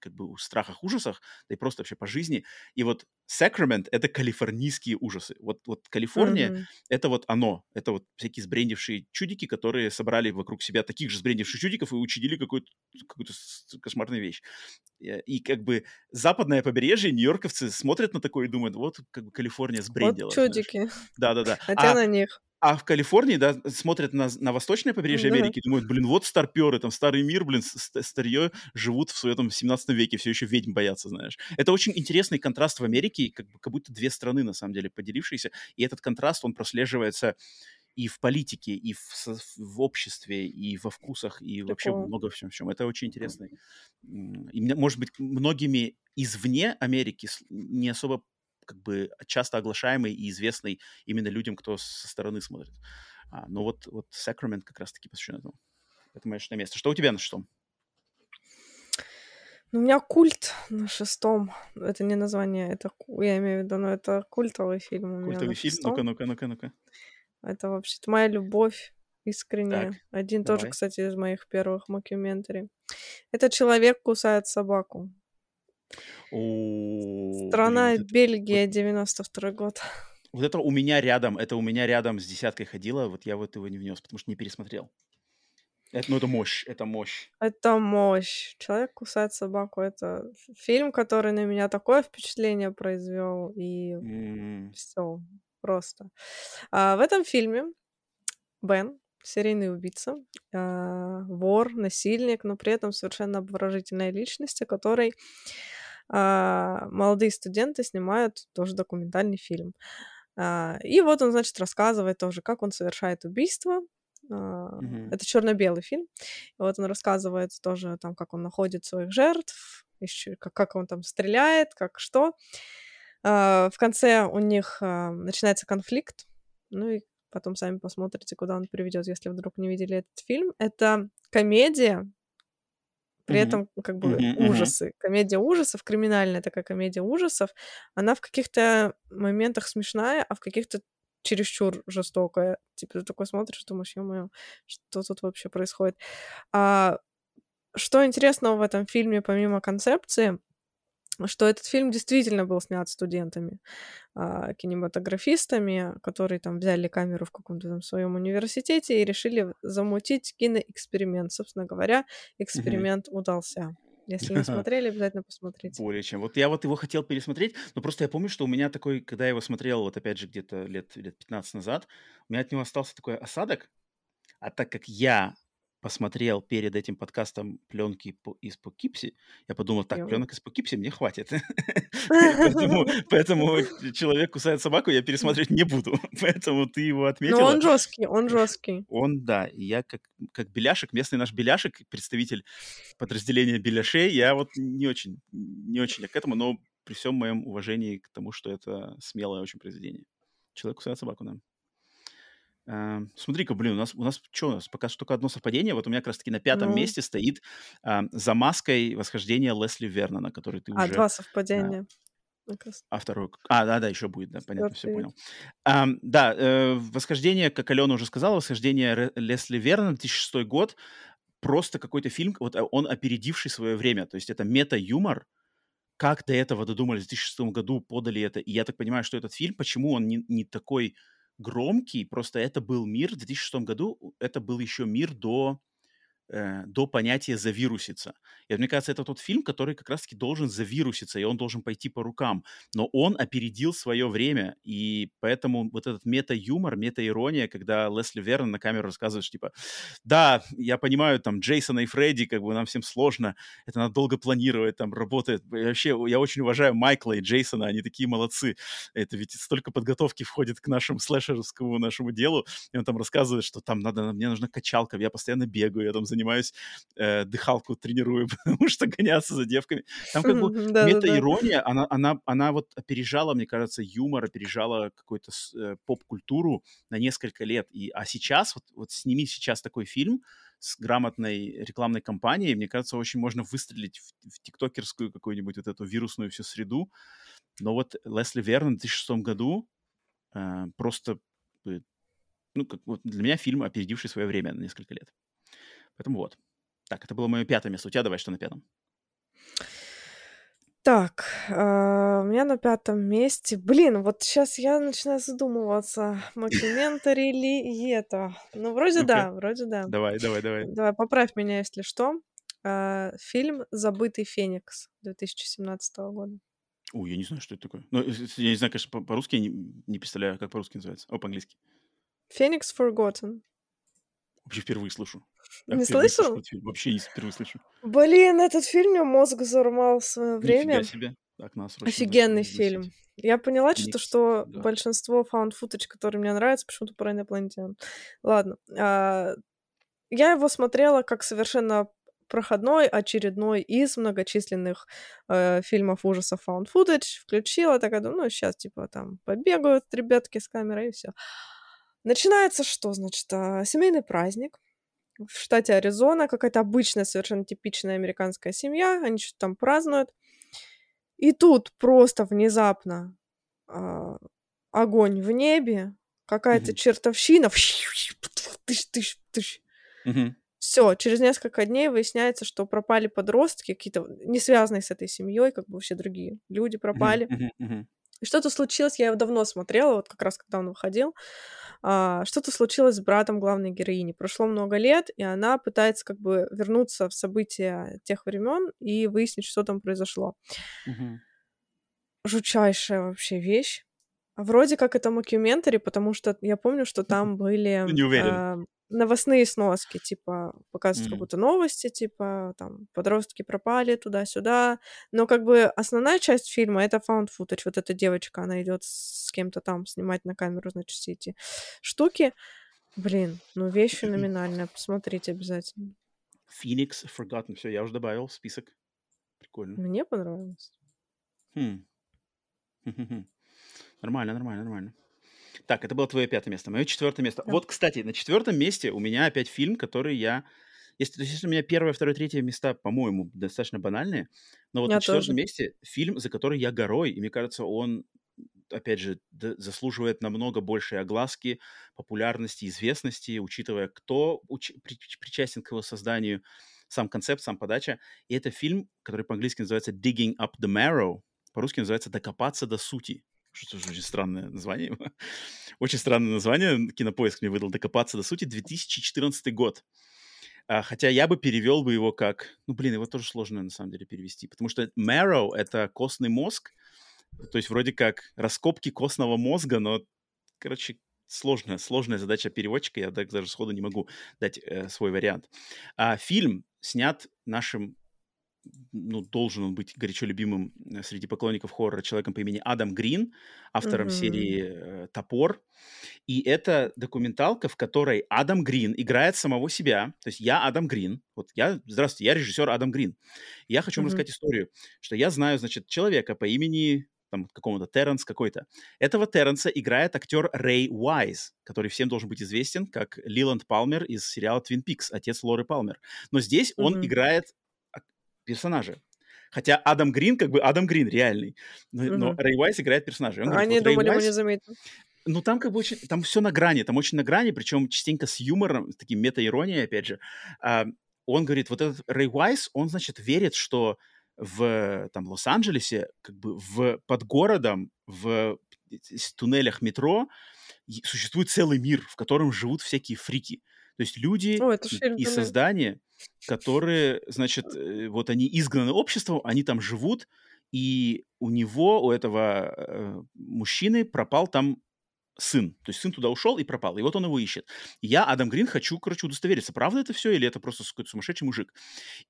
как бы страхах, ужасах, да и просто вообще по жизни. И вот Сакрамент — это калифорнийские ужасы. Вот, вот Калифорния mm-hmm. — это вот оно. Это вот всякие сбрендившие чудики, которые собрали вокруг себя таких же сбрендивших чудиков и учудили какую-то, какую-то кошмарную вещь. Э, и как бы западное побережье, нью-йорковцы смотрят на такое и думают, вот как бы Калифорния сбрендила. Вот чудики. Да-да-да. (laughs) Хотя а, на них. А в Калифорнии, да, смотрят на, на восточное побережье да. Америки, думают, блин, вот старперы, там старый мир, блин, старье живут в своем 17 веке, все еще ведьм боятся, знаешь. Это очень интересный контраст в Америке, как, как будто две страны, на самом деле, поделившиеся, и этот контраст, он прослеживается и в политике, и в, в обществе, и во вкусах, и Прикол. вообще много в чем, в чем. Это очень интересно. И, может быть, многими извне Америки не особо как бы часто оглашаемый и известный именно людям, кто со стороны смотрит. А, но вот, вот Sacrament как раз-таки посвящен этому. Это мое шестое место. Что у тебя на шестом? Ну, у меня культ на шестом. Это не название, это я имею в виду, но это культовый фильм. У культовый фильм? Ну-ка, ну-ка, ну-ка, ну-ка. Это вообще-то моя любовь искренняя. Так, Один давай. тоже, кстати, из моих первых мокюментари. Это «Человек кусает собаку». О, Страна блин, Бельгия, 92 год. (laughs) Вот это у меня рядом, это у меня рядом с десяткой ходило, вот я вот его не внес, потому что не пересмотрел. Это, ну, это мощь, это мощь. Это мощь. Человек кусает собаку. Это фильм, который на меня такое впечатление произвел. И мм. все, просто. А, в этом фильме Бен, серийный убийца, а, вор, насильник, но при этом совершенно обворожительная личность, о которой а, молодые студенты снимают тоже документальный фильм. А, и вот он, значит, рассказывает тоже, как он совершает убийство. Mm-hmm. Это черно-белый фильм. И вот он рассказывает тоже там, как он находит своих жертв, еще как, как он там стреляет, как что. В конце у них начинается конфликт. Ну и потом сами посмотрите, куда он приведет, если вдруг не видели этот фильм. Это комедия при mm-hmm. этом как бы mm-hmm. ужасы. Комедия ужасов, криминальная такая комедия ужасов, она в каких-то моментах смешная, а в каких-то чересчур жестокая. Типа ты такой смотришь, думаешь, ё-моё, что тут вообще происходит? А, что интересного в этом фильме, помимо концепции, что этот фильм действительно был снят студентами, а, кинематографистами, которые там взяли камеру в каком-то там своем университете и решили замутить киноэксперимент. Собственно говоря, эксперимент mm-hmm. удался. Если не (laughs) смотрели, обязательно посмотрите. Более чем. Вот я вот его хотел пересмотреть, но просто я помню, что у меня такой, когда я его смотрел, вот опять же где-то лет, лет 15 назад, у меня от него остался такой осадок, а так как я посмотрел перед этим подкастом пленки по, из Покипси, я подумал, так, пленок из Покипси мне хватит. (laughs) (laughs) Поэтому человек кусает собаку, я пересмотреть не буду. (laughs) Поэтому ты его отметил. Но он жесткий, он жесткий. Он, да. Я как, как беляшек, местный наш беляшек, представитель подразделения беляшей, я вот не очень, не очень к этому, но при всем моем уважении к тому, что это смелое очень произведение. Человек кусает собаку, да. Uh, смотри-ка, блин, у нас, у нас что у нас? Пока что только одно совпадение. Вот у меня как раз-таки на пятом ну. месте стоит uh, за маской восхождения Лесли Вернона, который ты а, уже... А, два совпадения. Uh, а второй... А, да-да, еще будет, да, понятно, все понял. Um, да, э, восхождение, как Алена уже сказала, восхождение Лесли Вернона, 2006 год, просто какой-то фильм, вот а, он опередивший свое время. То есть это мета-юмор, как до этого додумались в 2006 году, подали это. И я так понимаю, что этот фильм, почему он не, не такой громкий, просто это был мир в 2006 году, это был еще мир до э, до понятия «завируситься». И мне кажется, это тот фильм, который как раз-таки должен завируситься, и он должен пойти по рукам. Но он опередил свое время, и поэтому вот этот мета-юмор, мета-ирония, когда Лесли Верн на камеру рассказывает, что, типа, да, я понимаю, там, Джейсона и Фредди, как бы нам всем сложно, это надо долго планировать, там, работает. И вообще, я очень уважаю Майкла и Джейсона, они такие молодцы. Это ведь столько подготовки входит к нашему слэшерскому нашему делу, и он там рассказывает, что там надо, мне нужна качалка, я постоянно бегаю, я там занимаюсь, э, дыхалку тренирую, (laughs) потому что гоняться за девками. Там как бы мета-ирония, она, она, она вот опережала, мне кажется, юмор, опережала какую-то э, поп-культуру на несколько лет. И, а сейчас, вот, вот сними сейчас такой фильм, с грамотной рекламной кампанией, мне кажется, очень можно выстрелить в, в тиктокерскую какую-нибудь вот эту вирусную всю среду. Но вот Лесли Верн в 2006 году э, просто, ну, как, вот для меня фильм, опередивший свое время на несколько лет. Поэтому вот. Так, это было мое пятое место. У тебя давай что на пятом? Так, а, у меня на пятом месте. Блин, вот сейчас я начинаю задумываться, мокюментари ли это. Ну, вроде Ну-ка. да, вроде да. Давай, давай, давай. Давай, поправь меня, если что. А, Фильм «Забытый Феникс» 2017 года. Ой, я не знаю, что это такое. Ну, э, я не знаю, конечно, по- по-русски я не, не представляю, как по-русски называется. О, по-английски. «Феникс Forgotten». Вообще впервые слышу. Я Не слышу слышал? фильм. Вообще не впервые слышу. Блин, этот фильм мне мозг взорвал в свое Нифига время. себе. Так, срочно Офигенный фильм. Я поняла, что, Феникс что Forgotten. большинство found footage, который мне нравится, почему-то про инопланетян. Ладно. а, Я его смотрела как совершенно проходной, очередной из многочисленных э, фильмов ужасов found footage. Включила, такая, думаю, ну, сейчас, типа, там, побегают ребятки с камерой, и все. Начинается что, значит, а, семейный праздник в штате Аризона, какая-то обычная, совершенно типичная американская семья, они что-то там празднуют. И тут просто внезапно а, огонь в небе, какая-то Мгм. чертовщина. (laughs) Все, через несколько дней выясняется, что пропали подростки, какие-то не связанные с этой семьей, как бы все другие люди пропали. Мгм. Мгм. Что-то случилось, я его давно смотрела, вот как раз когда он выходил. а, что-то случилось с братом главной героини. Прошло много лет, и она пытается как бы вернуться в события тех времен и выяснить, что там произошло. Мгм. Жутчайшая вообще вещь. Вроде как это мокюментари, потому что я помню, что там были Ну, не уверен. а, новостные сноски, типа показывают Мгм. какие-то новости, типа там подростки пропали туда-сюда. Но как бы основная часть фильма это found footage. Вот эта девочка, она идет с кем-то там снимать на камеру, значит, все эти штуки. Блин, ну вещь феноменальная, посмотрите обязательно. Phoenix Forgotten. Все, я уже добавил в список. Прикольно. Мне понравилось. Хм. Нормально, нормально, нормально. Так, это было твое пятое место. Мое четвертое место. Да. Вот, кстати, на четвертом месте у меня опять фильм, который я... Если, то есть, если у меня первое, второе, третье места, по-моему, достаточно банальные, но вот Я на четвертом тоже. месте фильм, за который я горой, и мне кажется, он, опять же, заслуживает намного большей огласки, популярности, известности, учитывая, кто уч- при- причастен к его созданию, сам концепт, сам подача. И это фильм, который по-английски называется «Digging up the marrow», по-русски называется «Докопаться до сути». Что тоже очень странное название. (laughs) Очень странное название. Кинопоиск мне выдал «Докопаться до сути». 2014 год. А, хотя я бы перевел бы его как... Ну, блин, его тоже сложно на самом деле перевести. Потому что marrow — это костный мозг. То есть вроде как раскопки костного мозга, но, короче, сложная, сложная задача переводчика. Я даже сходу не могу дать э, свой вариант. А фильм снят нашим ну, должен он быть горячо любимым э, среди поклонников хоррора человеком по имени Адам Грин, автором Мгм. серии э, «Топор». И это документалка, в которой Адам Грин играет самого себя. То есть я Адам Грин. Вот я, здравствуйте, я режиссер Адам Грин. Я хочу вам Мгм. рассказать историю, что я знаю, значит, человека по имени там какого-то Терренс какой-то. Этого Терренса играет актер Рэй Уайз, который всем должен быть известен как Лиланд Палмер из сериала «Твин Пикс», отец Лоры Палмер. Но здесь он Мгм. играет персонажа. Хотя Адам Грин, как бы Адам Грин реальный, но, но Мгм. Рэй Уайз играет персонажа. Он говорит, Они вот Рэй думали, мы не заметим. ну, там как бы очень, там все на грани, там очень на грани, причем частенько с юмором, с таким мета-иронией, опять же. А, он говорит, вот этот Рэй Уайс, он, значит, верит, что в там, Лос-Анджелесе, как бы в, под городом, в туннелях метро существует целый мир, в котором живут всякие фрики. То есть люди О, и, создания, которые, значит, э, вот они изгнаны обществом, они там живут, и у него, у этого э, мужчины пропал там сын. То есть сын туда ушел и пропал. И вот он его ищет. Я, Адам Грин, хочу, короче, удостовериться, правда это все или это просто какой-то сумасшедший мужик.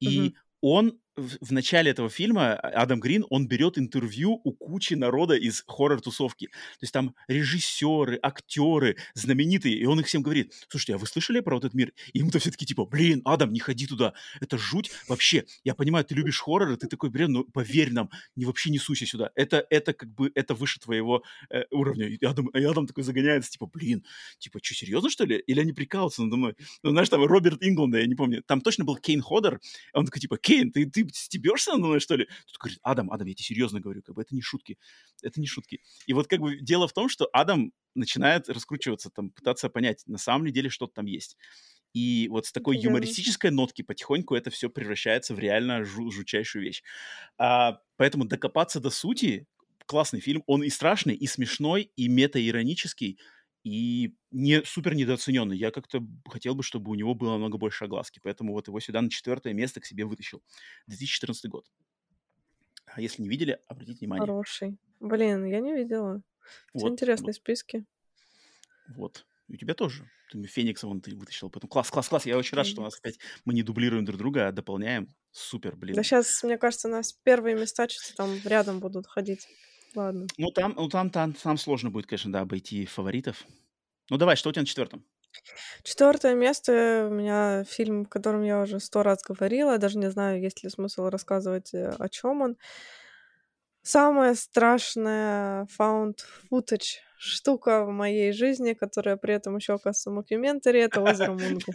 И Мгм. он в, в начале этого фильма, а- Адам Грин, он берет интервью у кучи народа из хоррор-тусовки. То есть там режиссеры, актеры, знаменитые, и он их всем говорит, слушайте, а вы слышали про вот этот мир? И ему-то все таки типа, блин, Адам, не ходи туда, это жуть. Вообще, я понимаю, ты любишь хорроры, ты такой, блин, ну поверь нам, не вообще не суйся сюда. Это, это как бы, это выше твоего э, уровня. И Адам, и Адам такой загоняется, типа, блин, типа, что, серьезно, что ли? Или они прикалываются надо мной? Ну, знаешь, там Роберт Ингланд, я не помню, там точно был Кейн Ходер, он такой, типа, Кейн, ты, ты стебешься надо мной, что ли? Тут говорит, Адам, Адам, я тебе серьезно говорю, как бы это не шутки, это не шутки. И вот как бы дело в том, что Адам начинает раскручиваться, там, пытаться понять, на самом ли деле что-то там есть. И вот с такой юмористической нотки потихоньку это все превращается в реально жу- жутчайшую вещь. А, поэтому докопаться до сути, классный фильм, он и страшный, и смешной, и метаиронический, и не супер недооцененный. Я как-то хотел бы, чтобы у него было намного больше огласки, поэтому вот его сюда на четвертое место к себе вытащил. 2014 год. А если не видели, обратите внимание. Хороший. Блин, я не видела. Все Вот, интересные вот, списки. вот. И у тебя тоже. Ты Феникса вон ты вытащил. Поэтому класс, класс, класс. Я очень рад, что у нас опять мы не дублируем друг друга, а дополняем. Супер, Да блин. сейчас, мне кажется, у нас первые места что-то там рядом будут ходить. Ладно. Ну там, ну там, там, там сложно будет, конечно, да, обойти фаворитов. Ну давай, что у тебя на четвертом? Четвертое место у меня фильм, о котором я уже сто раз говорила. Я даже не знаю, есть ли смысл рассказывать, э, о чем он. Самая страшная found footage штука в моей жизни, которая при этом еще оказывается мокюментари, это озеро Мунго.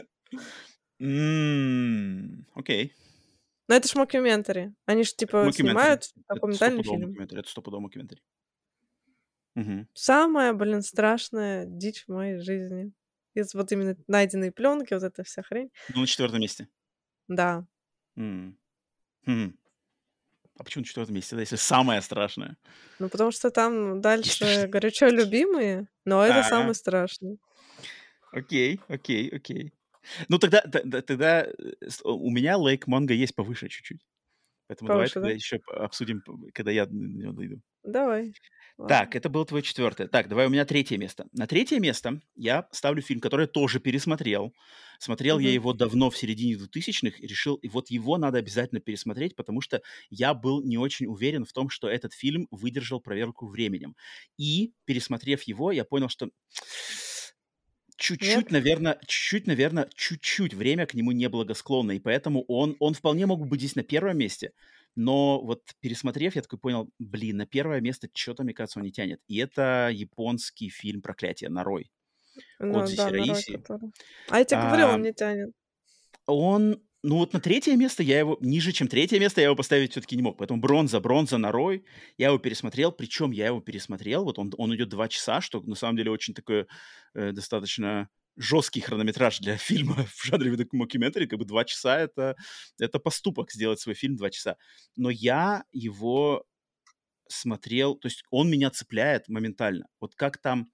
(laughs) Окей. Но это ж мокюментари. Они же типа снимают документальный фильм. Это стопудово мокюментари. Мгм. Самая, блин, страшная дичь в моей жизни. Из вот именно найденной пленки, вот эта вся хрень. Ну, на четвертом месте. Да. М. Хм. А почему на четвертом месте, да, если самое страшное? Ну, потому что там дальше (laughs) горячо любимые, но это самый страшный. окей, окей, окей. Ну, тогда, тогда э, у меня Лейк Монго есть повыше чуть-чуть. Поэтому давай Повыше, тогда да? еще обсудим, когда я до него дойду. Давай. Так, Ладно. это было твое четвертое. Так, давай у меня третье место. На третье место я ставлю фильм, который я тоже пересмотрел. Смотрел я Мгм. его давно, в середине 2000-х, и решил, и вот его надо обязательно пересмотреть, потому что я был не очень уверен в том, что этот фильм выдержал проверку временем. И, пересмотрев его, я понял, что чуть-чуть, Нет? наверное, чуть-чуть, наверное, чуть-чуть время к нему неблагосклонно, и поэтому он, он вполне мог бы быть здесь на первом месте, но вот пересмотрев, я такой понял, блин, на первое место что-то, мне кажется, он не тянет. И это японский фильм «Проклятие. Нарой». Ну, Кодзи да, нарой, который. А я тебе А, он не тянет. он, ну вот на третье место я его, ниже, чем третье место я его поставить все-таки не мог. Поэтому бронза, бронза, «Норой». Я его пересмотрел, причем я его пересмотрел, вот он, он идет два часа, что на самом деле очень такое э, достаточно жесткий хронометраж для (laughs) фильма в жанре мокюментари, как бы два часа это, это поступок сделать свой фильм два часа. Но я его смотрел, то есть он меня цепляет моментально. Вот как там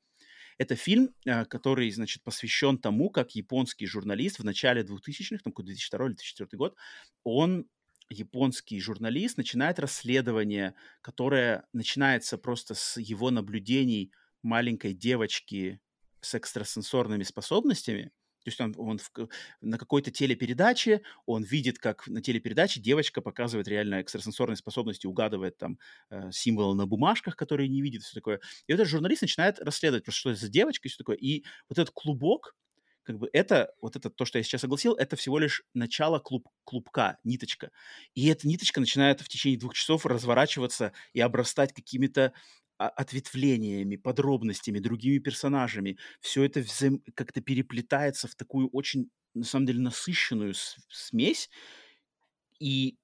это фильм, э, который, значит, посвящен тому, как японский журналист в начале 2000-х, там, какой 2002 или 2004 год, он, японский журналист, начинает расследование, которое начинается просто с его наблюдений маленькой девочки с экстрасенсорными способностями. То есть он, он в на какой-то телепередаче, он видит, как на телепередаче девочка показывает реально экстрасенсорные способности, угадывает там э, символы на бумажках, которые не видит, все такое. И этот журналист начинает расследовать, просто что это за девочка и все такое. И вот этот клубок, как бы это, вот это то, что я сейчас огласил, это всего лишь начало клуб, клубка, ниточка. И эта ниточка начинает в течение двух часов разворачиваться и обрастать какими-то ответвлениями, подробностями, другими персонажами. Все это взаим- как-то переплетается в такую очень, на самом деле, насыщенную смесь. И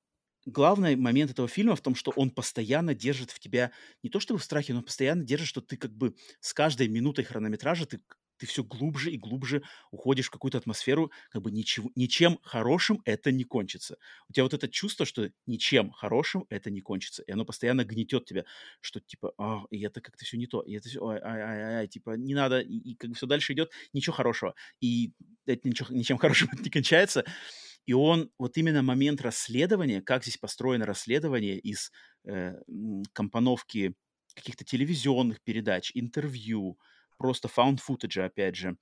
главный момент этого фильма в том, что он постоянно держит в тебя не то чтобы в страхе, но постоянно держит, что ты как бы с каждой минутой хронометража ты, ты все глубже и глубже уходишь в какую-то атмосферу, как бы ничего, ничем хорошим это не кончится. У тебя вот это чувство, что ничем хорошим это не кончится, и оно постоянно гнетет тебя, что типа, а, и это как-то все не то, и это все, ай, ай, ай, ай, типа, не надо, и, и как бы все дальше идет, ничего хорошего. И это ничего, ничем (laughs) хорошим не кончается. И он, вот именно момент расследования, как здесь построено расследование из э, компоновки каких-то телевизионных передач, интервью, просто found footage, опять же,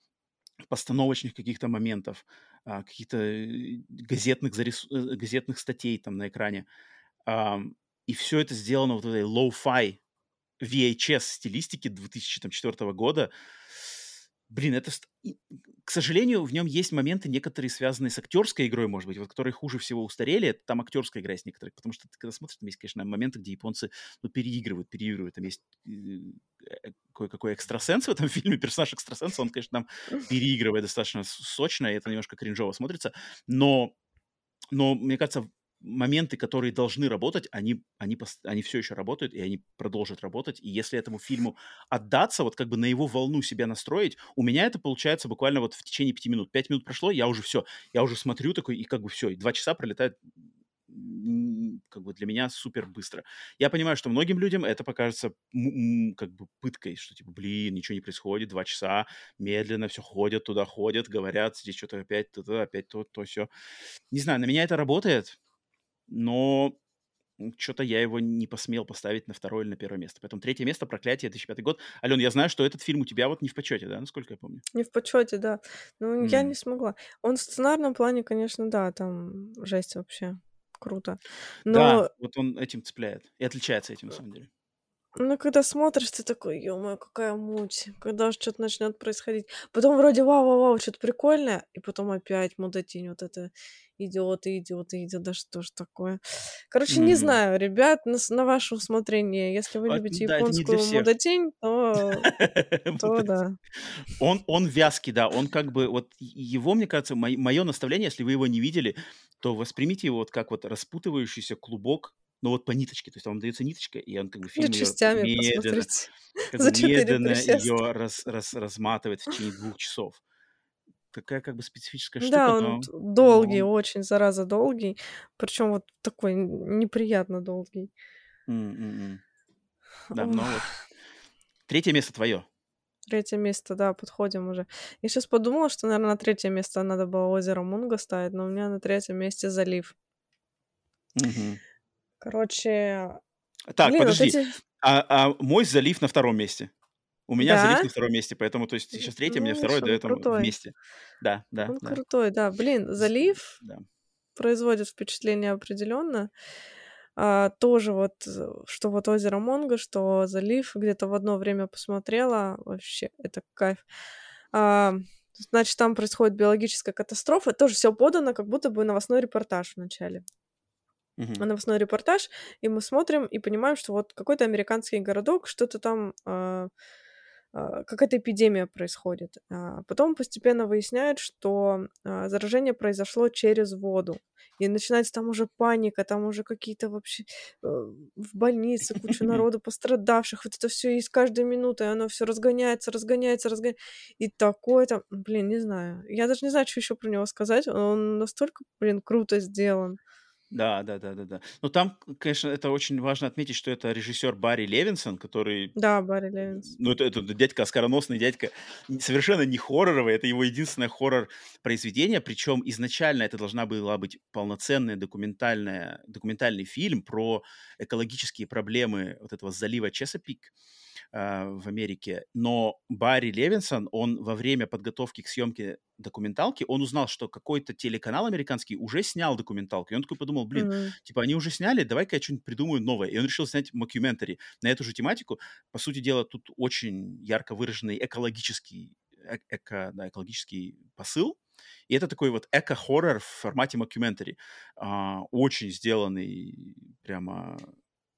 постановочных каких-то моментов, а, каких-то э, газетных, зарис... Э, газетных статей там на экране. И все это сделано вот этой low-fi VHS стилистики 2004 года блин, это, к сожалению, в нем есть моменты некоторые связанные с актерской игрой, может быть, вот, которые хуже всего устарели, там актерская игра есть некоторые, потому что ты когда смотришь, там есть, конечно, моменты, где японцы, ну, переигрывают, переигрывают, там есть э, э, кое-какой экстрасенс в этом (laughs) фильме, персонаж экстрасенса, он, конечно, там переигрывает достаточно сочно, и это немножко кринжово смотрится, но, но, мне кажется, моменты, которые должны работать, они, они, они все еще работают, и они продолжат работать. И если этому фильму отдаться, вот как бы на его волну себя настроить, у меня это получается буквально вот в течение пяти минут. Пять минут прошло, я уже все, я уже смотрю такой, и как бы все, и два часа пролетает как бы для меня супер быстро. Я понимаю, что многим людям это покажется как бы пыткой, что типа, блин, ничего не происходит, два часа, медленно все ходят, туда ходят, говорят, здесь что-то опять, туда, опять то, то, все. Не знаю, на меня это работает, но что-то я его не посмел поставить на второе или на первое место. Поэтому третье место «Проклятие» 2005 год. Ален, я знаю, что этот фильм у тебя вот не в почете, да, насколько я помню? Не в почете, да. Ну, mm. я не смогла. Он в сценарном плане, конечно, да, там жесть вообще. Круто. Но... Да, вот он этим цепляет. И отличается этим, на самом деле. Ну, когда смотришь, ты такой, ё какая муть, когда же что-то начнет происходить. Потом вроде вау-вау-вау, что-то прикольное, и потом опять мудатень вот это идет и идет и идет, да что ж такое. Короче, не знаю, ребят, на, на ваше усмотрение. Если вы а, любите да, японскую мудатень, то, (laughs) то да. Он, он вязкий, да, он как бы, вот его, мне кажется, мое наставление, если вы его не видели, то воспримите его вот как вот распутывающийся клубок но вот по ниточке, то есть вам дается ниточка, и он как бы фильм ее медленно, (laughs) как бы медленно ее раз, раз, разматывает в течение двух часов такая как бы специфическая штука. Да, он но... долгий, но... очень, зараза, долгий. Причем вот такой неприятно долгий. Mm-mm. (laughs) Да, ну вот. Третье место твое. Третье место, да, подходим уже. Я сейчас подумала, что, наверное, на третье место надо было озеро Мунга ставить, но у меня на третьем месте залив. Угу. Короче... Так, Блин, подожди. Вот эти... а, а мой залив на втором месте. У меня да? залив на втором месте, поэтому, то есть, сейчас третье, ну, у меня второе, до этого крутой. вместе. Да, да. Он да. крутой, да. Блин, залив да. производит впечатление определенно. А, тоже вот, что вот озеро Монго, что залив, где-то в одно время посмотрела, вообще, это кайф. А, значит, там происходит биологическая катастрофа, тоже все подано, как будто бы новостной репортаж в начале. Uh-huh. Новостной репортаж, и мы смотрим и понимаем, что вот какой-то американский городок, что-то там э, а, какая-то эпидемия происходит. А потом постепенно выясняют, что а, заражение произошло через воду. И начинается там уже паника, там уже какие-то вообще э, в больнице куча (laughs) народу пострадавших. Вот это все есть каждой минутой, оно все разгоняется, разгоняется, разгоняется. И такое там, блин, не знаю. Я даже не знаю, что еще про него сказать. Он настолько, блин, круто сделан. Да, да, да, да, да. Но там, конечно, это очень важно отметить, что это режиссер Барри Левинсон, который... Да, Барри Левинсон. Ну, это, это дядька, оскароносный дядька, совершенно не хорроровый, это его единственное хоррор-произведение, причем изначально это должна была быть полноценный документальный, документальный фильм про экологические проблемы вот этого залива Чесапик. А, в Америке. Но Барри Левинсон, он во время подготовки к съемке документалки, он узнал, что какой-то телеканал американский уже снял документалку. И он такой подумал, блин, mm-hmm. типа они уже сняли, давай-ка я что-нибудь придумаю новое. И он решил снять мокюментари на эту же тематику. По сути дела, тут очень ярко выраженный экологический, э- эко, да, экологический посыл. И это такой вот эко-хоррор в формате мокюментари. А, очень сделанный прямо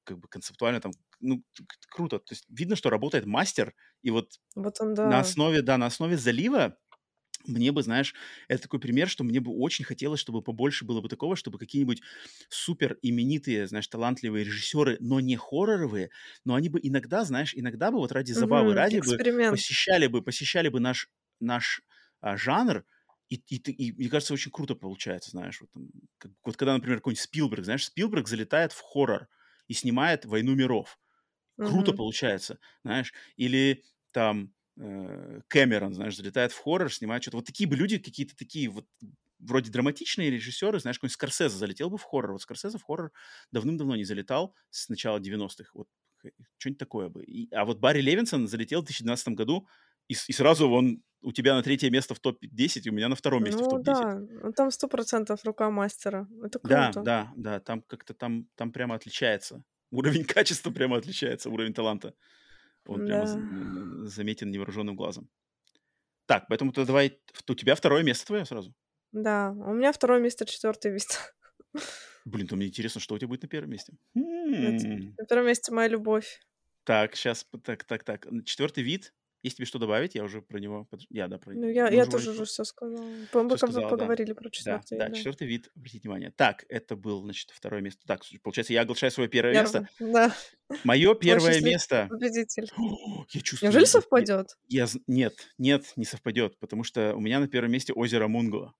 как бы концептуально там, ну, круто. То есть видно, что работает мастер, и вот, вот он, да. на основе, да, на основе залива мне бы, знаешь, это такой пример, что мне бы очень хотелось, чтобы побольше было бы такого, чтобы какие-нибудь супер именитые, знаешь, талантливые режиссеры, но не хорроровые, но они бы иногда, знаешь, иногда бы вот ради забавы, угу, ради эксперимент. бы посещали бы, посещали бы наш, наш а, жанр, и, и, и, мне кажется, очень круто получается, знаешь, вот, там, как, вот когда, например, какой-нибудь Спилберг, знаешь, Спилберг залетает в хоррор, и снимает «Войну миров». Круто mm-hmm. получается, знаешь. Или там э, Кэмерон, знаешь, залетает в хоррор, снимает что-то. Вот такие бы люди, какие-то такие вот вроде драматичные режиссеры, знаешь, какой-нибудь Скорсезе залетел бы в хоррор. Вот Скорсезе в хоррор давным-давно не залетал с начала 90-х. Вот что-нибудь такое бы. И, а вот Барри Левинсон залетел в 2012 году, и, и сразу он у тебя на третье место в топ-10, у меня на втором месте ну, в топ-10. да, ну, там сто процентов рука мастера. Это круто. Да, да, да, там как-то там, там прямо отличается. Уровень (laughs) качества прямо отличается, уровень таланта. Он да. прямо заметен невооруженным глазом. Так, поэтому то давай, у тебя второе место твое сразу. Да, у меня второе место, четвертый место. (laughs) Блин, то мне интересно, что у тебя будет на первом месте. На первом месте моя любовь. Так, сейчас, так, так, так. Четвертый вид. Есть тебе что добавить? Я уже про него... Я, да, про Ну, я, я тоже уже все сказала. Мы сказала, поговорили да. про четвертый да, вид. Да, четвертый вид, обратите внимание. Так, это был, значит, второе место. Так, получается, я оглашаю свое первое я, место. Да. Мое (laughs) первое место... Победитель. О, (gasps) я чувствую... Неужели совпадет? Я, я, нет, нет, не совпадет, потому что у меня на первом месте озеро Мунго.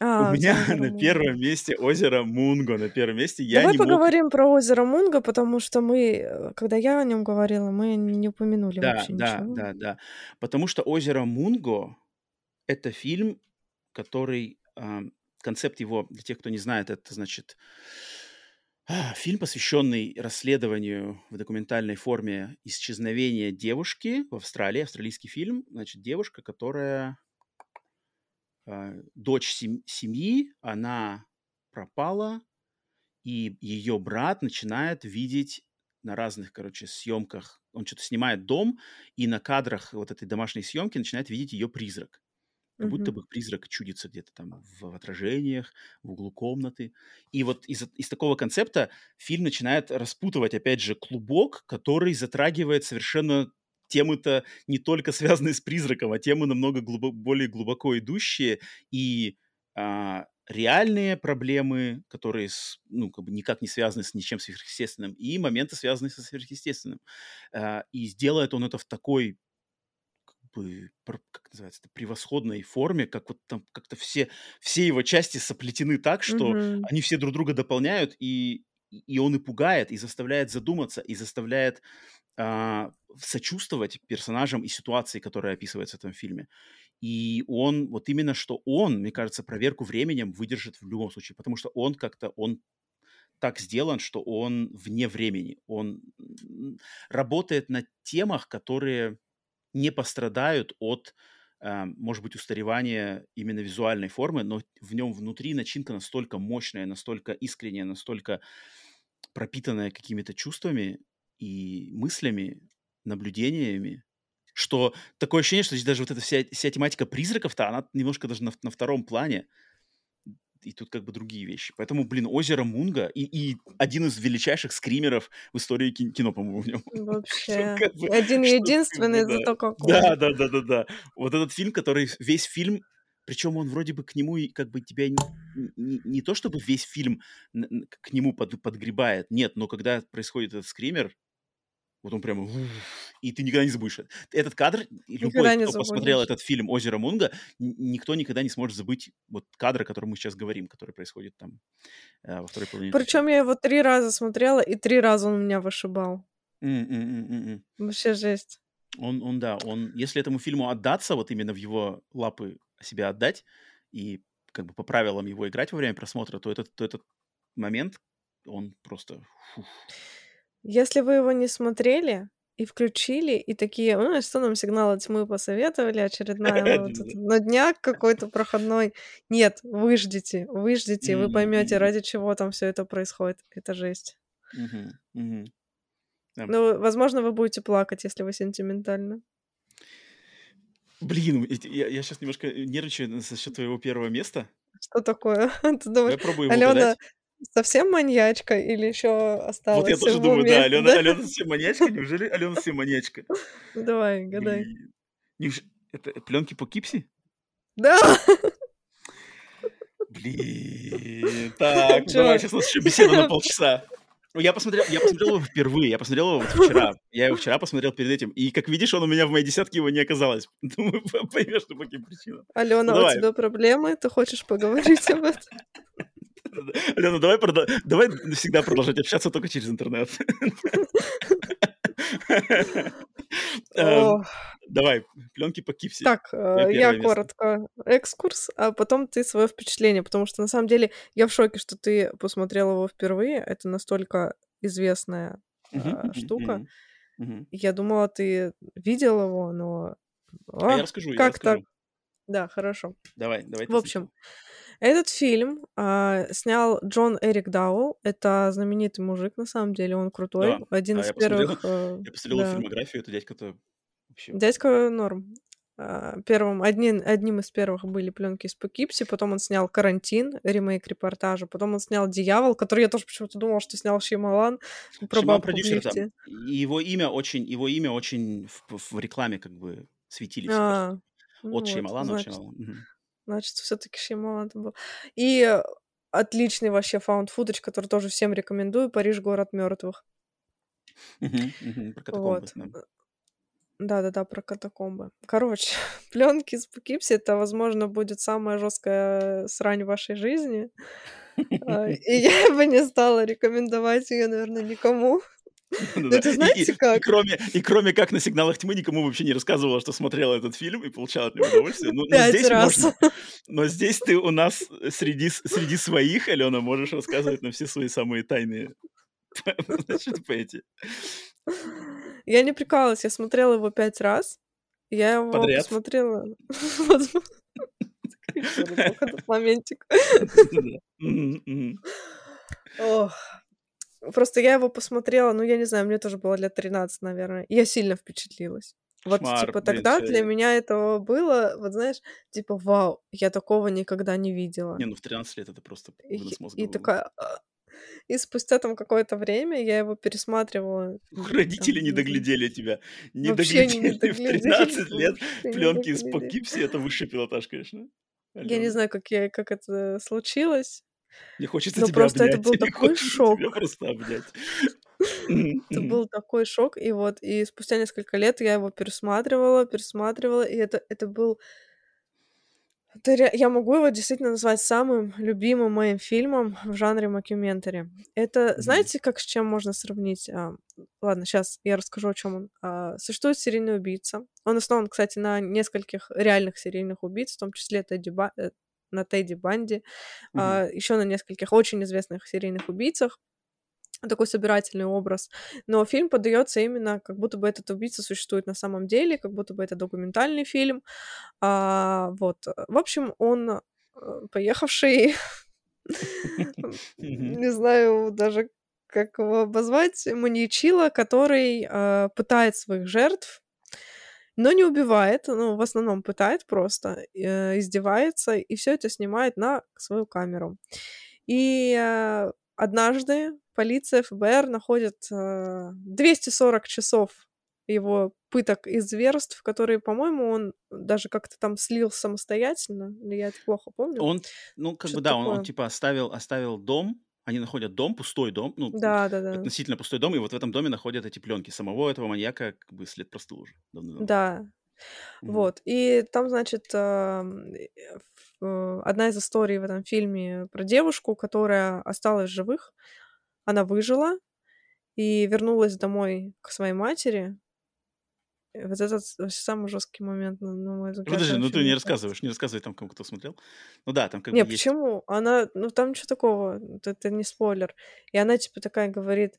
А, у меня (laughs) на первом месте озеро Мунго, на первом месте. Я Давай не поговорим мог... про озеро Мунго, потому что мы, э, когда я о нем говорила, мы не упомянули да, вообще да, ничего. Да, да, да. Потому что озеро Мунго — это фильм, который... Э, концепт его, для тех, кто не знает, это значит... Фильм, посвященный расследованию в документальной форме исчезновения девушки в Австралии, австралийский фильм. Значит, девушка, которая э, дочь сем- семьи, она пропала, и ее брат начинает видеть на разных, короче, съемках, он что-то снимает дом, и на кадрах вот этой домашней съемки начинает видеть ее призрак. Как будто бы призрак чудится где-то там в, в отражениях, в углу комнаты. И вот из, из такого концепта фильм начинает распутывать, опять же, клубок, который затрагивает совершенно темы-то не только (laughs) связанные с призраком, а темы намного глубо- более глубоко идущие и а, реальные проблемы, которые с, ну, как бы никак не связаны с ничем сверхъестественным, и моменты, связанные со сверхъестественным. А, и сделает он это в такой как бы, как называется, это, превосходной форме, как вот там как-то все, все его части соплетены так, что Мгм. они все друг друга дополняют, и, и он и пугает, и заставляет задуматься, и заставляет а, сочувствовать персонажам и ситуации, которые описываются в этом фильме. И он, вот именно что он, мне кажется, проверку временем выдержит в любом случае, потому что он как-то, он так сделан, что он вне времени. Он работает на темах, которые не пострадают от, э, может быть, устаревания именно визуальной формы, но в нем внутри начинка настолько мощная, настолько искренняя, настолько пропитанная какими-то чувствами и мыслями, наблюдениями, что такое ощущение, что здесь даже вот эта вся, вся тематика призраков-то, она немножко даже на, на втором плане. И тут как бы другие вещи. Поэтому, блин, озеро Мунга и, и один из величайших скримеров в истории кин- кино, по-моему, в нем. (laughs) Вообще. Как бы, Один единственный, да. зато какой. Да, да, да, да, да. Вот этот фильм, который весь фильм, причем он вроде бы к нему и как бы тебя не, не, не то чтобы весь фильм к нему под, подгребает, нет, но когда происходит этот скример, вот он прямо... И ты никогда не забудешь. это. Этот кадр, Никогда любой, кто посмотрел этот фильм «Озеро Мунга», никто никогда не сможет забыть вот кадр, о котором мы сейчас говорим, который происходит там э, во второй половине. Причем я его три раза смотрела, и три раза он меня вышибал. м. Вообще жесть. Он, он, да, он, если этому фильму отдаться, вот именно в его лапы себя отдать и как бы по правилам его играть во время просмотра, то этот, то этот момент, он просто... фух. Если вы его не смотрели и включили, и такие, ну, что нам сигналы тьмы посоветовали, очередная (laughs) вот этот дняк какой-то проходной. Нет, выждите, выждите, вы Мгм, поймете, мгм. ради чего там все это происходит. Это жесть. Да. Ну, возможно, вы будете плакать, если вы сентиментальны. Блин, я, я сейчас немножко нервничаю за счет твоего первого места. Что такое? (laughs) Ты думаешь, Давай пробуем Алена угадать. Совсем маньячка или еще осталась Вот я тоже думаю, уме? да, Алена, Алена совсем (laughs) маньячка. Неужели Алена совсем маньячка? Ну, Давай, гадай. Блин. Неуж- Это пленки по Кипси? Да! Блин, так, (laughs) Чё? давай, сейчас у нас еще беседа на (laughs) полчаса. Ну, Я посмотрел, я посмотрел его впервые, я посмотрел его вот вчера. Я его вчера посмотрел перед этим, и, как видишь, он у меня в моей десятке его не оказалось. Думаю, по- поймешь, что по каким причинам. Алена, Ну, у тебя проблемы? Ты хочешь поговорить об этом? Алена, давай, прода- давай навсегда продолжать общаться только через интернет. (laughs) Эм, Давай, пленки по Кипси. Так, э, я коротко экскурс, а потом ты свое впечатление, потому что на самом деле я в шоке, что ты посмотрел его впервые. Это настолько известная uh, штука. Я думала, ты видел его, но... А, а я расскажу, как так? Да, хорошо. Давай, давай. В общем, этот фильм э, снял Джон Эрик Дауэлл. Это знаменитый мужик, на самом деле, он крутой. Да, Один да, из я первых... Посмотрел, э, (laughs) я посмотрел да. фильмографию, это дядька-то вообще... Дядька норм. А, первым, одним, одним из первых были пленки из Покипси, потом он снял «Карантин», ремейк репортажа, потом он снял «Дьявол», который я тоже почему-то думал, что снял Шималан. Про Шималан продюсер там. Его имя очень, его имя очень в, в рекламе как бы светились. А, ну от вот, Шималана, значит. Значит, все-таки Шималан был. И отличный вообще фаунд футаж, который тоже всем рекомендую, «Париж. Город мертвых». вот. Да-да-да, про катакомбы. Короче, пленки с Пукипси это, возможно, будет самая жесткая срань в вашей жизни. А, и (laughs) я бы не стала рекомендовать ее, наверное, никому. Ну это знаете как? И кроме как на сигналах тьмы никому вообще не рассказывала, что смотрела этот фильм и получала от него удовольствие. Ну, Пять раз. Но здесь ты у нас среди, своих, Алена, можешь рассказывать на все свои самые тайные (laughs) значит, эти. Я не прикалывалась, я смотрела его пять раз. Я его Подряд? посмотрела... (laughs) Этот моментик. (laughs) Ох. Просто я его посмотрела, ну, я не знаю, мне тоже было лет 13, наверное. Я сильно впечатлилась. Вот, Шмар, типа, тогда блин, для меня этого было, вот знаешь, типа, вау, я такого никогда не видела. Не, ну в 13 лет это просто вынос мозга. И, и такая, «А, и спустя там какое-то время я его пересматривала. Родители там, не доглядели тебя. Не доглядели, не доглядели в 13 лет пленки из Покипси. Это высший пилотаж, конечно. Я не знаю, как, я, как это случилось. Не хочется Но тебя просто обнять. это был (laughs) такой шок. Тебя просто обнять. (laughs) Это был такой шок, и вот, и спустя несколько лет я его пересматривала, пересматривала, и это, это был я могу его действительно назвать самым любимым моим фильмом в жанре мокюментари. Это, знаете, как с чем можно сравнить? А, ладно, сейчас я расскажу, о чем он. А, существует серийный убийца. Он основан, кстати, на нескольких реальных серийных убийц, в том числе Тедди Ба... На Тедди Банди, mm-hmm. а, еще на нескольких очень известных серийных убийцах такой собирательный образ. Но фильм подается именно, как будто бы этот убийца существует на самом деле, как будто бы это документальный фильм. А, вот. В общем, он э, поехавший, (laughs) не знаю даже, как его обозвать, маньячила, который э, пытает своих жертв, но не убивает, ну, в основном пытает просто, э, издевается, и все это снимает на свою камеру. И э, однажды полиция, ФБР находят э, 240 часов его пыток и зверств, которые, по-моему, он даже как-то там слил самостоятельно, я это плохо помню. Он, ну, как бы, да, он, он, типа, оставил, оставил дом, они находят дом, пустой дом, ну, да, да, да. относительно пустой дом, и вот в этом доме находят эти пленки. Самого этого маньяка как бы след простыл уже. Давно-давно. Да, mm вот. И там, значит, одна из историй в этом фильме про девушку, которая осталась живых, она выжила и вернулась домой к своей матери. Вот этот самый жесткий момент, на, на мой взгляд. Подожди, ну ты не рассказываешь, не рассказывай там, кому кто смотрел. Ну да, там как не, бы есть... почему? Она, ну там ничего такого, это, это не спойлер. И она типа такая говорит,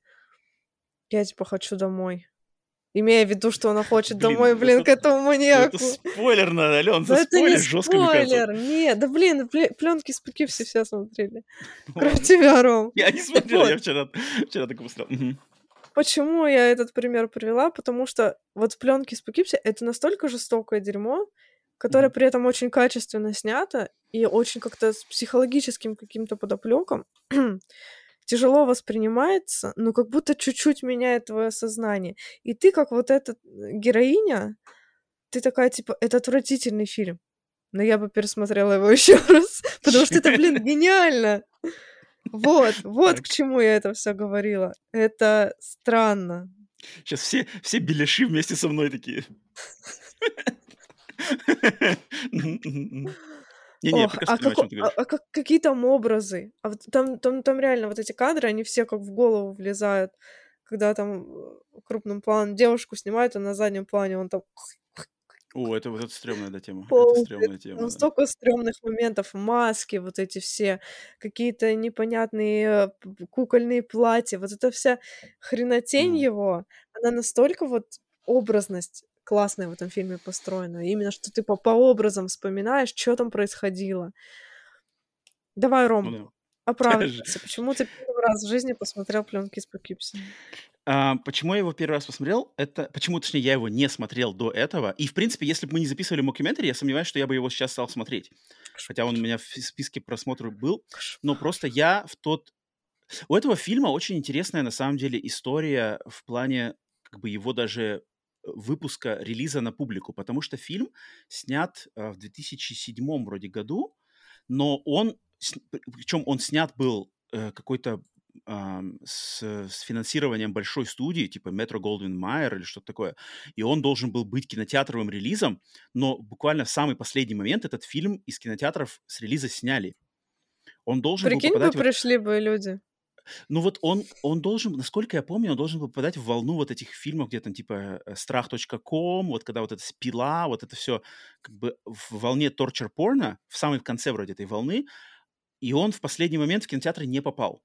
я типа хочу домой. Имея в виду, что она хочет блин, домой, блин, это, к этому маньяку. Это спойлер надо, Ален, за спойлер жестко, спойлер, нет, да блин, пленки с пуки все все смотрели. (laughs) Кроме тебя, Ром. Я не смотрел, я вчера, вчера так посмотрел. Почему я этот пример привела? Потому что вот пленки с Пукипси это настолько жестокое дерьмо, которое при этом очень качественно снято и очень как-то с психологическим каким-то подоплеком (clears throat) тяжело воспринимается, но как будто чуть-чуть меняет твое сознание. И ты, как вот эта э, героиня, ты такая, типа, это отвратительный фильм. Но я бы пересмотрела его (laughs) еще раз, потому что это, блин, (laughs) гениально. Вот, вот к чему я это все говорила. Это странно. Сейчас все, все беляши вместе со мной такие. Не, не, Ох, а, как, а, а как, какие там образы? А вот там, там, там реально вот эти кадры, они все как в голову влезают. Когда там э, крупным планом девушку снимают, а на заднем плане он там О, это вот это стрёмная да, тема. Это Полный. стрёмная тема, Там да. столько стрёмных моментов. Маски вот эти все, какие-то непонятные п кукольные платья. Вот эта вся хренотень Мгм. его, она настолько вот образность классная в этом фильме построена. Именно что ты по по образам вспоминаешь, чё там происходило. Давай, Ну Ром, да. Ж (laughs) оправдывайся. Почему ты первый раз в жизни посмотрел "Пленки из Покипси"? А, почему я его первый раз посмотрел? Это почему, точнее, я его не смотрел до этого. И, в принципе, если бы мы не записывали мокюментари, я сомневаюсь, что я бы его сейчас стал смотреть. Хотя он у меня в списке просмотров был. Но просто я в тот У этого фильма очень интересная, на самом деле, история в плане, как бы, его даже, э, выпуска, релиза на публику. Потому что фильм снят, а, в 2007 вроде году, но он сн п причём он снят был, э, какой-то, с с финансированием большой студии, типа Metro-Goldwyn-Mayer или что-то такое. И он должен был быть кинотеатровым релизом, но буквально в самый последний момент этот фильм из кинотеатров с релиза сняли. Он должен был Прикинь бы, попадать вот пришли бы люди. Ну вот он он должен, насколько я помню, он должен был попадать в волну вот этих фильмов, где там типа, э, "Страх.ком", вот когда вот эта "Пила", вот это всё как бы в волне торчер-порно, в самой в конце вроде этой волны. И он в последний момент в кинотеатры не попал.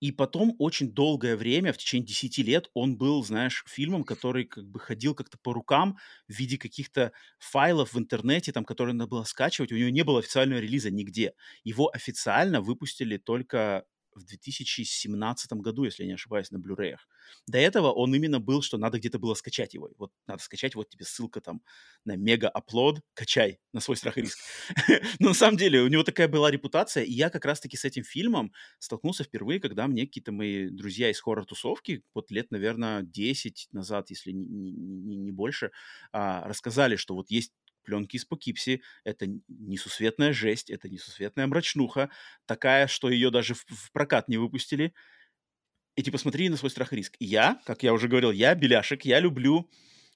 И потом очень долгое время, в течение 10 лет, он был, знаешь, фильмом, который как бы ходил как-то по рукам в виде каких-то файлов в интернете, там, которые надо было скачивать. У него не было официального релиза нигде. Его официально выпустили только в 2017 году, если я не ошибаюсь, на блюреях. До этого он именно был, что надо где-то было скачать его. Вот надо скачать, вот тебе ссылка там на мега-апплод, качай на свой страх и риск. (laughs) Но на самом деле у него такая была репутация, и я как раз-таки с этим фильмом столкнулся впервые, когда мне какие-то мои друзья из хоррор-тусовки, вот лет, наверно, 10 назад, если не не больше, а, рассказали, что вот есть "Пленки из Покипси". Это несусветная жесть, это несусветная мрачнуха, такая, что ее даже в в прокат не выпустили. И типа смотри на свой страх и риск. И я, как я уже говорил, я беляшек, я люблю,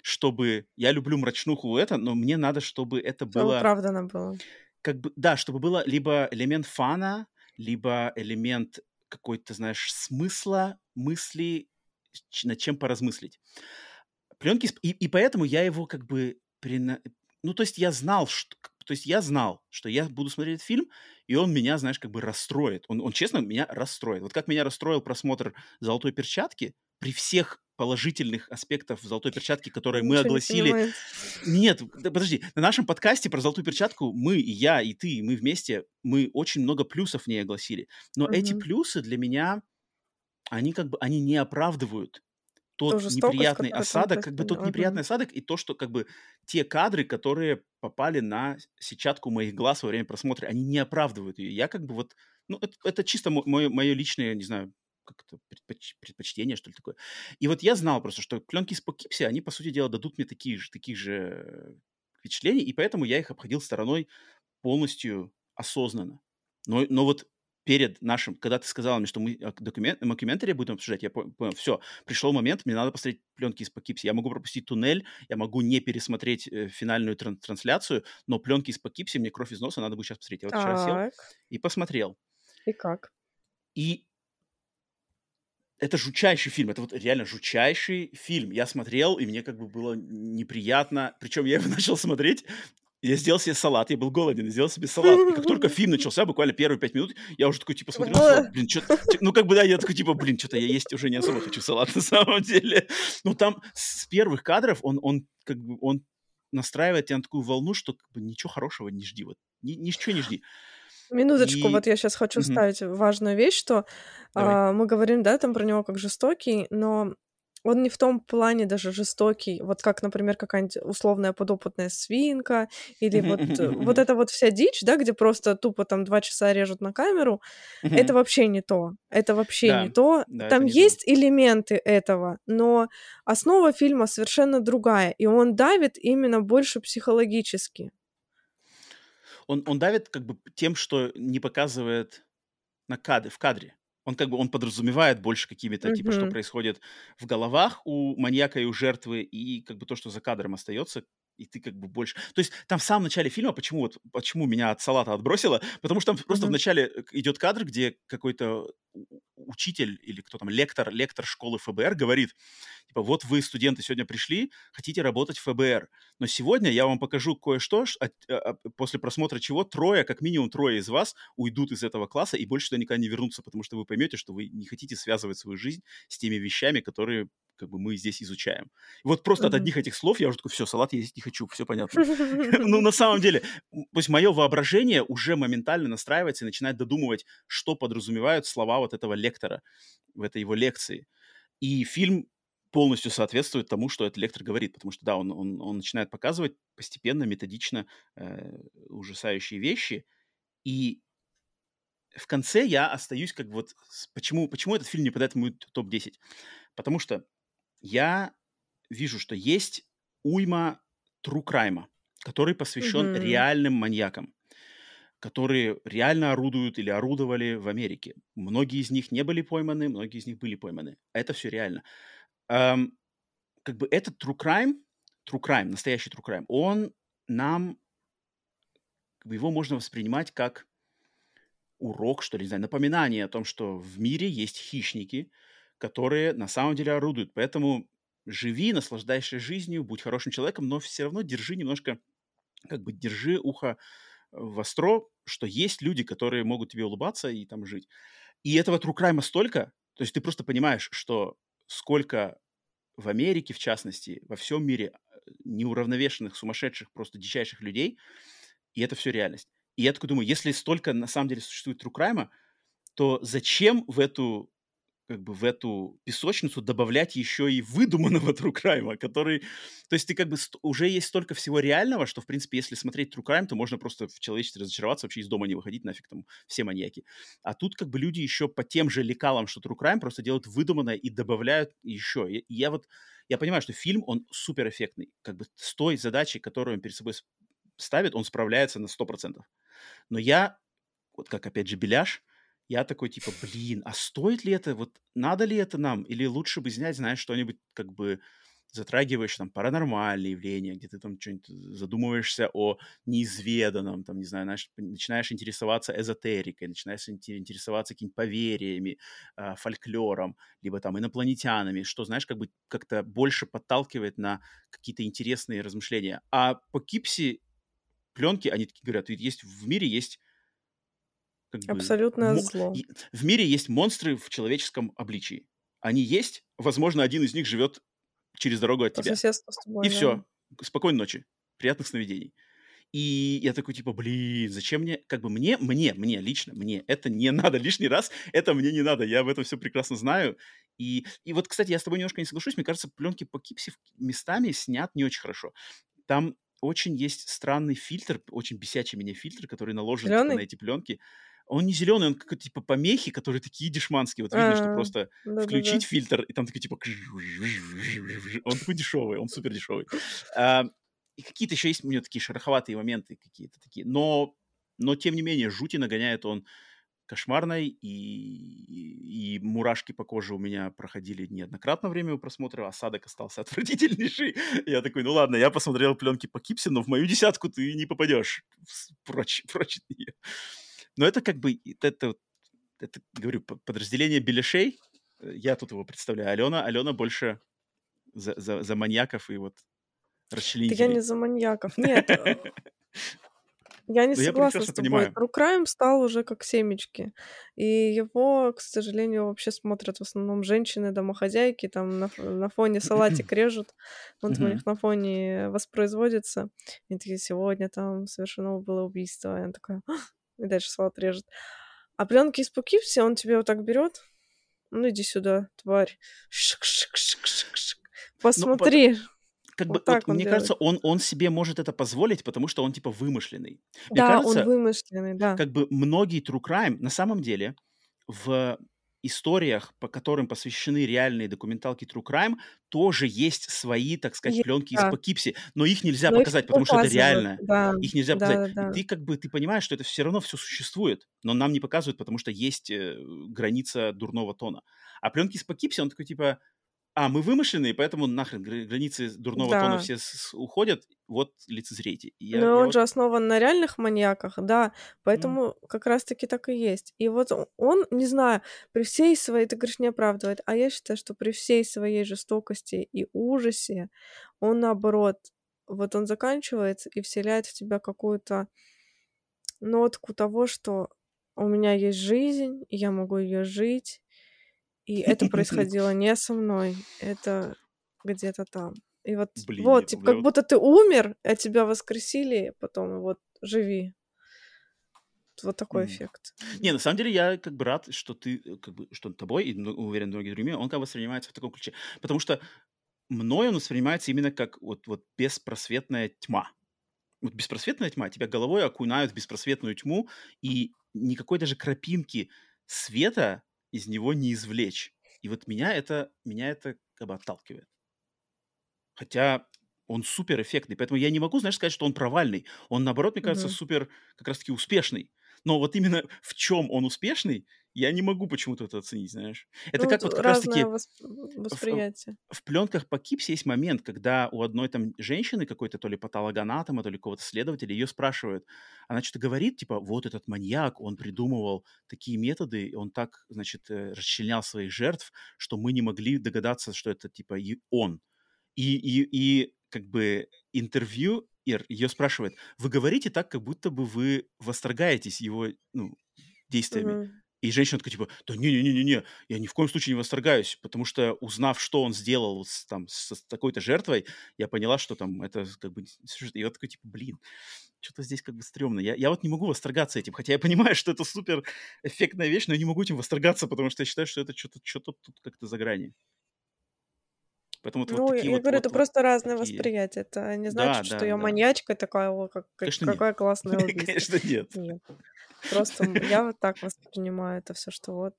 чтобы я люблю мрачнуху это, но мне надо, чтобы это было оправдано было. как бы, да, чтобы было либо элемент фана, либо элемент какой-то, знаешь, смысла, мысли, над чем поразмыслить. "Пленки из" и и поэтому я его как бы прена ну, то есть я знал, чт то есть я знал, что я буду смотреть этот фильм, и он меня, знаешь, как бы расстроит. Он он честно меня расстроит. Вот как меня расстроил просмотр "Золотой перчатки", при всех положительных аспектах "Золотой перчатки", которые мы Ничего не огласили понимает. Нет, подожди, на нашем подкасте про "Золотую перчатку" мы, и я, и ты, и мы вместе, мы очень много плюсов в ней огласили. Но эти Мгм. плюсы для меня, они как бы, они не оправдывают тот неприятный осадок, как бы тот неприятный осадок и то, что как бы те кадры, которые попали на сетчатку моих глаз во время просмотра, они не оправдывают ее. Я как бы вот, ну, эт это чисто мо мое мое личное, не знаю, как это, предпоч предпочтение, что ли, такое. И вот я знал просто, что "Пленки из Покипси", они, по сути дела, дадут мне такие же таких же впечатлений, и поэтому я их обходил стороной полностью осознанно. Но но вот перед нашим когда ты сказала мне, что мы, а, докумен мокюментари будем обсуждать, я по понял: всё, пришел момент, мне надо посмотреть "Пленки из Покипси". Я могу пропустить туннель, я могу не пересмотреть, э, финальную тран трансляцию, но "Пленки из Покипси", мне кровь из носа надо будет щас посмотреть. Я вот вчера сел и посмотрел. И как? И это жутчайший фильм, это вот реально жутчайший фильм. Я смотрел, и мне как бы было неприятно. Причем я его (laughs) начал смотреть, я сделал себе салат, я был голоден, сделал себе салат. И как только фильм начался, буквально первые 5 минут, я уже такой типа салат, блин, чё ну, как бы, да, я такой типа, блин, чё-то я есть уже не особо хочу салат на самом деле. Ну, там с первых кадров он он как бы он настраивает тя на такую волну, что как бы ничего хорошего не жди, вот ни ничего не жди. Минуточку, И вот я щас хочу Мгм. вставить важную вещь, что, а, мы говорим, да, там про него как жестокий, но он не в том плане даже жестокий, вот как, например, какая-нибудь условная подопытная свинка или вот мгм вот эта вот вся дичь, да, где просто тупо там 2 часа режут на камеру. Это вообще не то. Это вообще не Да, то. да, Там не то. есть элементы этого, но основа фильма совершенно другая, и он давит именно больше психологически. Он он давит как бы тем, что не показывает на кад в кадре. Он как бы он подразумевает больше какими-то, типа, что происходит в головах у маньяка и у жертвы, и как бы то, что за кадром остается, и ты как бы больше То есть там в самом начале фильма, почему вот почему меня от салата отбросило, потому что там просто в Мгм. начале, э, идет кадр, где какой-то учитель или кто там, лектор, лектор школы ФБР говорит, типа, вот вы, студенты, сегодня пришли, хотите работать в ФБР, но сегодня я вам покажу кое-что, а, а, после просмотра чего трое, как минимум трое из вас уйдут из этого класса и больше туда никогда не вернутся, потому что вы поймете, что вы не хотите связывать свою жизнь с теми вещами, которые как бы мы здесь изучаем. И вот просто mm-hmm. от одних этих слов я уже такой, все, салат есть не хочу, все понятно. (laughs) Ну, на самом деле, то есть мое воображение уже моментально настраивается и начинает додумывать, что подразумевают слова вот этого лектора в этой его лекции. И фильм полностью соответствует тому, что этот лектор говорит, потому что, да, он, он, он начинает показывать постепенно, методично э, ужасающие вещи, и в конце я остаюсь как вот... Почему, почему этот фильм не попадает в мой топ-10? Потому что я вижу, что есть уйма true crime, который посвящен mm-hmm. реальным маньякам, которые реально орудуют или орудовали в Америке. Многие из них не были пойманы, многие из них были пойманы. Это все реально. Эм, как бы этот true crime, true crime, настоящий true crime, он нам, как бы его можно воспринимать как урок, что ли, не знаю, напоминание о том, что в мире есть хищники, которые на самом деле орудуют. Поэтому живи, наслаждайся жизнью, будь хорошим человеком, но все равно держи немножко, как бы держи ухо востро, что есть люди, которые могут тебе улыбаться и там жить. И этого тру-крайма столько, то есть ты просто понимаешь, что сколько в Америке, в частности, во всем мире э, неуравновешенных, сумасшедших, просто дичайших людей, и это все реальность. И я такой думаю, если столько на самом деле существует тру-крайма, то зачем в эту как бы в эту песочницу добавлять еще и выдуманного (laughs) True Crime, который... То есть ты как бы уже есть столько всего реального, что, в принципе, если смотреть True Crime, то можно просто в человечестве разочароваться, вообще из дома не выходить, нафиг там все маньяки. А тут как бы люди еще по тем же лекалам, что True Crime, просто делают выдуманное и добавляют еще. И я вот... Я понимаю, что фильм, он супер эффектный. Как бы с той задачей, которую он перед собой ставит, он справляется на 100%. Но я, вот как опять же Беляш, я такой, типа, блин, а стоит ли это, вот надо ли это нам? Или лучше бы снять, знаешь, что-нибудь как бы затрагиваешь там паранормальные явления, где ты там что-нибудь задумываешься о неизведанном, там, не знаю, знаешь, начинаешь интересоваться эзотерикой, начинаешь интересоваться какими-то поверьями, э, фольклором, либо там инопланетянами, что, знаешь, как бы как-то больше подталкивает на какие-то интересные размышления. А по Кипси пленки, они такие говорят, есть в мире есть как бы, Абсолютное зло. В мире есть монстры в человеческом обличии. Они есть, возможно, один из них живет через дорогу от По тебя. тобой, И да. все. Спокойной ночи. Приятных сновидений. И я такой, типа, блин, зачем мне, как бы мне, мне, мне лично, мне это не (laughs) надо лишний раз, это мне не надо, я об этом все прекрасно знаю. И, и вот, кстати, я с тобой немножко не соглашусь, мне кажется, пленки по Кипси местами снят не очень хорошо. Там очень есть странный фильтр, очень бесячий меня фильтр, который наложен типа, на эти пленки. Он не зеленый, он какой-то типа помехи, которые такие дешманские. Вот видно, что просто включить фильтр, и там такой типа... Он такой дешевый, он супер дешевый. А, и какие-то еще есть у него такие шероховатые моменты какие-то такие. Но, но тем не менее, жути нагоняет он кошмарной, и, и мурашки по коже у меня проходили неоднократно во время просмотра, осадок остался (laughs) отвратительнейший. Я такой, ну ладно, я посмотрел пленки по Кипсе, но в мою десятку ты не попадешь прочь, (laughs) прочь от нее. Но это как бы, это, это, говорю, подразделение беляшей. Я тут его представляю. Алена, Алена больше за, за, за маньяков и вот расчленителей. я не за маньяков. Нет. Э, (laughs) я не согласна с тобой. Рукрайм стал уже как семечки. И его, к сожалению, вообще смотрят в основном женщины-домохозяйки, там на, на фоне салатик (clears throat) режут, он у них на фоне воспроизводится. И такие, сегодня там совершено было убийство. И он такой, и дальше салат режет. А пленки из Пукипси он тебе вот так берет. Ну, иди сюда, тварь. Шик-шик-шик-шик-шик. Ну, Посмотри. Ну, как вот бы, так вот, мне делает. кажется, он, он себе может это позволить, потому что он, типа, вымышленный. Мне да, кажется, он вымышленный, да. Как бы многие true crime, на самом деле, в историях, по которым посвящены реальные документалки True Crime, тоже есть свои, так сказать, есть, пленки да. из Покипси, но их нельзя но показать, их потому что это реально. Да. Их нельзя да, показать. Да, да. И ты как бы ты понимаешь, что это все равно все существует, но нам не показывают, потому что есть э, граница дурного тона. А пленки из Покипси, он такой типа, а, мы вымышленные, поэтому нахрен границы дурного да. тона все уходят, вот лицезрейте. Я, Но я он вот... же основан на реальных маньяках, да, поэтому mm. как раз-таки так и есть. И вот он, не знаю, при всей своей, ты говоришь, не оправдывает, а я считаю, что при всей своей жестокости и ужасе он, наоборот, вот он заканчивается и вселяет в тебя какую-то нотку того, что у меня есть жизнь, я могу ее жить, и это происходило (laughs) не со мной, это где-то там. И вот, Блин, вот, типа, как будто ты умер, а тебя воскресили, потом вот живи. Вот такой mm. эффект. Не, на самом деле я как бы рад, что ты, э, как бы, что тобой, и уверен, многие другими, он как бы воспринимается в таком ключе. Потому что мной он воспринимается именно как вот, вот беспросветная тьма. Вот беспросветная тьма, тебя головой окунают в беспросветную тьму, и никакой даже крапинки света из него не извлечь. И вот меня это, меня это как бы отталкивает. Хотя он супер эффектный, поэтому я не могу, знаешь, сказать, что он провальный. Он, наоборот, мне кажется, mm-hmm. супер как раз-таки успешный. Но вот именно в чем он успешный, я не могу почему-то это оценить, знаешь. Это ну, как вот как раз-таки восприятие. В, в пленках по Кипсе есть момент, когда у одной там женщины какой-то то ли патологоанатома, то ли какого-то следователя ее спрашивают. Она что-то говорит, типа, вот этот маньяк, он придумывал такие методы, он так, значит, э, расчленял своих жертв, что мы не могли догадаться, что это, типа, и он. И, и, и как бы интервью ее спрашивает, вы говорите так, как будто бы вы восторгаетесь его ну, действиями. Mm-hmm. И женщина такая, типа, да не-не-не-не, я ни в коем случае не восторгаюсь, потому что, узнав, что он сделал с, там, с, такой-то жертвой, я поняла, что там это как бы... И я такой, типа, блин, что-то здесь как бы стрёмно. Я, я вот не могу восторгаться этим, хотя я понимаю, что это супер эффектная вещь, но я не могу этим восторгаться, потому что я считаю, что это что-то что тут как-то за грани. Поэтому ну, вот такие я вот, говорю, вот, это вот просто разное такие... восприятие. Это не значит, да, что да, я да. маньячка такая, о, как, Конечно, какая нет. классная (laughs) убийца. Конечно, нет. нет. Просто я вот так воспринимаю это все, что вот.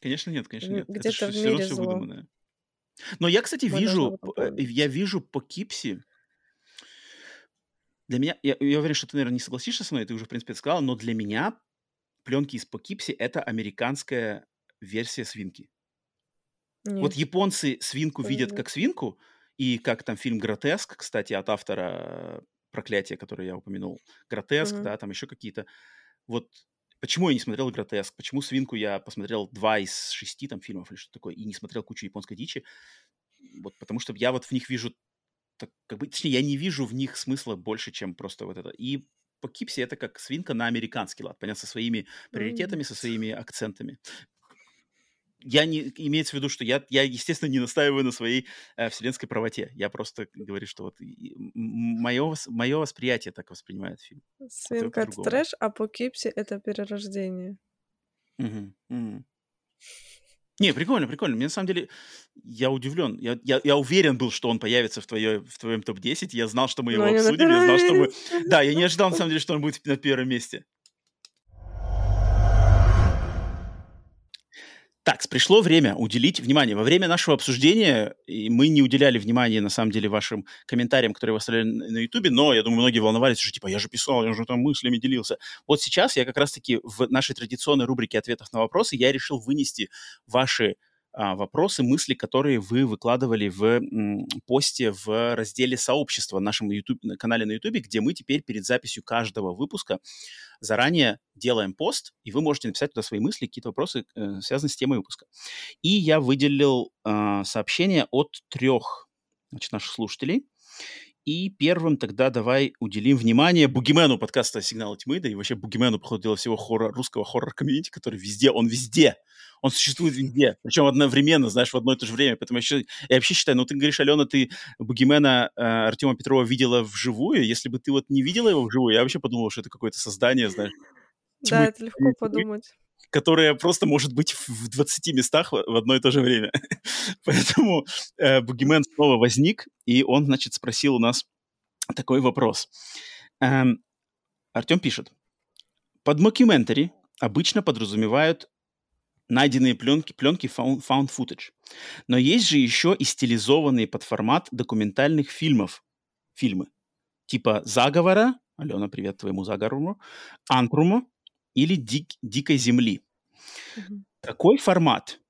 Конечно, нет, конечно, нет. Где-то в мире зло. Выдуманное. Но я, кстати, Мы вижу, э, я вижу по Кипси, для меня, я, я уверен, что ты, наверное, не согласишься со мной, ты уже, в принципе, это сказала, но для меня пленки из Покипси — это американская версия свинки. Нет. Вот японцы свинку видят как свинку, и как там фильм «Гротеск», кстати, от автора «Проклятия», который я упомянул, «Гротеск», да, там еще какие-то. Вот почему я не смотрел «Гротеск», почему «Свинку» я посмотрел два из шести там фильмов или что такое, и не смотрел кучу японской дичи, вот потому что я вот в них вижу, так, как бы, точнее, я не вижу в них смысла больше, чем просто вот это. И по Кипсе это как свинка на американский лад, понятно, со своими приоритетами, mm-hmm. со своими акцентами я не имеется в виду, что я, я естественно, не настаиваю на своей э, вселенской правоте. Я просто говорю, что вот мое, мое восприятие так воспринимает фильм. Свинка — это трэш, а по Кипсе — это перерождение. Угу, угу. Не, прикольно, прикольно. Мне на самом деле, я удивлен. Я, я, я уверен был, что он появится в, твое, в твоем топ-10. Я знал, что мы его Но обсудим. Я знал, что мы... Да, я не ожидал, на (laughs) самом деле, что он будет на первом месте. Так, пришло время уделить внимание. Во время нашего обсуждения и мы не уделяли внимания, на самом деле, вашим комментариям, которые вы оставляли на Ютубе, но, я думаю, многие волновались, что, типа, я же писал, я же там мыслями делился. Вот сейчас я как раз-таки в нашей традиционной рубрике ответов на вопросы я решил вынести ваши вопросы, мысли, которые вы выкладывали в посте в разделе сообщества на нашем YouTube, на канале на YouTube, где мы теперь перед записью каждого выпуска заранее делаем пост, и вы можете написать туда свои мысли, какие-то вопросы, э, связанные с темой выпуска. И я выделил э, сообщение от трех значит, наших слушателей. И первым тогда давай уделим внимание Бугимену подкаста «Сигналы тьмы», да и вообще Бугимену, походу, дела всего хоррор, русского хоррор-комьюнити, который везде, он везде, он существует везде, причем одновременно, знаешь, в одно и то же время. Поэтому я, еще, я вообще считаю, ну ты говоришь, Алена, ты Бугимена э, Артема Петрова видела вживую, если бы ты вот не видела его вживую, я вообще подумал, что это какое-то создание, знаешь. Да, это легко подумать которая просто может быть в 20 местах в одно и то же время. (laughs) Поэтому э, Бугимен снова возник, и он, значит, спросил у нас такой вопрос. Эм, Артем пишет. Под мокюментари обычно подразумевают найденные пленки, пленки found, found footage. Но есть же еще и стилизованные под формат документальных фильмов фильмы. Типа «Заговора», Алена, привет твоему заговору, «Антрума», или дик, «Дикой земли». Угу. Такой формат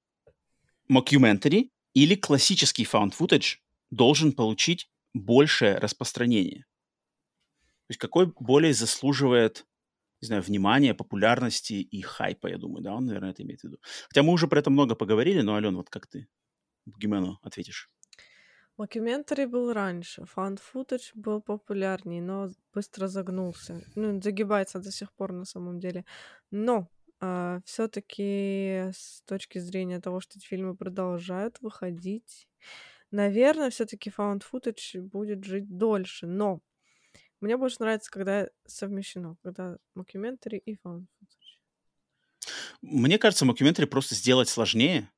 mockumentary или классический found footage должен получить большее распространение? То есть какой более заслуживает, не знаю, внимания, популярности и хайпа, я думаю, да, он, наверное, это имеет в виду. Хотя мы уже про это много поговорили, но, Ален, вот как ты Гимену ответишь? Мокюментари был раньше, found footage был популярнее, но быстро загнулся. Ну, загибается до сих пор на самом деле. Но а, все-таки с точки зрения того, что эти фильмы продолжают выходить, наверное, все-таки footage будет жить дольше. Но мне больше нравится, когда совмещено, когда мокюментари и footage. Мне кажется, мокюментари просто сделать сложнее,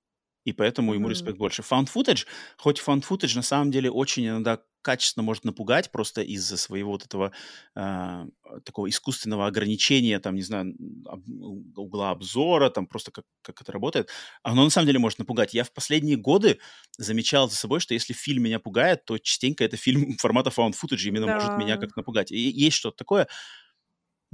и поэтому ему Мгм. респект больше. Found footage, хоть found footage на самом деле очень иногда качественно может напугать просто из-за своего вот этого а, такого искусственного ограничения, там, не знаю, об- угла обзора, там просто как, как это работает. Оно на самом деле может напугать. Я в последние годы замечал за собой, что если фильм меня пугает, то частенько это фильм (laughs) формата found footage именно может меня Да. как-то напугать. И есть что-то такое.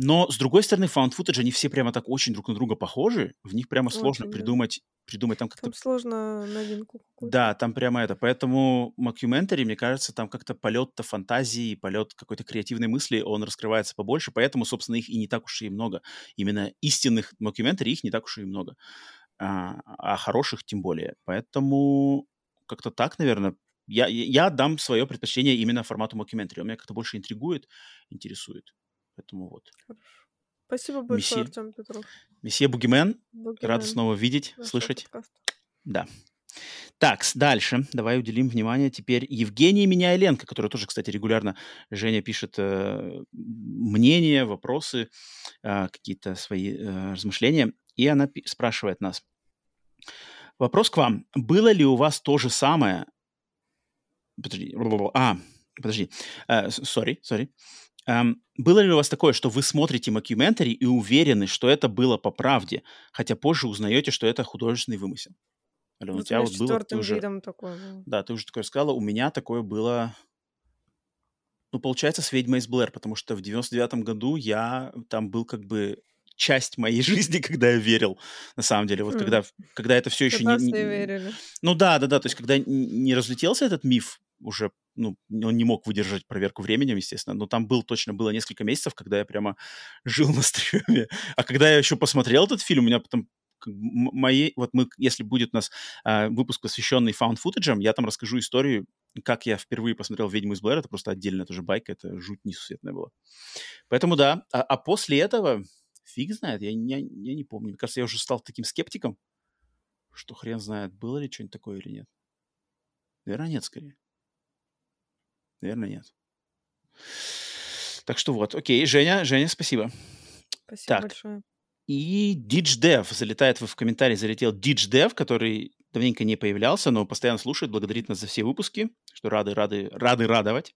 Но, с другой стороны, found footage, они все прямо так очень друг на друга похожи. В них прямо сложно Очень, да. придумать, придумать там как-то Там сложно новинку какую-то. да, там прямо это. Поэтому мокюментари, мне кажется, там как-то полет-то фантазии, полет какой-то креативной мысли, он раскрывается побольше, поэтому, собственно, их и не так уж и много. Именно истинных мокюментари их не так уж и много. А, а хороших тем более. Поэтому как-то так, наверное, я, я дам свое предпочтение именно формату мокюментари. Он меня как-то больше интригует, интересует. Поэтому вот. Хорошо. Спасибо большое, Месье, Артем Петров. месье Бугимен, рад Бугимен снова видеть, нашего слышать. подкаста. Да. Так, дальше. Давай уделим внимание теперь Евгении Меняйленко, которая тоже, кстати, регулярно Женя пишет э, мнения, вопросы, э, какие-то свои э, размышления. И она пи- спрашивает нас. Вопрос к вам. Было ли у вас то же самое... Подожди. А, подожди. Sorry, sorry. Эм, было ли у вас такое, что вы смотрите мокюментари и уверены, что это было по правде, хотя позже узнаете, что это художественный вымысел? Алена, у Вот у тебя вот было, ты уже, видом такое было. да, ты уже такое сказала, у меня такое было, ну, получается, с «Ведьмой из Блэр», потому что в 99-м году я, там был как бы часть моей (laughs) жизни, когда я верил, на самом деле, вот Хм. когда, когда это все еще не, не- верили. ну да, да, да, то есть когда не разлетелся этот миф уже, ну, он не мог выдержать проверку временем, естественно, но там был точно, было несколько месяцев, когда я прямо (laughs) жил на стреме. А когда я еще посмотрел этот фильм, у меня потом мои, вот мы, если будет у нас а, выпуск, посвященный found footage, я там расскажу историю, как я впервые посмотрел «Ведьму из Блэр», это просто отдельная тоже байка, это жуть несусветная была. Поэтому да, а, а после этого, фиг знает, я, не- я не помню, мне кажется, я уже стал таким скептиком, что хрен знает, было ли что-нибудь такое или нет. Наверное, нет, скорее. Наверное, нет. Так что вот, окей, Женя, Женя, спасибо. Спасибо Так, большое. и DitchDev, залетает в комментарии, залетел DitchDev, который давненько не появлялся, но постоянно слушает, благодарит нас за все выпуски, что рады, рады, рады радовать.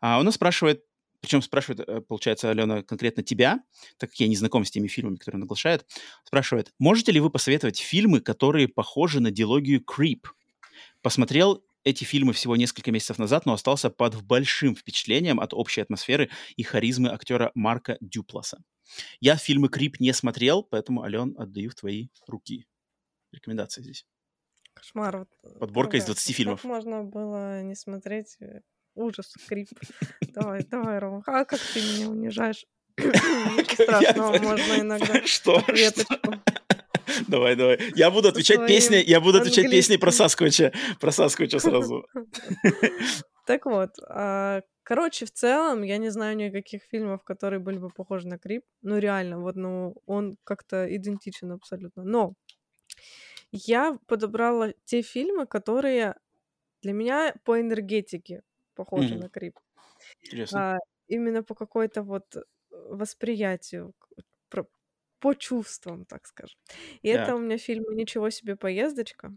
А он нас спрашивает, причем спрашивает, э, получается, Алена, конкретно тебя, так как я не знаком с теми фильмами, которые он оглашает, спрашивает, можете ли вы посоветовать фильмы, которые похожи на дилогию Creep? Посмотрел эти фильмы всего несколько месяцев назад, но остался под большим впечатлением от общей атмосферы и харизмы актера Марка Дюпласа. Я фильмы Крип не смотрел, поэтому, Ален, отдаю в твои руки. Рекомендации здесь. Кошмар. Подборка из правда, 20 как фильмов. можно было не смотреть э, ужас, крип. (laughs) Давай, давай, Рома. А как ты меня унижаешь? (coughs) Ничего (laughs) страшного, можно иногда (laughs) Что? Давай, давай. Я буду отвечать песней, я буду отвечать песней про. Саскоча. Про Саскоча сразу. (laughs) Так вот, а, короче, в целом, я не знаю никаких фильмов, которые были бы похожи на Крип. Ну, реально, вот, ну, он как-то идентичен абсолютно. Но я подобрала те фильмы, которые для меня по энергетике похожи Мгм. на Крип. Интересно. А, именно по какой-то вот э, восприятию, по чувствам, так скажем. И это Так. у меня фильм «Ничего себе поездочка».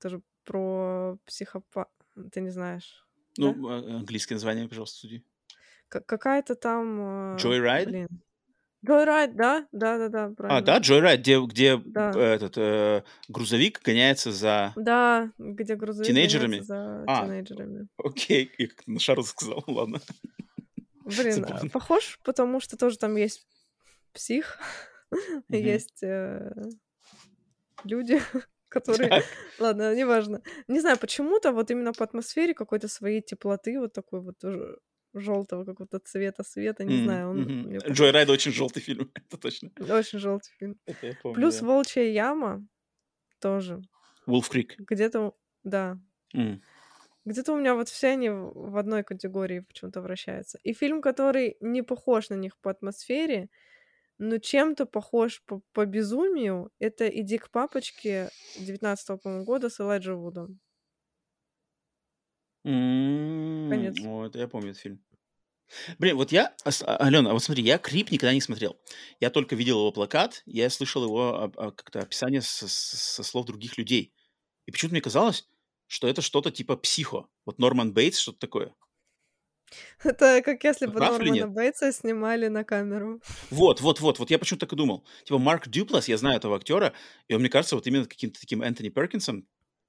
Тоже про психопа... Ты не знаешь, да? Ну, а- английское название, пожалуйста, суди. К- какая-то там... э, Joyride? Блин. Joyride, да? Да-да-да, А, правильно. да, Joyride, где, где Да. э, этот э, грузовик гоняется за Да, где грузовик тинейджерами. за А, тинейджерами. окей, я как-то на шару сказал, ладно. Блин, а, похож, потому что тоже там есть псих, (laughs) есть э, люди, (laughs) который... Так. Ладно, неважно. Не знаю, почему-то вот именно по атмосфере какой-то своей теплоты, вот такой вот желтого какого-то цвета света, не М, знаю, он мне Джой Райд очень желтый (laughs) фильм, это точно. очень желтый фильм. Помню, Плюс да. «Волчья яма» тоже. Wolf Creek. Где-то, да, М. где-то у меня вот все они в одной категории почему-то вращаются. И фильм, который не похож на них по атмосфере, но чем-то похож по, по безумию, это «Иди к папочке» 19 по-моему, года с Элайджа Вудом. Конец. Это я помню этот фильм. Блин, вот я, Ас- а- Алена, а вот смотри, я Крип никогда не смотрел. Я только видел его плакат, я слышал его а, а, как-то описание со, со слов других людей. И почему-то мне казалось, что это что-то типа психо. Вот Норман Бейтс, что-то такое. (laughs) Это как если бы Прав Нормана? Бейтса снимали на камеру. Вот, вот, вот, вот я почему-то так и думал. Типа Марк Дюплас, я знаю этого актера, и он, мне кажется, вот именно каким-то таким Энтони Перкинсом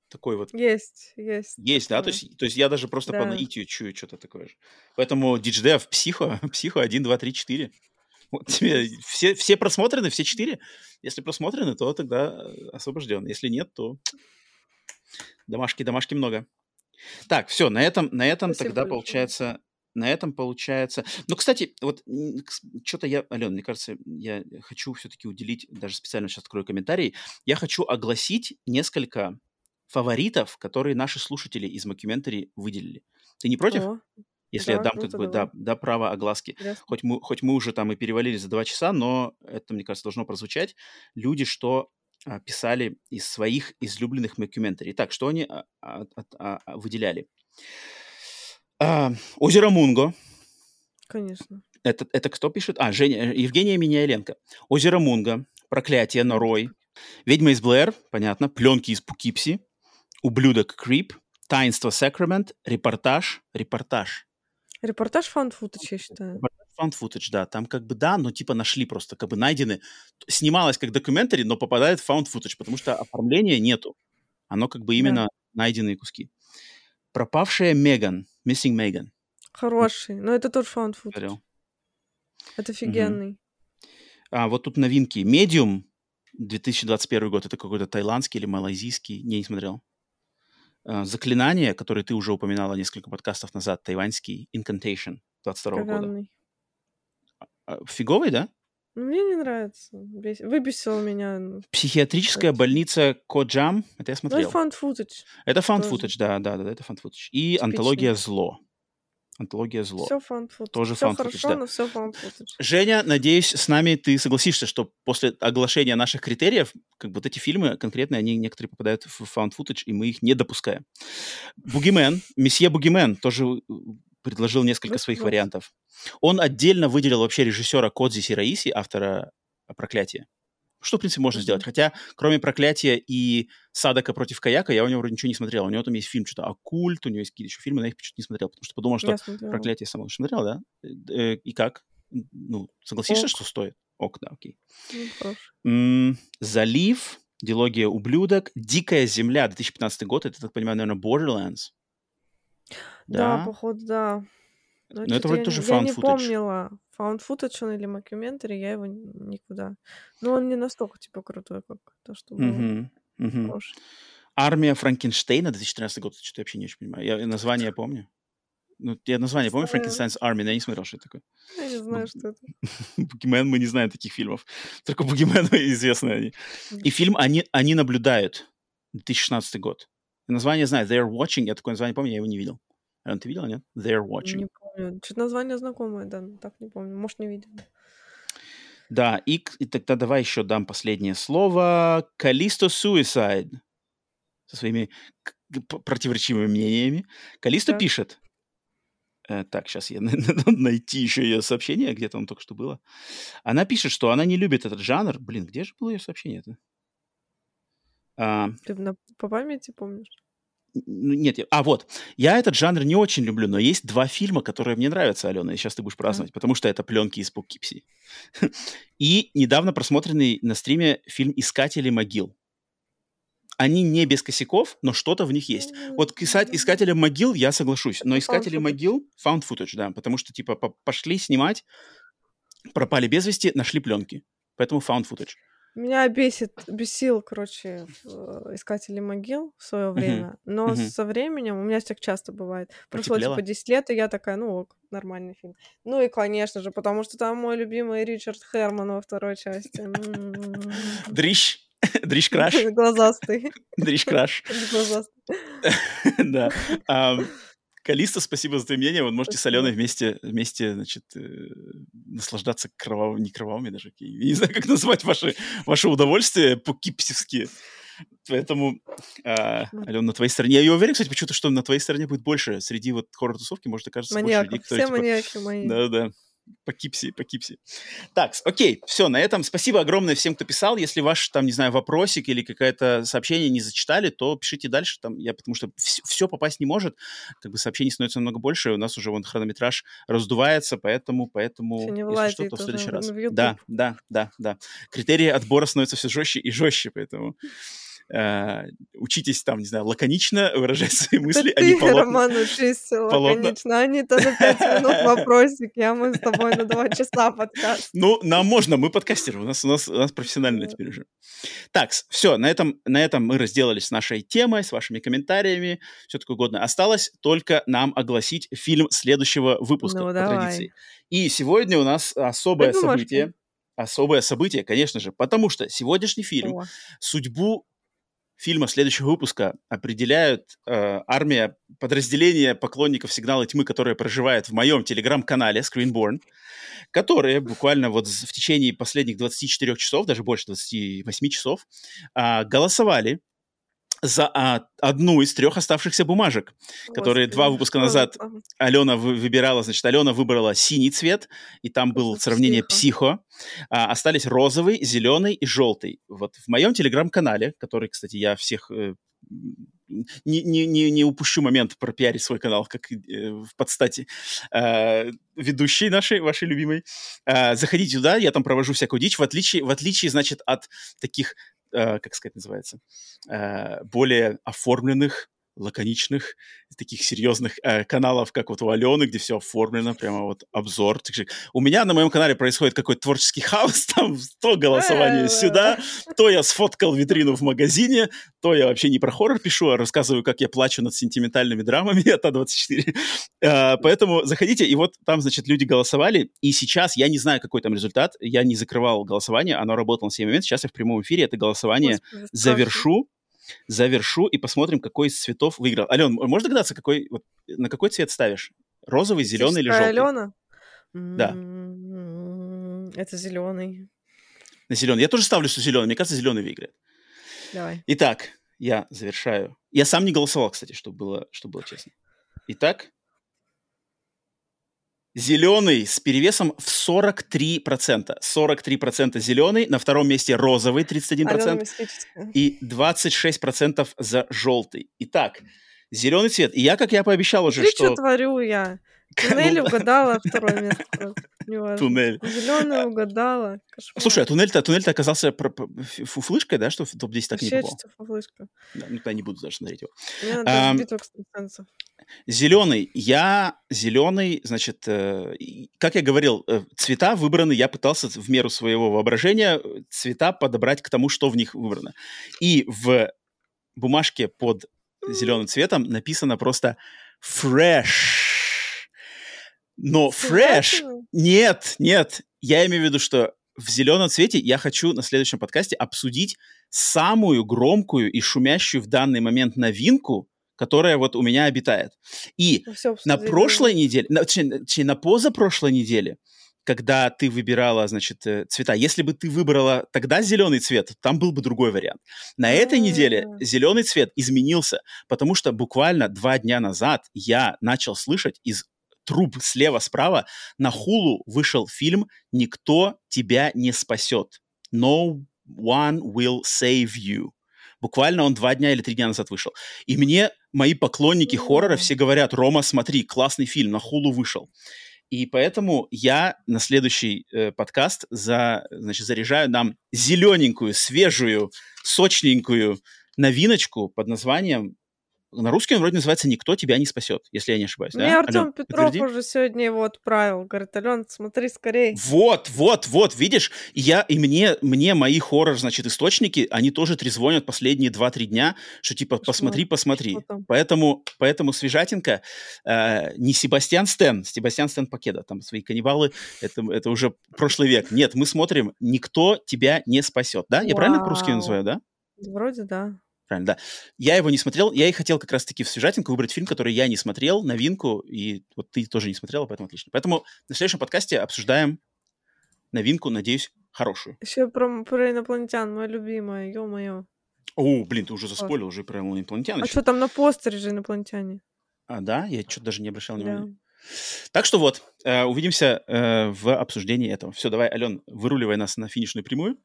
такой вот Есть, есть. есть, да? То такое. есть, то есть я даже просто по Да. наитию чую что-то такое же. Поэтому DigiDev, психо, (laughs) психо 1, 2, 3, 4. Вот тебе (laughs) все, все просмотрены, все четыре. Если просмотрены, то тогда освобожден. Если нет, то домашки, домашки много. Так, все, на этом, на этом Спасибо тогда большое. получается, на этом получается. Ну, кстати, вот что-то я, Ален, мне кажется, я хочу все-таки уделить, даже специально сейчас открою комментарий, я хочу огласить несколько фаворитов, которые наши слушатели из мокюментари выделили. Ты не против, О, если я да, дам круто, как бы да, да, право огласки? интересно. Хоть мы, хоть мы уже там и перевалили за два часа, но это, мне кажется, должно прозвучать. Люди, что а, писали из своих излюбленных мокюментари. Итак, что они а, а, а, выделяли? А, Озеро Мунго. Конечно. Это, это кто пишет? А, Женя, Евгения Миняйленко. Озеро Мунго. Проклятие Норой. Ведьма из Блэр. Понятно. Пленки из Пукипси. Ублюдок Крип. Таинство Сакрамент. Репортаж. Репортаж. Репортаж фан footage, я считаю. Footage, да. Там как бы да, но типа нашли просто, как бы найдены. Снималось как документари, но попадает в found footage, потому что оформления нету. Оно как бы именно найденные куски. Пропавшая Меган. Missing Megan. Хороший. Но это тоже фан footage. Это офигенный. А вот тут новинки. Medium 2021 год. Это какой-то таиландский или малайзийский. Не, не смотрел. А, Заклинание, которое ты уже упоминала несколько подкастов назад, тайваньский. Incantation 22 года. А, Фиговый, да? Ну, мне не нравится. Бес- Выбесил меня. Ну, Психиатрическая больница Коджам. Это я это смотрел. фан footage. Это фан footage, да, да, да, это фан footage. И Типичный. антология зло. Антология зло. Все фан footage. Тоже Все хорошо, да. но все фан footage. Женя, надеюсь, с нами ты согласишься, что после оглашения наших критериев, как бы вот эти фильмы конкретно, они некоторые попадают в found footage, и мы их не допускаем. Бугимен, месье Бугимен тоже э, предложил несколько своих вариантов. Он отдельно выделил вообще режиссера Кодзи Сираиси, автора «Проклятия». Что, в принципе, можно сделать. Хотя, кроме «Проклятия» и «Садака против каяка», я у него вроде ничего не смотрел. У него там есть фильм что-то «Оккульт», у него есть какие-то еще фильмы, но я их почему-то не смотрел, потому что подумал, что. «Проклятие» само смотрел, да? Э, И как? Ну, согласишься, Ok. что стоит? Ok, да, окей. Ну, «Залив», «Дилогия ублюдок», «Дикая земля», 2015 год, это, так понимаю, наверное, «Borderlands». Да, походу, да. Но, Но это вроде я тоже Я не footage. помнила, found footage он или мокюментари, я его никуда. Но он не настолько, типа, крутой, как то, что было. Мгм. Хороший. «Армия Франкенштейна», 2013 год, что-то я вообще не очень понимаю. Я название помню. Ну, я название помню. Frankenstein's Army, но я не смотрел, что это такое. Я не знаю, что это. Бугимен, мы не знаем таких фильмов. Только Бугимену (laughs) известны они. И фильм «Они, они наблюдают», 2016 год. Название знаю, They're Watching, я такое название помню, я его не видел. Ален, ты видела, нет? They're Watching. Не помню. Что-то название знакомое, да, но так не помню. Может, не видела. Да, и, и тогда давай еще дам последнее слово. Калисто Suicide. Со своими противоречивыми мнениями. Калисто Так. пишет. Э, так, сейчас я (laughs) надо найти еще ее сообщение, где-то он только что было. Она пишет, что она не любит этот жанр. Блин, где же было ее сообщение-то? А, Ты на- по памяти помнишь? ну, нет, я- а вот, я этот жанр не очень люблю, но есть два фильма, которые мне нравятся, Алена, и сейчас ты будешь праздновать, потому что это пленки из Пукипси. (laughs) И недавно просмотренный на стриме фильм «Искатели могил». Они не без косяков, но что-то в них есть. Вот к иса- искателям могил я соглашусь, но искатели found могил found footage, да, потому что типа по- пошли снимать, пропали без вести, нашли пленки, поэтому found footage. Меня бесит, бесил, короче, в- Искатели могил в свое время, но со временем, у меня так часто бывает, прошло типа 10 лет, и я такая, ну ок, нормальный фильм. Ну и, конечно же, потому что там мой любимый Ричард Херман во второй части. Дрищ. (laughs) (laughs) (laughs) Дрищ краш. Глазастый. Дрищ краш. Глазастый. Да. Калиста, спасибо за твое мнение. Вы можете с. Аленой вместе, вместе, значит, э, наслаждаться кровавыми, не кровавыми даже. я Не знаю, как назвать ваши, ваши удовольствия по-кипсевски. Поэтому, Вот. Алена, на твоей стороне. Я уверен, кстати, почему-то, что на твоей стороне будет больше. Среди вот хоррор-тусовки, может, окажется больше Маньяков. людей, которые, Все типа, маньяки мои. да-да. По кипси, по кипси. Так, окей, все, на этом спасибо огромное всем, кто писал. Если ваш, там, не знаю, вопросик или какое-то сообщение не зачитали, то пишите дальше, там, я, потому что все попасть не может, как бы сообщений становится намного больше, у нас уже вон хронометраж раздувается, поэтому, поэтому, не если что, то в следующий раз. в. Да, да, да, да. Критерии отбора становятся все жестче и жестче, поэтому э, учитесь там, не знаю, лаконично выражать свои (laughs) мысли, а не ты, полотна. Роман, учись лаконично. Они-то на пять минут (laughs) вопросики, а мы с тобой на два часа подкаст. Ну, нам можно, мы подкастеры, у нас, у нас, у нас профессионально теперь уже. Так, все, на этом, на этом мы разделались с нашей темой, с вашими комментариями, все такое угодно. Осталось только нам огласить фильм следующего выпуска, Ну, по давай. традиции. И сегодня у нас особое событие. Особое событие, конечно же, потому что сегодняшний фильм О, судьбу фильма следующего выпуска определяют э, армия, подразделение поклонников «Сигнала тьмы», которое проживает в моем телеграм-канале Screenborn, которые буквально вот в течение последних 24 часов, даже больше 28 часов, а, голосовали за а, одну из трех оставшихся бумажек, которые Господи, два выпуска назад? Алена вы- выбирала, значит, Алена выбрала синий цвет, и там было за сравнение психо? психо. А, остались розовый, зеленый и желтый. Вот в моем телеграм-канале, который, кстати, я всех э, не, не, не, не упущу момент пропиарить свой канал, как э, в подстати э, ведущей нашей, вашей любимой. Э, заходите туда, я там провожу всякую дичь, в отличие, в отличие значит, от таких, э, как сказать называется, э, более оформленных, лаконичных, таких серьезных э, каналов, как вот у Алены, где все оформлено, прямо вот обзор. У меня на моем канале происходит какой-то творческий хаос, (laughs) там то голосование Э, сюда, то я сфоткал витрину в магазине, то я вообще не про хоррор пишу, а рассказываю, как я плачу над сентиментальными драмами (laughs) от А24. Э, Поэтому заходите, и вот там, значит, люди голосовали, и сейчас я не знаю, какой там результат, я не закрывал голосование, оно работало на сей момент, сейчас я в прямом эфире это голосование Господи, завершу, завершу и посмотрим, какой из цветов выиграл. Ален, можешь догадаться, какой, вот, на какой цвет ставишь? Розовый, зеленый или желтый? Алена? Да. М, Это зеленый. На зеленый. Я тоже ставлю, что зеленый. Мне кажется, зеленый выиграет. Давай. Итак, я завершаю. Я сам не голосовал, кстати, чтобы было, чтобы было честно. Итак, зеленый с перевесом в 43%. 43% зеленый, на втором месте розовый 31%. Алена мистическая. и 26% за желтый. Итак, зеленый цвет. И я, как я пообещал уже, Смотри, что что... творю я. Туннель угадала второе место. Туннель. Зеленый угадала. Кошмар. Слушай, а туннель-то, оказался про- по- ф- фуфлышкой, да, что в топ-10 так не попал? фуфлышка. Да, ну, тогда не буду даже смотреть его. Мне надо Ам, битву экстрасенсов. Зеленый. Я зеленый, значит, э, как я говорил, э, цвета выбраны, я пытался в меру своего воображения э, цвета подобрать к тому, что в них выбрано. И в бумажке под зеленым цветом написано просто fresh. Но. Срочно? Нет, нет. Я имею в виду, что в зеленом цвете я хочу на следующем подкасте обсудить самую громкую и шумящую в данный момент новинку, которая вот у меня обитает. И всё на прошлой неделе, на, точнее, точнее, на позапрошлой неделе, когда ты выбирала, значит, э, цвета, если бы ты выбрала тогда зеленый цвет, там был бы другой вариант. На этой неделе А. зеленый цвет изменился, потому что буквально два дня назад я начал слышать из труб слева-справа на хулу вышел фильм «Никто тебя не спасет». No one will save you. Буквально он два дня или три дня назад вышел. И мне мои поклонники хоррора все говорят, Рома, смотри, классный фильм, на хулу вышел. И поэтому я на следующий э, подкаст за, значит, заряжаю нам зелененькую, свежую, сочненькую новиночку под названием на русском он вроде называется «Никто тебя не спасет», если я не ошибаюсь. Мне да? Артем Алён, Петров подтверди. уже сегодня его отправил. Говорит, Ален, смотри скорей. Вот, вот, вот, видишь, и я, и мне, мне мои хоррор, значит, источники, они тоже трезвонят последние 2-3 дня, что типа Кошмар. посмотри, посмотри. Что? Поэтому, поэтому свежатинка, э, не Себастьян Стен, Себастьян Стен Покеда, там свои каннибалы, это, это уже прошлый век. Нет, мы смотрим «Никто тебя не спасет», да? Я правильно по-русски называю, да? Вроде да. Правильно, да. Я его не смотрел, я и хотел как раз-таки в свежатинку выбрать фильм, который я не смотрел, новинку, и вот ты тоже не смотрела, поэтому отлично. Поэтому на следующем подкасте обсуждаем новинку, надеюсь, хорошую. Еще про, про инопланетян, моя любимая, ё-моё. О, блин, ты уже заспорил, уже про инопланетян. А что там на постере же инопланетяне? А, да? Я что-то даже не обращал Да. внимания. Так что вот, э, увидимся э, в обсуждении этого. Все, давай, Ален, выруливай нас на финишную прямую.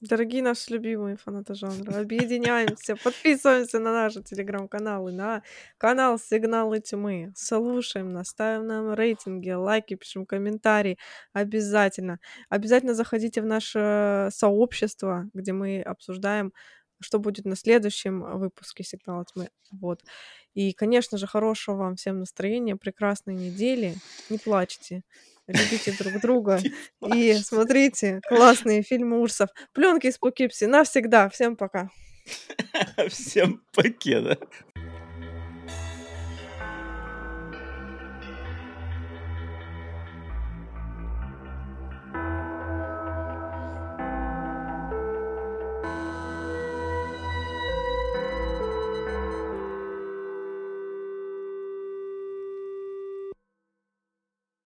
Дорогие наши любимые фанаты жанра, объединяемся, подписываемся на наши телеграм-каналы, на канал Сигналы Тьмы, слушаем нас, ставим нам рейтинги, лайки, пишем комментарии, обязательно. Обязательно заходите в наше сообщество, где мы обсуждаем, что будет на следующем выпуске Сигнала Тьмы. Вот. И, конечно же, хорошего вам всем настроения, прекрасной недели, не плачьте, любите друг друга и смотрите классные фильмы ужасов. Пленки из Пукипси навсегда. Всем пока. (laughs) Всем покеда.